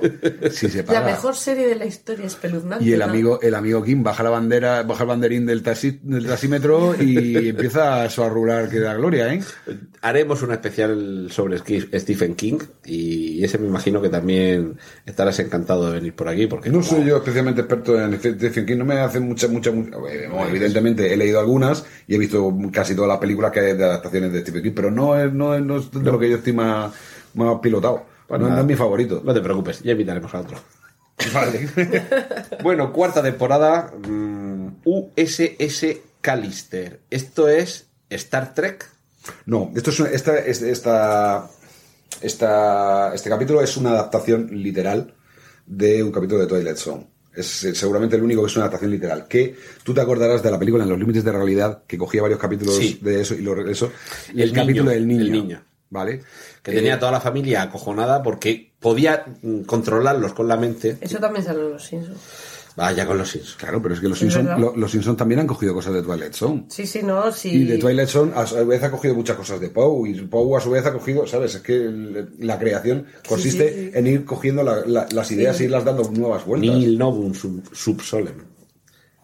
Si se la mejor serie de la historia espeluznante. Y el ¿no? amigo, el amigo Kim baja la bandera, baja el banderín del, taxi, del taxímetro y (laughs) empieza a rular que da gloria, ¿eh? Haremos una especial sobre Stephen King y ese me imagino que también estarás encantado de venir por aquí porque No soy yo especialmente experto en Stephen King, no me hace mucha, mucha, mucha- bueno, evidentemente he leído algunas y he visto casi todas las películas que hay de adaptaciones de Stephen King, pero no es, no es, no es de lo que yo estoy más pilotado. Pues no, es mi favorito. No te preocupes, ya invitaremos a otro. (laughs) Vale. (laughs) Bueno, cuarta temporada, mm, USS Callister. Esto es Star Trek. No, esto es una- esta, es- esta, esta, este capítulo es una adaptación literal de un capítulo de Twilight Zone. Es eh, seguramente el único que es una adaptación literal. Que tú te acordarás de la película En los límites de realidad, que cogía varios capítulos Sí. de eso y lo regresó. Y El el, capítulo niño, del niño. el niño. ¿Vale? Que Eh, tenía toda la familia acojonada porque podía mm, controlarlos con la mente. Eso también sale en los Simpsons. Vaya con los Simpsons. Claro, pero es que los Es Simpsons lo- los Simpson también han cogido cosas de Twilight Zone. Sí, sí, no, sí. Y de Twilight Zone a su vez ha cogido muchas cosas de Poe y Poe a su vez ha cogido, ¿sabes? Es que la creación consiste sí, sí. en ir cogiendo la- la- las ideas Sí. e irlas dando nuevas vueltas. Nil novum sub, sub solem.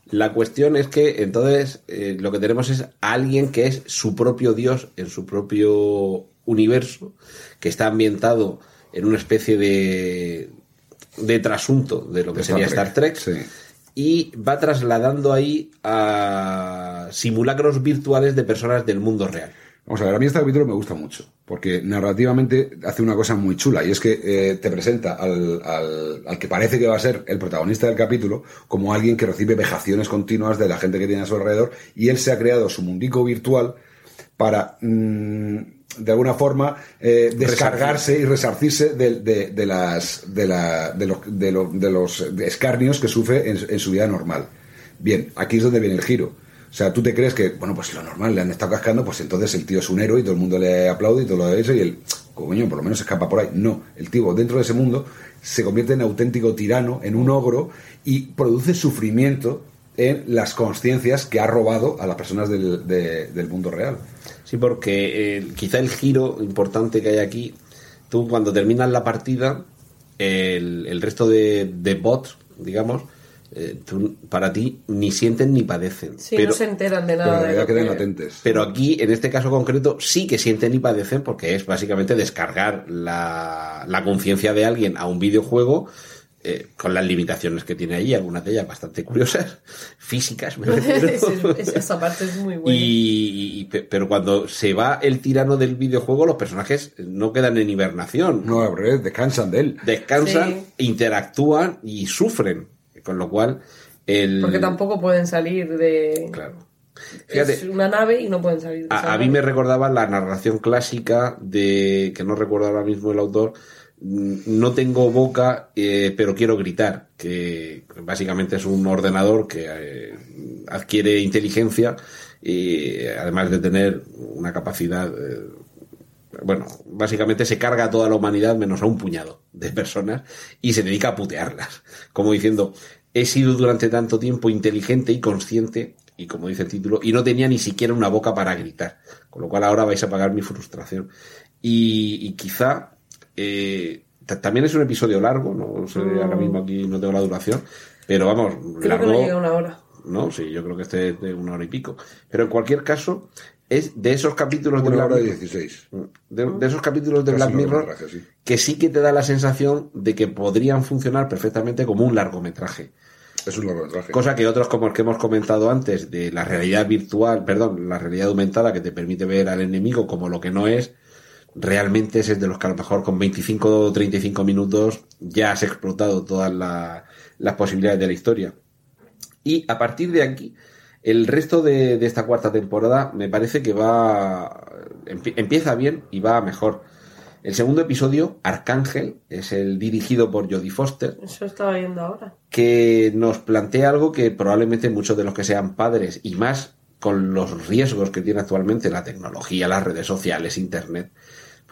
La cuestión es que entonces eh, lo que tenemos es alguien que es su propio dios en su propio universo, que está ambientado en una especie de, de trasunto de lo que sería Trek, Star Trek. sí. y va trasladando ahí a simulacros virtuales de personas del mundo real. Vamos a ver, a mí este capítulo me gusta mucho, porque narrativamente hace una cosa muy chula, y es que eh, te presenta al, al, al que parece que va a ser el protagonista del capítulo como alguien que recibe vejaciones continuas de la gente que tiene a su alrededor, y él se ha creado su mundico virtual para, mm, de alguna forma, eh, descargarse y resarcirse de, de- de las, de, la- de los, de, lo- de los escarnios que sufre en, en su vida normal. Bien, aquí es donde viene el giro. O sea, tú te crees que, bueno, pues lo normal, le han estado cascando, pues entonces el tío es un héroe y todo el mundo le aplaude y todo lo de eso y él, coño, por lo menos escapa por ahí. No, el tío dentro de ese mundo se convierte en auténtico tirano, en un ogro y produce sufrimiento en las conciencias que ha robado a las personas del, de- del mundo real. Sí, porque eh, quizá el giro importante que hay aquí, tú cuando terminas la partida, el, el resto de, de bots, digamos, eh, tú- para ti ni sienten ni padecen. Sí, pero, no se enteran de Pero nada. en de quedan que- latentes. pero aquí, en este caso concreto, sí que sienten y padecen porque es básicamente descargar la, la conciencia de alguien a un videojuego eh, con las limitaciones que tiene ahí, algunas de ellas bastante curiosas, (laughs) físicas, me (laughs) refiero. Es- es- esa parte es muy buena. Y, y- pe- pero cuando se va el tirano del videojuego, los personajes no quedan en hibernación. No, descansan de él. Descansan, Sí. interactúan y sufren. Con lo cual, el. Porque tampoco pueden salir de... Claro. Es una nave y no pueden salir de esa a, a mí me recordaba la narración clásica de. que no recuerdo ahora mismo el autor. No tengo boca, eh, pero quiero gritar. Que básicamente es un ordenador que eh, adquiere inteligencia y además de tener una capacidad. eh, bueno, básicamente se carga a toda la humanidad menos a un puñado de personas y se dedica a putearlas. Como diciendo, he sido durante tanto tiempo inteligente y consciente, y como dice el título, y no tenía ni siquiera una boca para gritar. Con lo cual ahora vais a pagar mi frustración. Y, y quizá eh, ta- también es un episodio largo, no sé, ahora mismo aquí no tengo la duración, pero vamos, Creo que no llega a una hora. No, sí, yo creo que este es de una hora y pico. Pero en cualquier caso, es de esos capítulos de Una Black hora Mirror- 16. de, de esos capítulos de Casi Black Mirror sí. que sí que te da la sensación de que podrían funcionar perfectamente como un largometraje. Es un largometraje. Cosa que otros como el que hemos comentado antes de la realidad virtual, perdón, la realidad aumentada que te permite ver al enemigo como lo que no es, realmente es de los que a lo mejor con 25 o 35 minutos ya has explotado todas la- las posibilidades de la historia. Y a partir de aquí, el resto de, de esta cuarta temporada me parece que va. empie- empieza bien y va mejor. El segundo episodio, Arcángel, es el dirigido por Jodie Foster, Eso estaba viendo ahora. que nos plantea algo que probablemente muchos de los que sean padres y más con los riesgos que tiene actualmente la tecnología, las redes sociales, internet,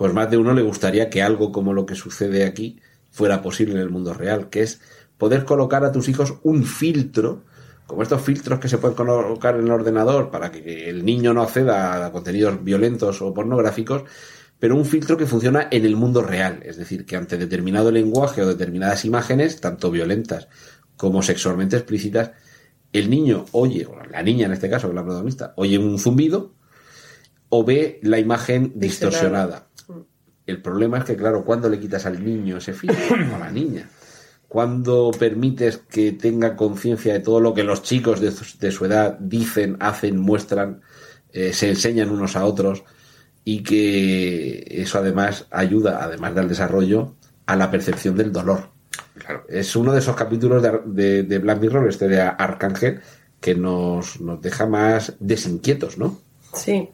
pues más de uno le gustaría que algo como lo que sucede aquí fuera posible en el mundo real, que es poder colocar a tus hijos un filtro, como estos filtros que se pueden colocar en el ordenador para que el niño no acceda a contenidos violentos o pornográficos, pero un filtro que funciona en el mundo real, es decir, que ante determinado lenguaje o determinadas imágenes, tanto violentas como sexualmente explícitas, el niño oye, o la niña en este caso, que es la protagonista, oye un zumbido o ve la imagen distorsionada. El problema es que, claro, cuando le quitas al niño ese filtro, (coughs) o a la niña, cuando permites que tenga conciencia de todo lo que los chicos de su, de su edad dicen, hacen, muestran, eh, se enseñan unos a otros y que eso además ayuda, además del desarrollo, a la percepción del dolor. Claro. Es uno de esos capítulos de, de- de Black Mirror, este de Arcángel, que nos, nos deja más desinquietos, ¿no? Sí.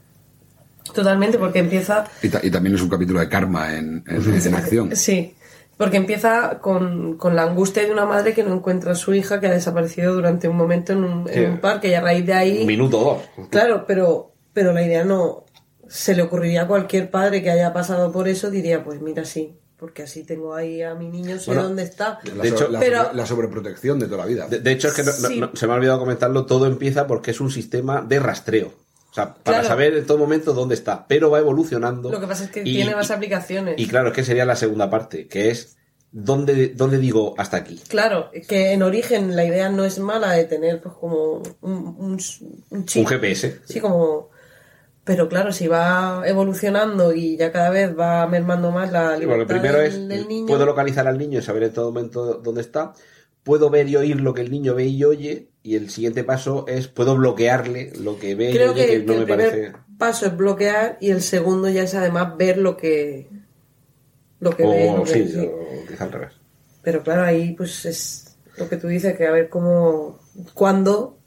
Totalmente, porque empieza... Y, ta- y también es un capítulo de karma en, en- en acción. Sí, porque empieza con, con la angustia de una madre que no encuentra a su hija que ha desaparecido durante un momento en un, en un parque y a raíz de ahí... Un minuto o dos. Claro, pero, pero la idea no... Se le ocurriría a cualquier padre que haya pasado por eso, diría, pues mira, sí, porque así tengo ahí a mi niño, sé Bueno, dónde está. La, De so- hecho- la, pero- sobre- la sobreprotección de toda la vida. De, de hecho, es que no- no- Sí. no- se me ha olvidado comentarlo, todo empieza porque es un sistema de rastreo. Sea, para Claro. saber en todo momento dónde está, pero va evolucionando. Lo que pasa es que Y- tiene más aplicaciones. Y claro, es que sería la segunda parte, que es dónde, dónde digo hasta aquí. Claro, que en origen la idea no es mala de tener pues como un, un, un chip. Un GPS. Sí, como... Pero claro, si va evolucionando y ya cada vez va mermando más la Sí, bueno, libertad lo primero del, es, del niño... puedo localizar al niño y saber en todo momento dónde está. puedo ver y oír lo que el niño ve y oye, y el siguiente paso es puedo bloquearle lo que ve Creo y que, que, que no el me primer parece. paso es bloquear y el segundo ya es además ver lo que lo que ve. O lo que- sí, o quizá al revés. Pero claro, ahí pues es lo que tú dices, que a ver cómo, cuándo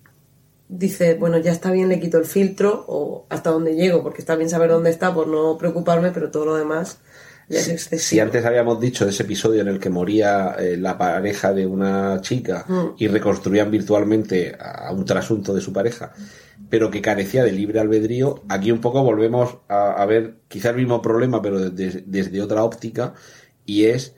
dice, bueno, ya está bien, le quito el filtro o hasta dónde llego, porque está bien saber dónde está por no preocuparme, pero todo lo demás es. Si antes habíamos dicho de ese episodio en el que moría eh, la pareja de una chica Mm. y reconstruían virtualmente a un trasunto de su pareja, pero que carecía de libre albedrío, aquí un poco volvemos a, a ver quizá el mismo problema, pero desde, desde otra óptica, y es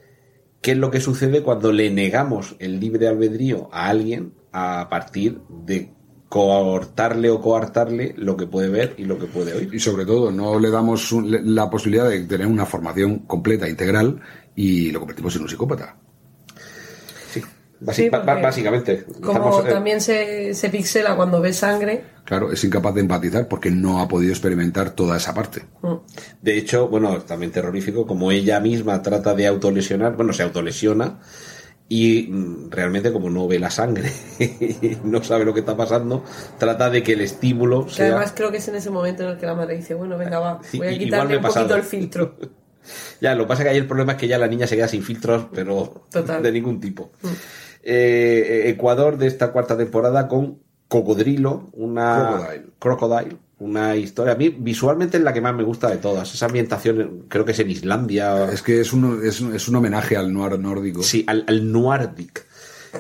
qué es lo que sucede cuando le negamos el libre albedrío a alguien a partir de coartarle o coartarle lo que puede ver y lo que puede oír. Y sobre todo, no le damos un- le- la posibilidad de tener una formación completa, integral, y lo convertimos en un psicópata. Sí, básicamente. Como Estamos, eh, también se, se pixela cuando ve sangre. Claro, es incapaz de empatizar porque no ha podido experimentar toda esa parte. mm, De hecho, bueno, también terrorífico, como ella misma trata de autolesionar, bueno, se autolesiona y mm, realmente como no ve la sangre y (laughs) no sabe lo que está pasando, trata de que el estímulo Que sea... además creo que es en ese momento en el que la madre dice, bueno, venga, va, Sí, voy a quitarle un poquito el filtro. (laughs) Ya, lo que pasa es que ahí el problema es que ya la niña se queda sin filtros, pero Total. Mm. de ningún tipo. Eh, Ecuador de esta cuarta temporada con Cocodrilo, una Crocodile. Crocodile, una historia. A mí visualmente es la que más me gusta de todas. Esa ambientación, creo que es en Islandia. Es que es un, es, un- es un homenaje al noir nórdico. Sí, al, al Noirdic,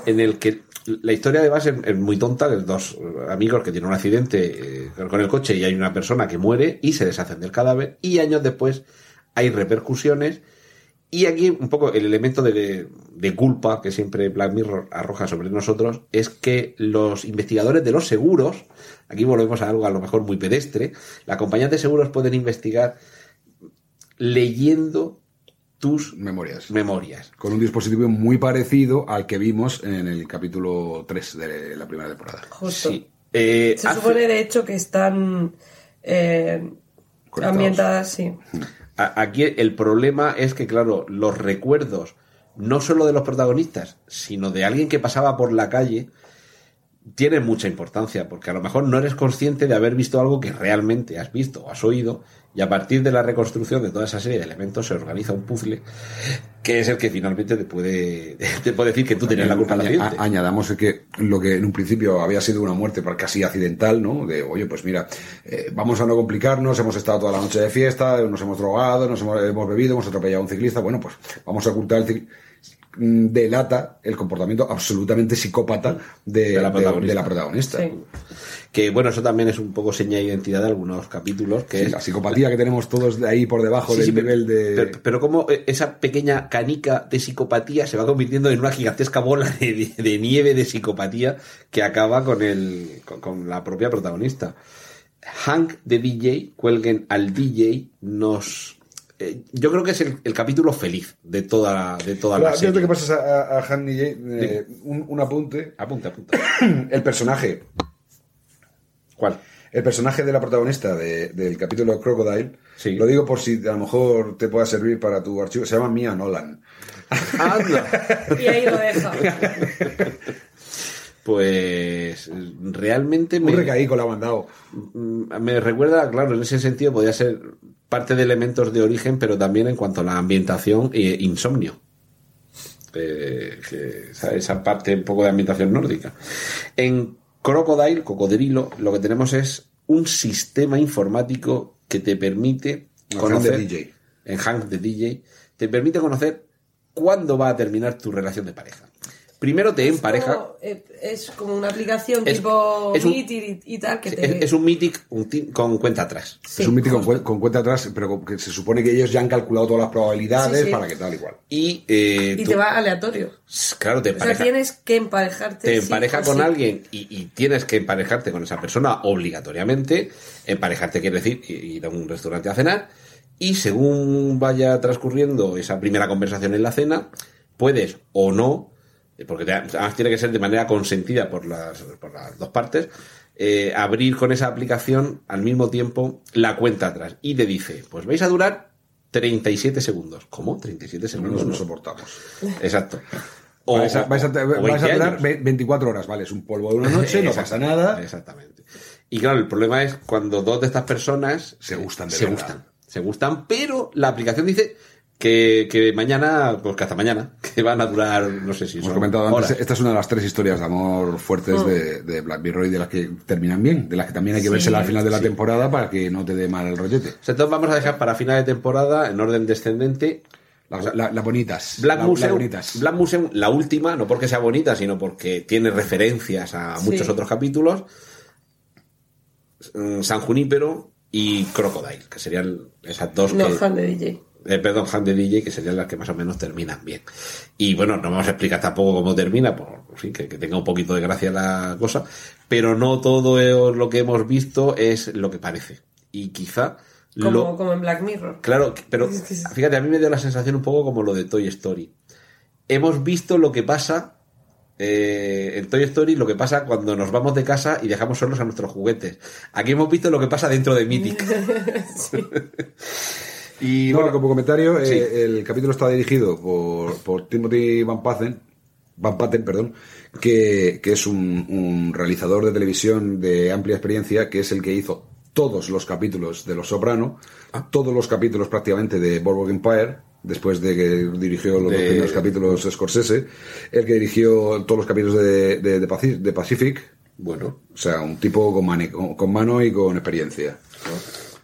en el que la historia de base es, es muy tonta, de dos amigos que tienen un accidente eh, con el coche y hay una persona que muere y se deshacen del cadáver y años después hay repercusiones y aquí un poco el elemento de, de culpa que siempre Black Mirror arroja sobre nosotros es que los investigadores de los seguros, aquí volvemos a algo a lo mejor muy pedestre, las compañías de seguros pueden investigar leyendo tus Memorias. memorias. Con un dispositivo muy parecido al que vimos en el capítulo 3 de la primera temporada. Justo. Sí. Eh, Se hace- supone, de hecho, que están eh, ambientadas, sí. aquí el problema es que, claro, los recuerdos, no solo de los protagonistas, sino de alguien que pasaba por la calle, tienen mucha importancia, porque a lo mejor no eres consciente de haber visto algo que realmente has visto o has oído, y a partir de la reconstrucción de toda esa serie de elementos se organiza un puzzle que es el que finalmente te puede, (laughs) te puede decir que tú tenías la culpa del Aña- accidente. a- añadamos que lo que en un principio había sido una muerte casi accidental, ¿no? De, oye, pues mira, eh, vamos a no complicarnos, hemos estado toda la noche de fiesta, nos hemos drogado, nos hemos, hemos bebido, hemos atropellado a un ciclista, bueno, pues vamos a ocultar el ciclista. Delata el comportamiento absolutamente psicópata de, De la protagonista. de la protagonista. Sí. Que bueno, eso también es un poco seña de identidad de algunos capítulos, que Sí, es la psicopatía que tenemos todos de ahí por debajo Sí, del pero- nivel de... Pero, pero como eh, esa pequeña canica de psicopatía se va convirtiendo en una gigantesca bola de, de- de nieve de psicopatía que acaba con, el, con, con la propia protagonista. Hank de DJ, cuelguen al DJ, nos... eh, yo creo que es el, el capítulo feliz de toda, de toda la Ahora, serie. antes que pases a, a, a Han DJ, eh, un, un apunte. Apunta, apunta. (clears throat) El personaje ¿Cuál? El personaje de la protagonista de- del capítulo Crocodile, Sí. lo digo por si a lo mejor te pueda servir para tu archivo, se llama Mia Nolan. Anda. (laughs) Y ahí lo deja. (laughs) Pues realmente me... Un le ha mandado. Mm, Me recuerda, claro, en ese sentido podría ser parte de elementos de origen, pero también en cuanto a la ambientación e insomnio. Eh, que esa, esa parte un poco de ambientación nórdica. En Crocodile, Cocodrilo, lo que tenemos es un sistema informático que te permite En conocer. Hank de DJ. En Hank de DJ, te permite conocer cuándo va a terminar tu relación de pareja. Primero te empareja. Como, eh, es como una aplicación Es- tipo es un- Meet y, y tal que Es, te... es un ti- con cuenta atrás. Sí, es un justo. con, con cuenta atrás, pero que se supone que ellos ya han calculado todas las probabilidades Sí, sí. para que tal igual. Y, eh, Y tú- te va aleatorio. Claro, te O sea, empareja, tienes que emparejarte. te empareja con sí. alguien y, y tienes que emparejarte con esa persona obligatoriamente. Emparejarte quiere decir ir a un restaurante a cenar. Y según vaya transcurriendo esa primera conversación en la cena, puedes o no, eh, porque te- además tiene que ser de manera consentida por las, por las dos partes, eh, abrir con esa aplicación al mismo tiempo la cuenta atrás. Y te dice, pues vais a durar 37 segundos. ¿Cómo? 37 No segundos. no. soportamos. Exacto. (laughs) O- vais a, vais a- o- o vais a 20 durar años. ve- 24 horas, vale, es un polvo de una (laughs) noche, no pasa nada. Exactamente. Y claro, el problema es cuando dos de estas personas Se gustan de se verdad. gustan. Se gustan, pero la aplicación dice que, que mañana, pues que hasta mañana, (laughs) que van a durar, no sé si Hemos son comentado antes, horas. esta es una de las tres historias de amor fuertes de, de Black Mirror y de las que terminan bien, de las que también hay que Sí, verse al final de la sí. temporada para que no te dé mal el rollete. O sea, Entonces vamos a dejar para final de temporada, en orden descendente, Las la, la bonitas. Black la- Museum, las bonitas. Black Museum, la última, no porque sea bonita, sino porque tiene referencias a Sí. muchos otros capítulos. Mm, San Junípero y Crocodile, que serían esas dos No, que... fan de DJ. Eh, perdón, Hand de DJ, que serían las que más o menos terminan bien. Y bueno, no vamos a explicar tampoco cómo termina, por en fin, que, que tenga un poquito de gracia la cosa, pero no todo lo que hemos visto es lo que parece. Y quizá Como, lo, como en Black Mirror. Claro, pero fíjate, a mí me dio la sensación un poco como lo de Toy Story. Hemos visto lo que pasa eh, en Toy Story, lo que pasa cuando nos vamos de casa y dejamos solos a nuestros juguetes. Aquí hemos visto lo que pasa dentro de Mythic. (laughs) (laughs) y bueno, como comentario, eh, el capítulo está dirigido por, por Timothy Van Patten, Van Patten, perdón, que, que es un, un realizador de televisión de amplia experiencia, que es el que hizo todos los capítulos de Los Soprano, Ah. todos los capítulos prácticamente de Boardwalk Empire, después de que dirigió los dos primeros capítulos Scorsese, el que dirigió todos los capítulos de, de, de Paci- de Pacific, bueno. o sea, un tipo con, con mano y con experiencia.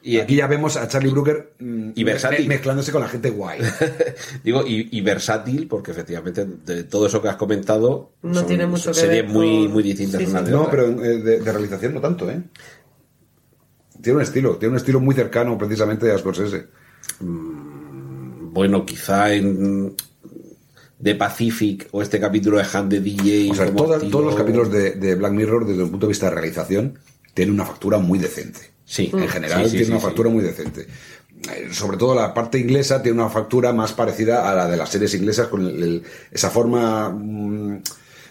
Y Aquí ya vemos a Charlie Brooker mm, Y versátil. me- mezclándose con la gente guay. (laughs) Digo, y, y versátil, porque efectivamente de todo eso que has comentado No tiene mucho que series ver muy, con- muy distintas Sí, unas sí. de No, pero eh, de, de realización no tanto, ¿eh? Tiene un estilo, tiene un estilo muy cercano precisamente a Scorsese. Bueno, quizá en The Pacific o este capítulo de Hand de DJ. O sea, todos los capítulos de, de Black Mirror, desde un punto de vista de realización, tienen una factura muy decente. Sí, En general, Sí, sí, tiene sí, una sí. factura muy decente. Eh, Sobre todo la parte inglesa tiene una factura más parecida a la de las series inglesas, con el- el- esa forma mm,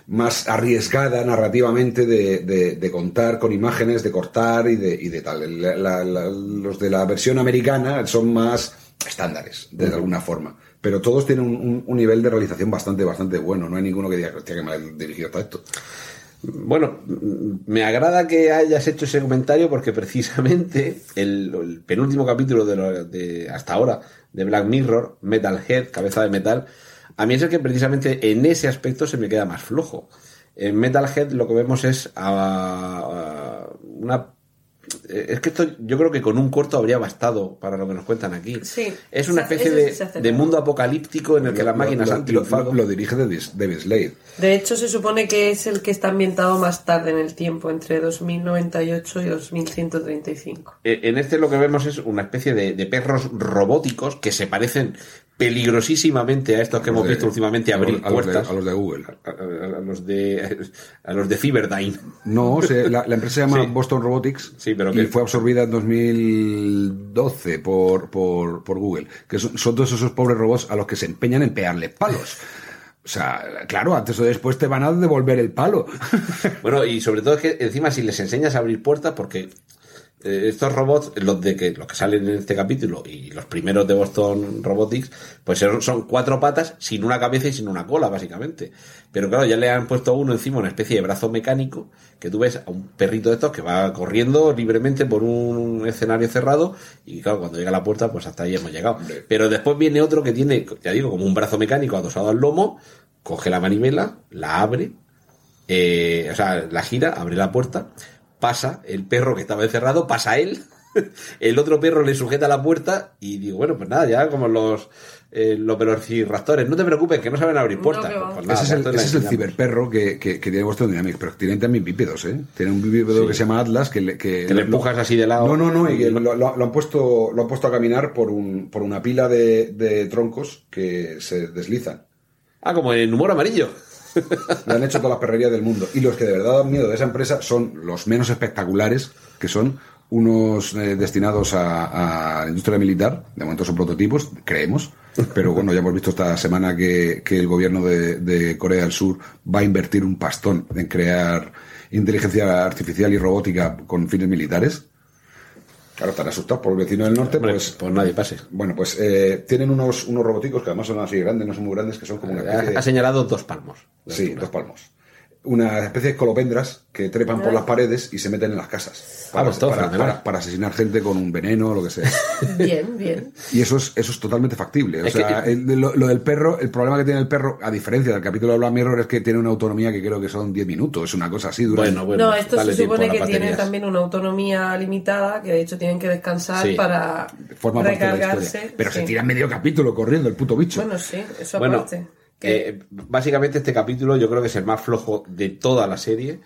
más arriesgada narrativamente de, de- de contar con imágenes, de cortar y de, y de tal. La- la- los de la versión americana son más estándares, de alguna forma. Pero todos tienen un, un- un nivel de realización bastante, bastante bueno. No hay ninguno que diga, hostia, que mal dirigido está esto. Bueno, me agrada que hayas hecho ese comentario porque precisamente el, penúltimo capítulo de, lo- de hasta ahora de Black Mirror, Metalhead, cabeza de metal, a mí es el que precisamente en ese aspecto se me queda más flojo. En Metalhead lo que vemos es a- una es que esto yo creo que con un corto habría bastado para lo que nos cuentan aquí. Sí. Es una especie de, mundo apocalíptico en el que las máquinas lo- han lo- triunfado. Lo, lo dirige David, Slade. De hecho, se supone que es el que está ambientado más tarde en el tiempo, entre 2098 y 2135. Eh, En este lo que vemos es una especie de, de perros robóticos que se parecen peligrosísimamente a estos que hemos de- visto últimamente abrir a los de- puertas. a los de Google. A, los de a los de Cyberdyne. No, se- la, la empresa se llama (laughs) Sí. Boston Robotics Sí, pero y que- fue absorbida en 2012 por, por, por Google. Que son, son todos esos pobres robots a los que se empeñan en pegarle palos. O sea, claro, antes o después te van a devolver el palo. (laughs) Bueno, y sobre todo es que encima si les enseñas a abrir puertas, porque eh, estos robots, los de que los que salen en este capítulo y los primeros de Boston Robotics, pues son, son cuatro patas sin una cabeza y sin una cola, básicamente. Pero claro, ya le han puesto a uno encima una especie de brazo mecánico que tú ves a un perrito de estos que va corriendo libremente por un escenario cerrado y claro, cuando llega a la puerta, pues hasta ahí hemos llegado. Pero después viene otro que tiene, ya digo, como un brazo mecánico adosado al lomo, coge la manivela, la abre eh, o sea, la gira, abre la puerta, pasa el perro que estaba encerrado, pasa él, (laughs) el otro perro le sujeta la puerta y digo, bueno, pues nada, ya como los, eh, los velociraptores, no te preocupes, que no saben abrir puertas. va. Pues nada, ese es el, ese es el ciberperro que, que, que tiene Boston Dynamics, pero tienen también bípedos, ¿eh? Tiene un bípedo Sí. que se llama Atlas que le, que Que le lo- empujas así de lado. No, no, no, y que lo, lo- lo han puesto, lo han puesto a caminar por, un, por una pila de, de troncos que se deslizan. Ah, como en humor amarillo. Le han hecho todas las perrerías del mundo. Y los que de verdad dan miedo de esa empresa son los menos espectaculares, que son unos eh, destinados a, la industria militar. De momento son prototipos, creemos. Pero bueno, ya hemos visto esta semana que, que el gobierno de Corea del Sur va a invertir un pastón en crear inteligencia artificial y robótica con fines militares. Claro, están asustados por el vecino del norte, Hombre, pues... pues nadie pase. Bueno, pues eh, tienen unos, unos roboticos que además son así grandes, no son muy grandes, que son como una especie Ha, señalado dos palmos. Sí, altura. dos palmos. Una especie de colopendras que trepan por las paredes y se meten en las casas. Para, Ah, pues todo para- para- para asesinar gente con un veneno o lo que sea. (laughs) Bien, bien. Y eso es, eso es totalmente factible. O Es sea, que- el- lo, lo del perro, el problema que tiene el perro, a diferencia del capítulo de Black Mirror, es que tiene una autonomía que creo que son 10 minutos. Es una cosa así. Dura Bueno, bueno. no, esto se supone que baterías. también una autonomía limitada, que de hecho tienen que descansar Sí. para forma parte de la recargarse. Pero sí. se tira medio capítulo corriendo el puto bicho. Bueno, sí, eso Bueno, aparte. Eh, básicamente este capítulo yo creo que es el más flojo de toda la serie.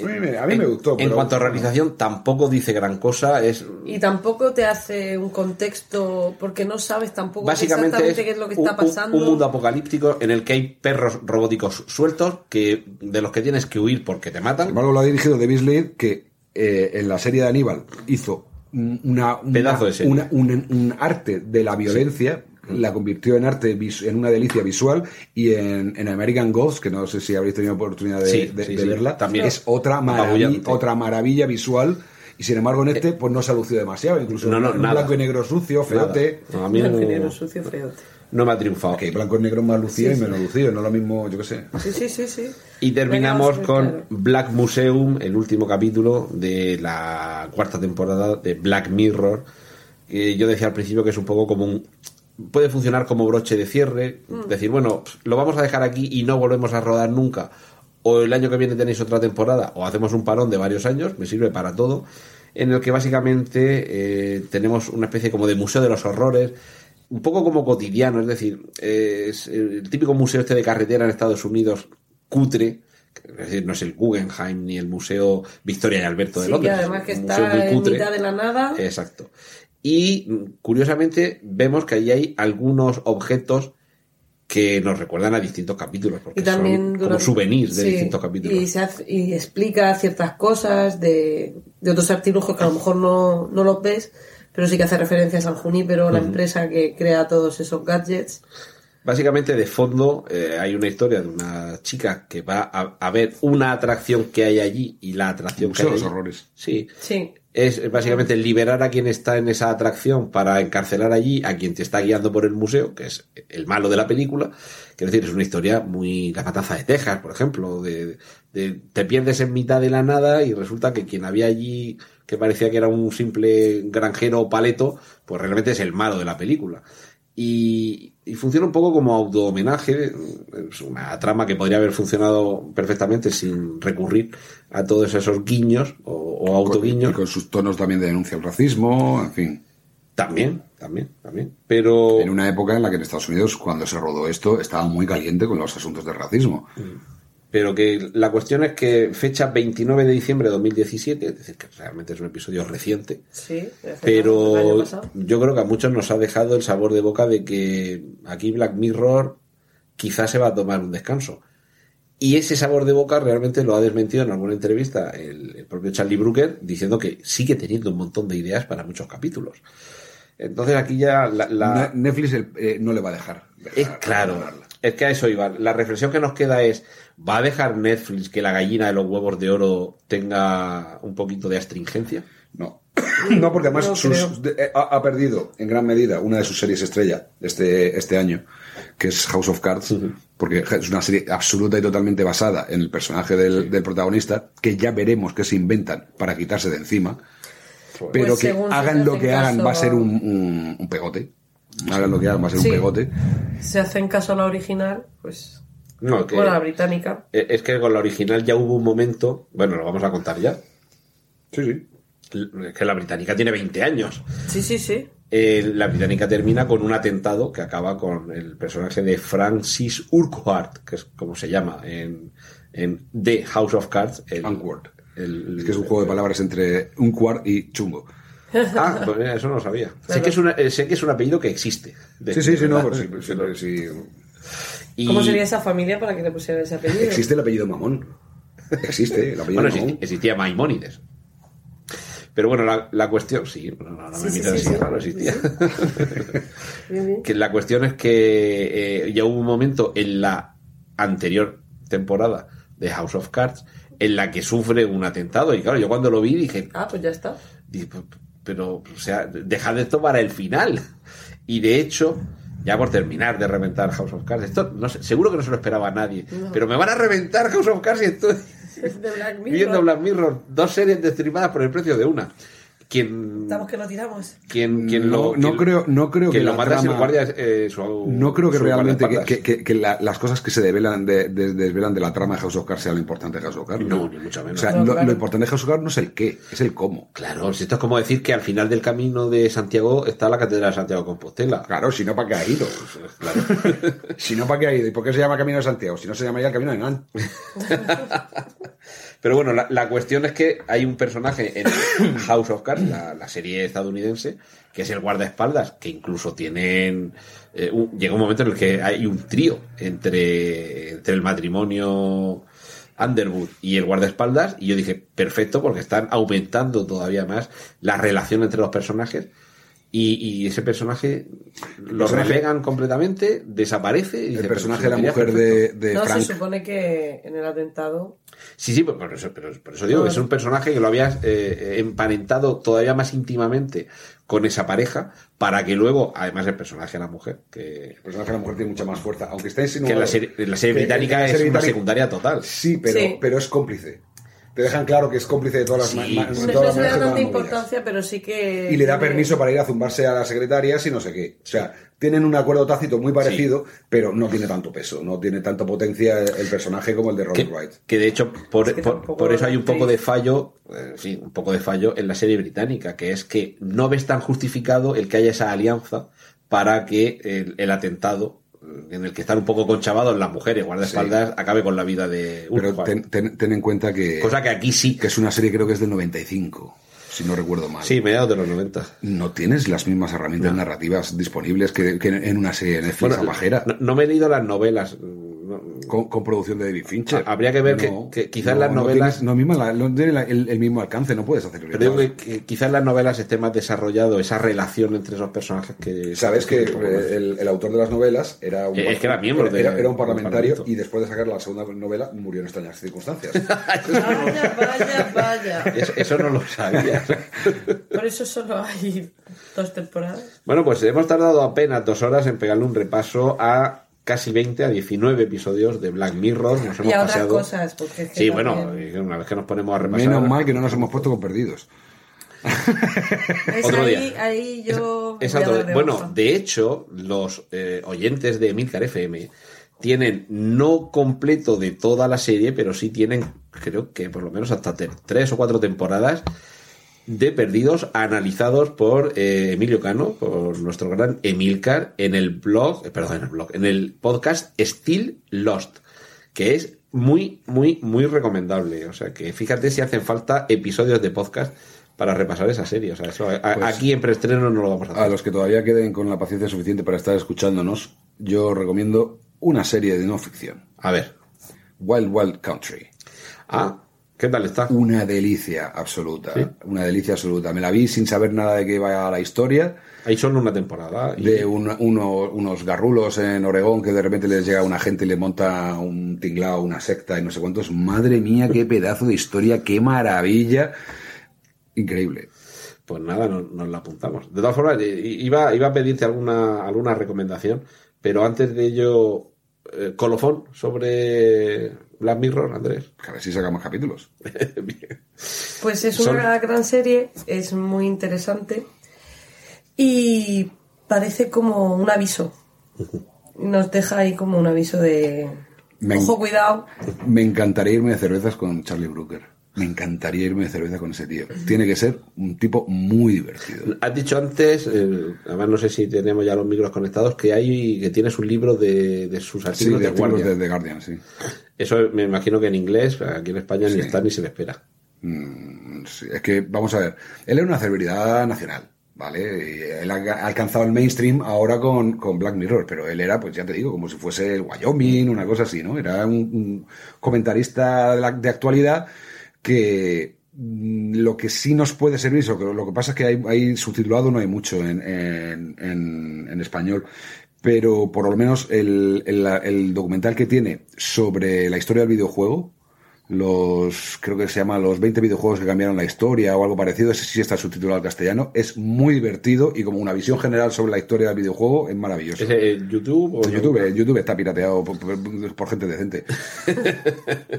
a mí, me, a mí me En- gustó. En cuanto a realización, tampoco dice gran cosa. Es Y tampoco te hace un contexto, porque no sabes tampoco básicamente es, exactamente qué es lo que un, está un- pasando. un mundo apocalíptico en el que hay perros robóticos sueltos que de los que tienes que huir porque te matan. embargo, lo ha dirigido David Slade, que eh, en la serie de Aníbal hizo un- una, una- Pedazo de serie. una- un, un arte de la violencia, la convirtió en arte, en una delicia visual, y en, en American Ghost, que no sé si habréis tenido oportunidad de, Sí, de- sí, de sí. verla, También. es otra maravilla, otra maravilla visual. Y sin embargo, en este, pues no se ha lucido demasiado. Incluso No, no, en nada. blanco y negro sucio, feote. No, a mí Blanco y negro, sucio, feote. no me ha triunfado. Que blanco y negro más lucido Sí, y sí. menos lucido, no lo mismo, yo qué sé. Sí, sí, sí, sí. Y terminamos Venga, con claro. Black Museum, el último capítulo de la cuarta temporada de Black Mirror. que yo decía al principio que es un poco como un. Puede funcionar como broche de cierre. Decir, bueno, lo vamos a dejar aquí y no volvemos a rodar nunca. O el año que viene tenéis otra temporada, o hacemos un parón de varios años, me sirve para todo. En el que básicamente eh, tenemos una especie como de museo de los horrores, un poco como cotidiano, es decir, eh, es el típico museo este de carretera en Estados Unidos, cutre, es decir, no es el Guggenheim ni el Museo Victoria y Alberto de Sí, que Londres. además que es un museo está en mitad de la nada. Exacto. Y mm, curiosamente vemos que ahí hay algunos objetos que nos recuerdan a distintos capítulos, porque y también son como souvenirs de sí, distintos capítulos. Y, se hace- y explica ciertas cosas de, de otros artilugios que a lo mejor no, no los ves, pero sí que hace referencias al Junípero, la empresa que crea todos esos gadgets. Básicamente, de fondo, eh, hay una historia de una chica que va a, a ver una atracción que hay allí y la atracción que hay los allí- horrores. Sí. Sí. Es básicamente liberar a quien está en esa atracción para encarcelar allí a quien te está guiando por el museo, que es el malo de la película. Quiero decir, es una historia muy. La matanza de Texas, por ejemplo. De, de- te pierdes en mitad de la nada y resulta que quien había allí, que parecía que era un simple granjero o paleto, pues realmente es el malo de la película. Y, y funciona un poco como auto-homenaje. Es una trama que podría haber funcionado perfectamente sin recurrir a todos esos guiños o, o Y autoguiños. con sus tonos también de denuncia al racismo, en fin. También, también, también. Pero En una época en la que en Estados Unidos, cuando se rodó esto, estaba muy caliente con los asuntos del racismo. Pero que la cuestión es que fecha 29 de diciembre de 2017, es decir, que realmente es un episodio reciente, Sí. pero yo creo que a muchos nos ha dejado el sabor de boca de que aquí Black Mirror quizás se va a tomar un descanso. Y ese sabor de boca realmente lo ha desmentido en alguna entrevista el, el propio Charlie Brooker, diciendo que sigue teniendo un montón de ideas para muchos capítulos. Entonces aquí ya la... la- Ne- Netflix eh, no le va a dejar. dejar es claro, es que a eso iba. La reflexión que nos queda es, ¿va a dejar Netflix que la gallina de los huevos de oro tenga un poquito de astringencia? No. (coughs) No, porque además No sus- creo. de- eh, ha, ha perdido en gran medida una de sus series estrella este, este año, que es House of Cards, porque es una serie absoluta y totalmente basada en el personaje del, del protagonista, que ya veremos qué se inventan para quitarse de encima, pero Pues que se hagan lo que hagan caso- va a ser un, un- un pegote. Hagan lo que hagan va a ser Sí. un pegote. Si hacen caso a la original, pues. No, que, Bueno, la británica. eh, es que con la original ya hubo un momento, bueno, lo vamos a contar ya, Sí, sí. es que la británica tiene 20 años. Sí, sí, sí. Eh, la británica termina con un atentado que acaba con el personaje de Francis Urquhart, que es como se llama en, en The House of Cards. El, Unquart. el- Es que es un juego de palabras entre un quart y chungo. Ah, pues eso no lo sabía. Sé, que es una- eh, sé que es un apellido que existe. De- Sí, sí, sí, no, (laughs) sí, pero sí, Y- ¿Cómo sería esa familia para que le pusieran ese apellido? Existe el apellido Mamón. Existe el apellido Bueno, Mamón. existía, Maimónides. Pero bueno, la, la cuestión, sí, no, no, no Sí, me sí, miras sí, así, sí. claro, existía. (laughs) Que la cuestión es que eh, ya hubo un momento en la anterior temporada de House of Cards en la que sufre un atentado. Y claro, yo cuando lo vi dije, Ah, pues ya está. dije, "Pues, pero, o sea, dejad esto para el final. Y de hecho, ya por terminar de reventar House of Cards, esto no sé, seguro que no se lo esperaba a nadie, pero me van a reventar House of Cards y estoy (laughs) viendo Black Mirror, dos series destripadas por el precio de una. Quien, Estamos que lo tiramos. quien, quien No- lo, no quien- creo- no creo que lo mata trama- guardia, eh, su- No creo que realmente que, que- que- que la- las cosas que se develan de, de- desvelan de la trama de House of Cards sea lo importante de House of Cards. No, ni mucho menos. O sea, No, lo, claro. lo importante de House of Cards no es el qué, es el cómo. Claro, si esto es como decir que al final del camino de Santiago está la Catedral de Santiago de Compostela. Claro, si no, ¿para qué ha ido? (laughs) si no, ¿para qué ha ido? ¿Y por qué se llama Camino de Santiago? Si no se llamaría el Camino de Nan. (laughs) Pero bueno, la, la cuestión es que hay un personaje en (coughs) House of Cards, la, la serie estadounidense, que es el guardaespaldas, que incluso tienen... eh, un- llega un momento en el que hay un trío entre, entre el matrimonio Underwood y el guardaespaldas, y yo dije, perfecto, porque están aumentando todavía más la relación entre los personajes. Y, y ese personaje lo personaje- relegan completamente, desaparece. y dice, El personaje de la mujer de, de no, Frank. se supone que en el atentado. Sí, sí, por eso, pero por eso digo que es un personaje que lo habías eh, emparentado todavía más íntimamente con esa pareja para que luego, además el personaje de la mujer, que, El personaje de la mujer tiene mucha más fuerza, aunque está que en la serie, en la serie británica en la es una secundaria total. Sí, pero, Sí. pero es cómplice. Te dejan claro que es cómplice de todas las, Sí. ma- ma- No de las le da tanta importancia, pero sí que. Y le da permiso para ir a zumbarse a las secretarias y no sé qué. O sea, tienen un acuerdo tácito muy parecido, pero no tiene tanto peso, no tiene tanta potencia el personaje como el de Que, Robin Wright. que de hecho, por, Es que por- eso hay un poco de fallo, eh, sí, un poco de fallo en la serie británica, que es que no ves tan justificado el que haya esa alianza para que el, el atentado en el que están un poco conchavados las mujeres guardaespaldas acabe con la vida de Pero Urquhart. ten, ten- ten en cuenta que, Cosa que aquí sí. que es una serie creo que es del 95, si no recuerdo mal. Sí, mediados de los 90. No tienes las mismas herramientas narrativas disponibles que, que en una serie de Netflix Bueno, no, no me he leído las novelas. Con, con producción de David Fincher. Ha- habría que ver que- que quizás las novelas- tienes- no, misma la- no tiene la- el, el mismo alcance, no puedes hacer Pero digo que, que quizás las novelas esté más desarrollado esa relación entre esos personajes que... Sabes que el, el autor de las novelas era un, es que era miembro de- era, era un parlamentario y después de sacar la segunda novela murió en extrañas circunstancias. (laughs) Vaya, vaya, vaya. Eso, eso no lo sabía. Por eso solo hay dos temporadas. bueno, pues hemos tardado apenas dos horas en pegarle un repaso a casi 20, a 19 episodios de Black Mirror. Nos hemos Y a otras paseado... cosas, porque es que Sí, bueno, una vez que nos ponemos a repasar... Menos mal que no nos hemos puesto con perdidos. Es Otro ahí, día. ahí yo. Es bueno, de hecho, los eh, oyentes de Milcar FM tienen no completo de toda la serie, pero sí tienen, creo que por lo menos hasta tres o cuatro temporadas de Perdidos analizados por eh, Emilio Cano, por nuestro gran Emilcar, en el blog, eh, perdón, en el blog, en el podcast Still Lost, que es muy, muy, muy recomendable. O sea que fíjate si hacen falta episodios de podcast para repasar esa serie. O sea, eso a- Pues- aquí en preestreno no lo vamos a hacer. A los que todavía queden con la paciencia suficiente para estar escuchándonos, yo recomiendo una serie de no ficción. A ver. Wild Wild Country. Ah, ¿qué tal está? Una delicia absoluta. ¿Sí? Una delicia absoluta. Me la vi sin saber nada de qué iba la historia. Hay solo una temporada. y- de un- uno- unos garrulos en Oregón que de repente les llega una gente y le monta un tinglao, una secta y no sé cuántos. Madre mía, qué pedazo de historia, qué maravilla. Increíble. Pues nada, no- nos, la apuntamos. De todas formas, eh, iba, iba a pedirte alguna, alguna recomendación, pero antes de ello, eh, colofón sobre Black Mirror, Andrés. A ver si sacamos capítulos. (laughs) Bien. Pues es Son- una gran serie, es muy interesante y parece como un aviso. Nos deja ahí como un aviso de Me- ojo, cuidado. Me encantaría irme de cervezas con Charlie Brooker. Me encantaría irme de cerveza con ese tío. Tiene que ser un tipo muy divertido. Has dicho antes, eh, además no sé si tenemos ya los micros conectados, que hay que tienes un libro de, de sus Sí, artículos de de de The Guardian, sí. Eso me imagino que en inglés, aquí en España ni está ni se le espera. Mm, sí, es que, vamos a ver, él era una celebridad nacional, ¿vale? Él ha alcanzado el mainstream ahora con, con Black Mirror, pero él era, pues ya te digo, como si fuese el Wyoming, una cosa así, ¿no? Era un, un comentarista de, la- de actualidad que mm, lo que sí nos puede servir, lo que, lo que pasa es que hay, hay subtitulado no hay mucho en, en, en- en español, pero por lo menos el, el- el documental que tiene sobre la historia del videojuego, los, creo que se llama Los 20 videojuegos que cambiaron la historia o algo parecido, ese sí está subtitulado al castellano, es muy divertido y como una visión general sobre la historia del videojuego es maravilloso. ¿Es en YouTube o En YouTube, YouTube está pirateado por, por- por gente decente. (laughs)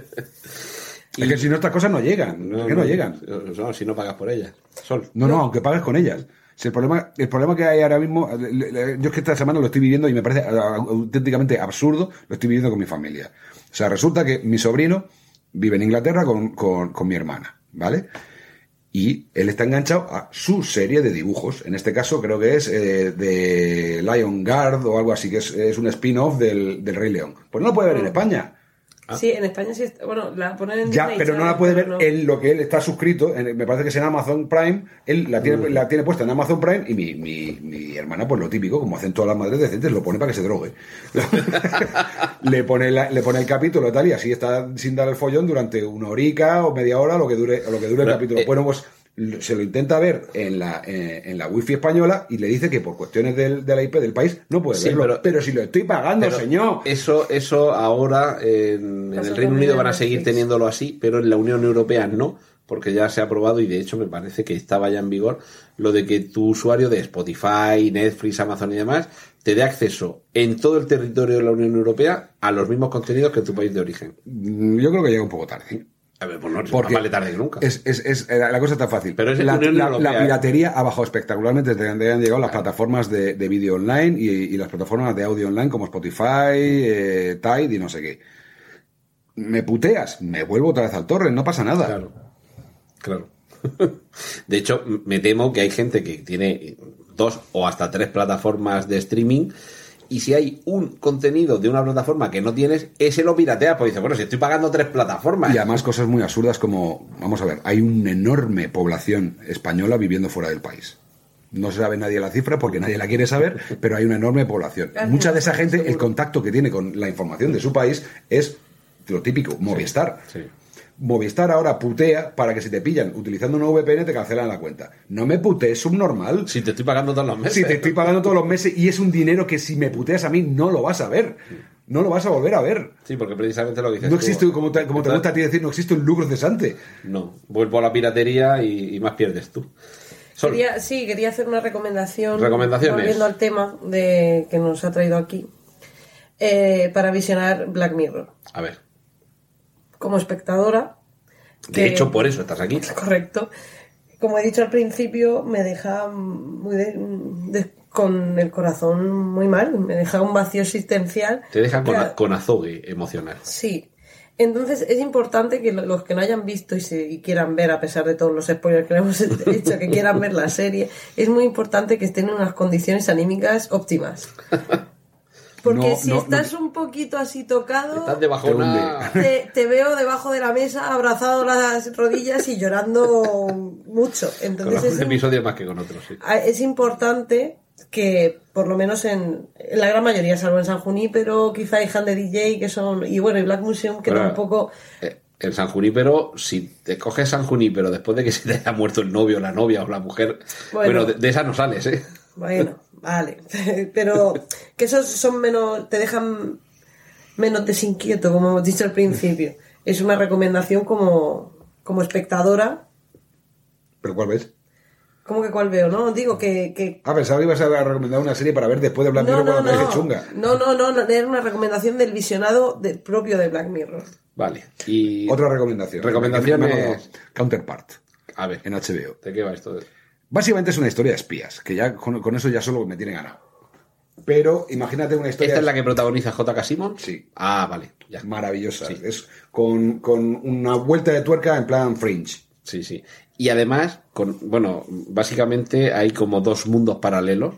Es que si no estas cosas no llegan, es que no llegan. No, si no pagas por ellas. Sol. No, no, aunque pagues con ellas. Si el problema, el problema que hay ahora mismo, le- yo es que esta semana lo estoy viviendo y me parece a- auténticamente absurdo, lo estoy viviendo con mi familia. O sea, resulta que mi sobrino vive en Inglaterra con, con- con mi hermana, ¿vale? Y él está enganchado a su serie de dibujos. En este caso creo que es eh, de Lion Guard o algo así, que es, es un spin-off del, del Rey León. Pues no lo puede ver en España. Sí, en España sí está. Bueno, la ponen en Ya, Disney pero no la puede ver no. en lo que él está suscrito. en- me parece que es en Amazon Prime. Él la tiene, Mm. la tiene puesta en Amazon Prime y mi, mi, mi hermana, pues lo típico, como hacen todas las madres decentes, lo pone para que se drogue. (laughs) le, pone la- le pone el capítulo y tal, y así está sin dar el follón durante una horica o media hora, lo que dure, o lo que dure el capítulo. eh, bueno, pues se lo intenta ver en la, eh, en la wifi española y le dice que por cuestiones del, de la IP del país no puede Sí, verlo. pero- Pero, si lo estoy pagando, señor. Eso, eso ahora en, en el Reino Unido van a seguir Netflix. teniéndolo así, pero en la Unión Europea no, porque ya se ha aprobado y de hecho me parece que estaba ya en vigor lo de que tu usuario de Spotify, Netflix, Amazon y demás te dé acceso en todo el territorio de la Unión Europea a los mismos contenidos que en tu país de origen. Mm, Yo creo que llega un poco tarde. A ver, pues no, Porque más vale tarde que nunca. Es, es, es- la cosa está fácil. Pero la, la- piratería ha bajado espectacularmente desde que han llegado las plataformas de, de vídeo online y, y las plataformas de audio online como Spotify, eh, Tide y no sé qué. Me puteas, me vuelvo otra vez al torre, no pasa nada. Claro, claro. (laughs) De hecho, me temo que hay gente que tiene dos o hasta tres plataformas de streaming y si hay un contenido de una plataforma que no tienes, ese lo piratea, pues dice, bueno, si estoy pagando tres plataformas. Y además cosas muy absurdas como, vamos a ver, hay una enorme población española viviendo fuera del país. No se sabe nadie la cifra porque nadie la quiere saber, pero hay una enorme población. Gracias, Mucha de esa gente, el contacto que tiene con la información de su país es lo típico, Movistar. sí. Movistar ahora putea para que si te pillan utilizando una VPN te cancelan la cuenta. No me putees, subnormal. Si te estoy pagando todos los meses. Si te estoy pagando todos los meses y es un dinero que si me puteas a mí no lo vas a ver. No lo vas a volver a ver. Sí, porque precisamente lo que dices No tú, existe, como te, como te gusta a ti decir, no existe un lucro cesante. No, vuelvo a la piratería y, y más pierdes tú. Quería, sí, quería hacer una recomendación. Recomendaciones. Volviendo al tema de que nos ha traído aquí. eh, para visionar Black Mirror. a ver. Como espectadora. De que- hecho, por eso estás aquí. (laughs) Correcto. Como he dicho al principio, me deja muy de- de- con el corazón muy mal. Me deja un vacío existencial. Te dejan con, azogue emocional. Sí. Entonces es importante que lo- los que no hayan visto y, se, y quieran ver, a pesar de todos los spoilers que hemos (laughs) hecho, que quieran ver la serie, es muy importante que estén en unas condiciones anímicas óptimas. (laughs) Porque No, si no, estás un poquito así tocado, Estás te, te veo debajo de la mesa, abrazado las rodillas y llorando mucho. Con Entonces algún es, episodio más que con otros, sí. Ah, es importante que por lo menos en, en la gran mayoría, salvo en San Junípero, quizá hay Hand de DJ, que son, y bueno, y Black Museum, que Claro. tampoco, Eh, En San Junípero, si te coges San Junípero después de que se te haya muerto el novio, la novia o la mujer, bueno, Bueno. de, de esa no sales, ¿eh? Bueno, vale, (laughs) pero que esos son menos, te dejan menos desinquieto, como hemos dicho al principio. Es una recomendación como, como espectadora, ¿Pero cuál ves? como que cuál veo, ¿no? Digo que, que Ah, pensaba que ibas a recomendar una serie para ver después de Black no, Mirror no, cuando me no. dije chunga. no, no, no, no, era una recomendación del visionado del propio de Black Mirror. Vale. Y Otra recomendación. Recomendaciones. Me- me- me- Counterpart, A ver, en HBO. ¿de qué va esto? Básicamente es una historia de espías, que ya con, con eso ya solo me tiene ganado. Pero imagínate una historia ¿Esta es la que protagoniza J.K. Simmons? Sí. Ah, vale, ya. maravillosa. Sí. Es con, con una vuelta de tuerca en plan fringe. Sí, sí. Y además, con, bueno, básicamente hay como dos mundos paralelos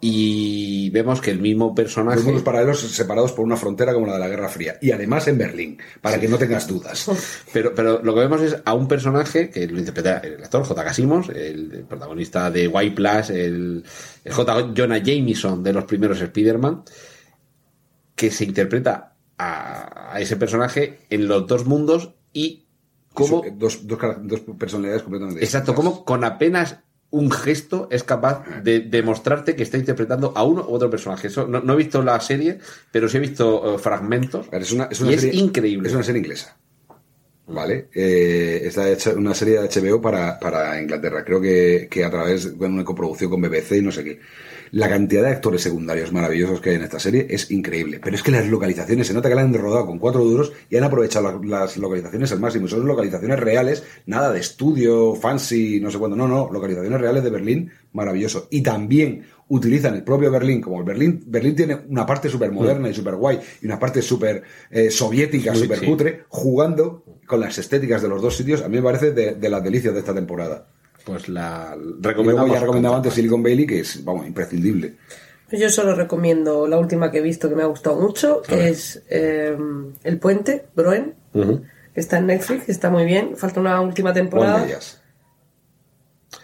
y vemos que el mismo personaje... Dos mundos paralelos separados por una frontera como la de la Guerra Fría. Y además en Berlín, para que no tengas dudas. (laughs) Pero, pero lo que vemos es a un personaje que lo interpreta el actor J.K. Simmons, el, el protagonista de White Plus, el, el J. Jonah Jameson de los primeros Spider-Man, que se interpreta a, a ese personaje en los dos mundos y cómo, Eso, Dos, dos, dos personalidades completamente exacto, cómo con apenas un gesto es capaz de demostrarte que está interpretando a uno u otro personaje. Eso, no, no he visto la serie, pero sí he visto eh, fragmentos. Ver, Es una, es una y es serie- increíble. Es una serie inglesa. ¿vale? Eh, está hecha una serie de HBO para, para Inglaterra. Creo que, que a través de una coproducción con BBC y no sé qué. La cantidad de actores secundarios maravillosos que hay en esta serie es increíble. Pero es que las localizaciones, se nota que la han rodado con cuatro duros y han aprovechado la- las localizaciones al máximo. Son localizaciones reales, nada de estudio, fancy, no sé cuándo. No, no, localizaciones reales de Berlín, maravilloso. Y también utilizan el propio Berlín, como el Berlín, Berlín tiene una parte súper moderna y súper guay y una parte súper eh, soviética, súper sí. cutre, jugando con las estéticas de los dos sitios, a mí me parece de, de las delicias de esta temporada. Pues la recomendamos. ya recomendaba antes Silicon Valley, que es, vamos, imprescindible. Pues yo solo recomiendo la última que he visto que me ha gustado mucho, que es eh, El Puente, Broen, que está en Netflix, está muy bien. Falta una última ¿Cuál temporada. de ellas?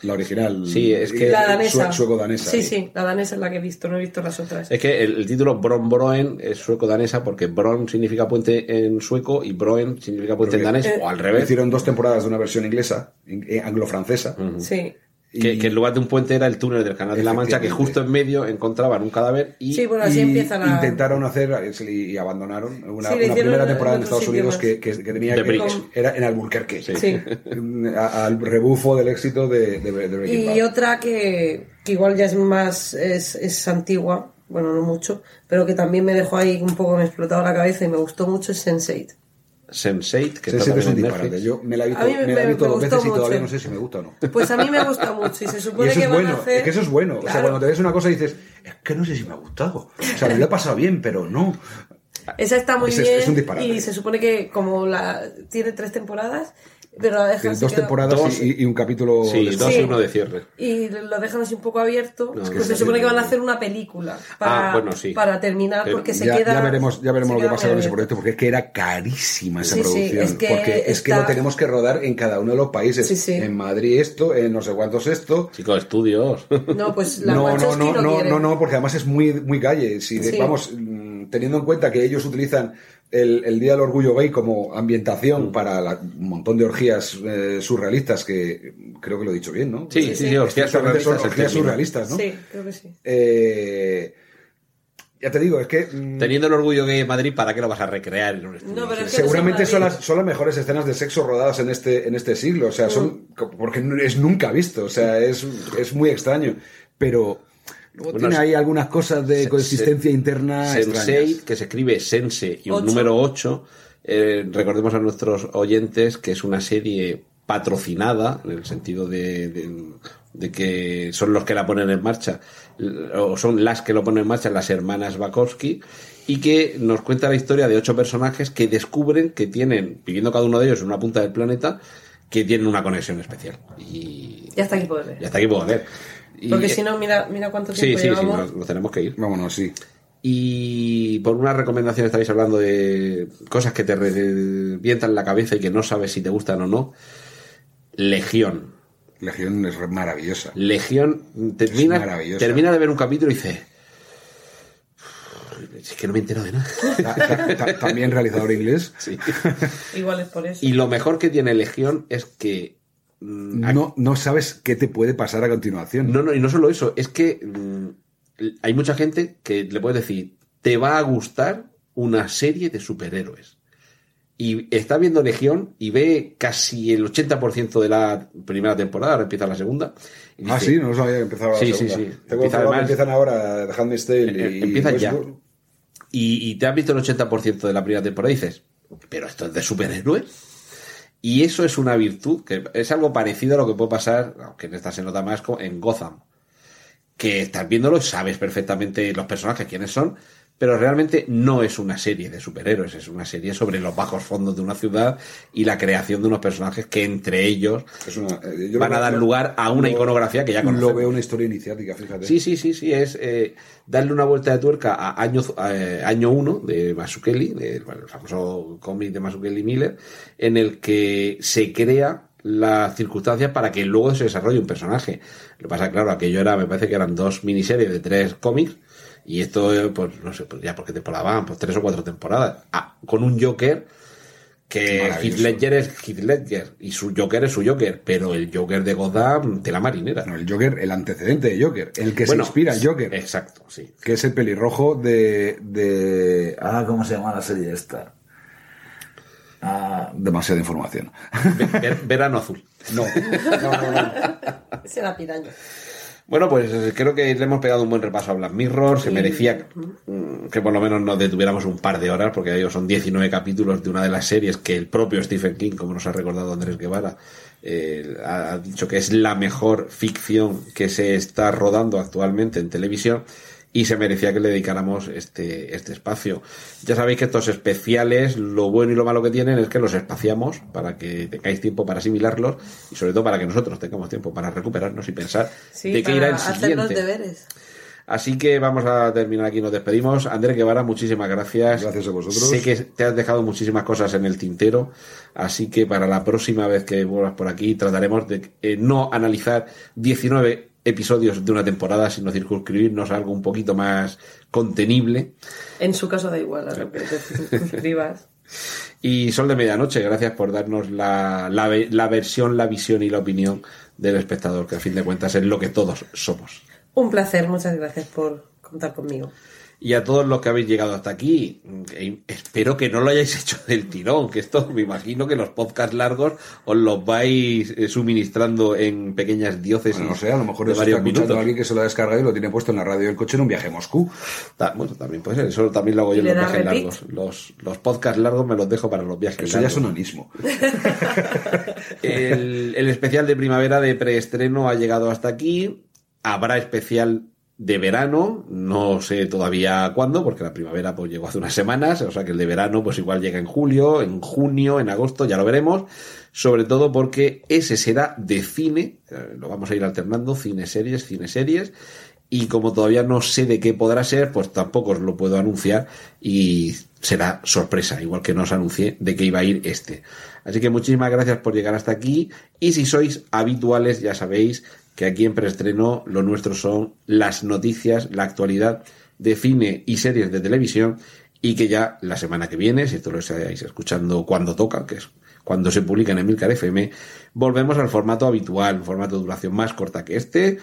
La original. Sí, es que- La danesa. Sueco-danesa. Sí, sí, la danesa es la que he visto, no he visto las otras. Es que el, el título Bron Broen es sueco-danesa porque Bron significa puente en sueco y Broen significa puente en Porque- danés, Eh, o al revés. Hicieron dos temporadas de una versión inglesa, in- eh, anglo-francesa. Sí. Que, y- que en lugar de un puente era el túnel del Canal de la Mancha, que justo en medio encontraban un cadáver y Sí, bueno, así y la... Intentaron hacer y, y abandonaron una, Sí, primera temporada en Estados Unidos que, que- que tenía que era en Albuquerque. Sí. (laughs) A- al rebufo del éxito de, de, de Breaking Y Bad. otra que, que igual ya es más, es, es antigua, bueno, no mucho, pero que también me dejó ahí un poco, me explotaba la cabeza y me gustó mucho, es Sense8. Sense8, que Sí, está sí, es también un disparate. Yo me la he visto, me me- la he visto me dos veces y gustó todavía mucho. no sé si me gusta o no. Pues a mí me gusta mucho y se (laughs) Y supone eso que es van bueno, a hacer... es que eso es bueno. O sea, Claro. cuando te ves una cosa y dices, es que no sé si me ha gustado. O sea, me lo he pasado bien, pero no. Esa está muy Es- es- bien es un disparate. y se supone que como la tiene tres temporadas, pero la dejan dos temporadas Dos. y, y un capítulo. Sí, después. dos Sí. y uno de cierre. y lo dejan así un poco abierto, No, es que pues se supone que van a hacer una película para, Ah, bueno, sí. para terminar Pero porque se ya, queda ya veremos, ya veremos se lo que pasa con ese proyecto, porque es que era carísima esa Sí, sí, producción. es que porque es que lo tenemos que rodar en cada uno de los países. Sí, sí. En Madrid esto, en no sé cuántos esto. Chicos, estudios. No, pues la No, no, no, no, no, no, no, porque además es muy, muy calle. Si de- Sí. vamos, mm, teniendo en cuenta que ellos utilizan el, el Día del Orgullo Gay como Mm. ambientación para la- un montón de orgías eh, surrealistas, que creo que lo he dicho bien, ¿no? Sí, sí, sí, orgías son surrealistas orgías surrealistas, ¿no? Sí, creo que sí. Eh, ya te digo, es que mm, Teniendo el orgullo gay de Madrid, ¿para qué lo vas a recrear en un estudio? No, pero es que seguramente son las, son las mejores escenas de sexo rodadas en este, en este siglo. O sea, son. Porque no- es nunca visto. O sea, es, es muy extraño. Pero. Luego Bueno, tiene ahí algunas cosas de Se- consistencia se- interna Sense8, extrañas. que se escribe Sense y un Ocho. número 8. eh, recordemos a nuestros oyentes que es una serie patrocinada, en el sentido de, de- de que son los que la ponen en marcha, o son las que lo ponen en marcha, las hermanas Bakowski, y que nos cuenta la historia de ocho personajes que descubren que tienen, viviendo cada uno de ellos en una punta del planeta, que tienen una conexión especial. Y Ya está aquí puedes ver. ya hasta aquí puedo ver. Y- Porque si no, mira, mira cuánto Sí, tiempo sí, sí, llevamos. nos, nos tenemos que ir. Vámonos, sí. Y por una recomendación estáis hablando de cosas que te revientan la cabeza y que no sabes si te gustan o no. Legión. Legión es maravillosa. Legión termina, maravillosa. termina de ver un capítulo y dice. Es que no me entero de nada. Ta- ta- ta- También realizador inglés. Sí. (laughs) Igual es por eso. Y lo mejor que tiene Legión es que. Mm, No, no sabes qué te puede pasar a continuación. No, no, y no solo eso, es que mm, hay mucha gente que le puedes decir, te va a gustar una serie de superhéroes. Y está viendo Legión y ve casi el 80% de la primera temporada, ahora empieza la segunda. y Ah, sí, no sabía que empezaba la Sí, sí, sí. Empieza además- empiezan ahora The Handmaid's Tale Eh, y... empiezan ya. Y, y te has visto el 80% de la primera temporada y dices, pero esto es de superhéroes. Y eso es una virtud, que es algo parecido a lo que puede pasar, aunque en esta se nota más, en Gotham. Que estás viéndolo sabes perfectamente los personajes quiénes son, pero realmente no es una serie de superhéroes, es una serie sobre los bajos fondos de una ciudad y la creación de unos personajes que entre ellos una- eh, van a veo- dar lugar a una lo- iconografía que ya conocemos. Lo veo una historia iniciática, fíjate. Sí, sí, sí, sí, es eh, darle una vuelta de tuerca a año, eh, año 1 de Masukeli, del bueno, el famoso cómic de Masukeli Miller, en el que se crea las circunstancias para que luego se desarrolle un personaje. Lo que pasa, claro, aquello era, me parece que eran dos miniseries de tres cómics, y esto, eh, pues no sé, pues ya por qué temporada van, pues tres o cuatro temporadas, Ah, con un Joker que. Heath Ledger es Heath Ledger, y su Joker es su Joker, pero el Joker de Gotham, de la marinera. No, el Joker, el antecedente de Joker, el que Bueno, se inspira en Joker, Exacto, sí. que es el pelirrojo de, de... Ah, ¿cómo se llama la serie esta? Ah, demasiada información. Ve- ver- verano azul. No. No, no, no. (laughs) Era piraña. Bueno, pues eh, creo que le hemos pegado un buen repaso a Black Mirror. Se merecía mm, que por lo menos nos detuviéramos un par de horas, porque digo, son 19 capítulos de una de las series que el propio Stephen King, como nos ha recordado Andrés Guevara, eh, ha dicho que es la mejor ficción que se está rodando actualmente en televisión. Y se merecía que le dedicáramos este, este espacio. Ya sabéis que estos especiales, lo bueno y lo malo que tienen es que los espaciamos para que tengáis tiempo para asimilarlos y sobre todo para que nosotros tengamos tiempo para recuperarnos y pensar Sí, de qué irá el hacer los siguiente. deberes. Así que vamos a terminar aquí, nos despedimos. Andrés Guevara, muchísimas gracias. Gracias a vosotros. Sé que te has dejado muchísimas cosas en el tintero, así que para la próxima vez que vuelvas por aquí trataremos de eh, no analizar 19 episodios de una temporada, sino circunscribirnos a algo un poquito más contenible. En su caso da igual a lo que te suscribas. (laughs) Y Sol de Medianoche, gracias por darnos la, la versión, la visión y la opinión del espectador, que a fin de cuentas es lo que todos somos. Un placer, muchas gracias por contar conmigo. Y a todos los que habéis llegado hasta aquí, eh, espero que no lo hayáis (laughs) hecho del tirón, que esto me imagino que los podcasts largos os los vais eh, suministrando en pequeñas diócesis. Bueno, no sé, a lo mejor eso está varios escuchando minutos. a alguien que se lo ha descargado y lo tiene puesto en la radio del coche en un viaje a Moscú. Ta- Bueno, también puede ser, eso también lo hago yo ¿Y en los viajes repeat? largos. Los, los podcasts largos me los dejo para los viajes Eso ya largos. es onanismo. (laughs) (laughs) El, el especial de primavera de preestreno ha llegado hasta aquí. Habrá especial de verano, no sé todavía cuándo, porque la primavera pues llegó hace unas semanas, o sea que el de verano pues igual llega en julio, en junio, en agosto, ya lo veremos, sobre todo porque ese será de cine, eh, lo vamos a ir alternando, cine series, cine series, y como todavía no sé de qué podrá ser, pues tampoco os lo puedo anunciar y será sorpresa, igual que no os anuncié de qué iba a ir este. Así que muchísimas gracias por llegar hasta aquí y si sois habituales ya sabéis que aquí en preestreno lo nuestro son las noticias, la actualidad de cine y series de televisión y que ya la semana que viene, si esto lo estáis escuchando cuando toca, que es cuando se publica en Emilcar FM, volvemos al formato habitual, un formato de duración más corta que este,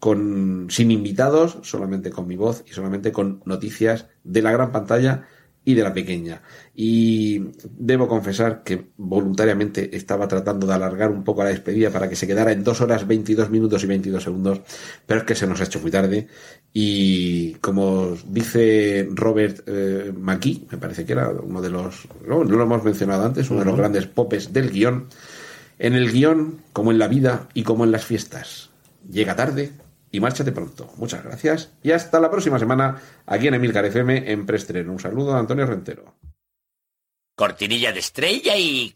con sin invitados, solamente con mi voz y solamente con noticias de la gran pantalla y de la pequeña. Y debo confesar que voluntariamente estaba tratando de alargar un poco la despedida para que se quedara en 2 horas 22 minutos y 22 segundos, pero es que se nos ha hecho muy tarde. Y como dice Robert eh, McKee, me parece que era uno de los, no, no lo hemos mencionado antes, uno de los grandes popes del guion, en el guion, como en la vida y como en las fiestas, llega tarde y márchate pronto. Muchas gracias y hasta la próxima semana aquí en Emilcar FM en preestreno. Un saludo de Antonio Rentero. Cortinilla de estrella y...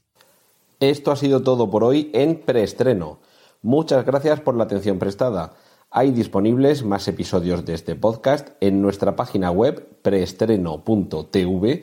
Esto ha sido todo por hoy en preestreno. Muchas gracias por la atención prestada. Hay disponibles más episodios de este podcast en nuestra página web preestreno.tv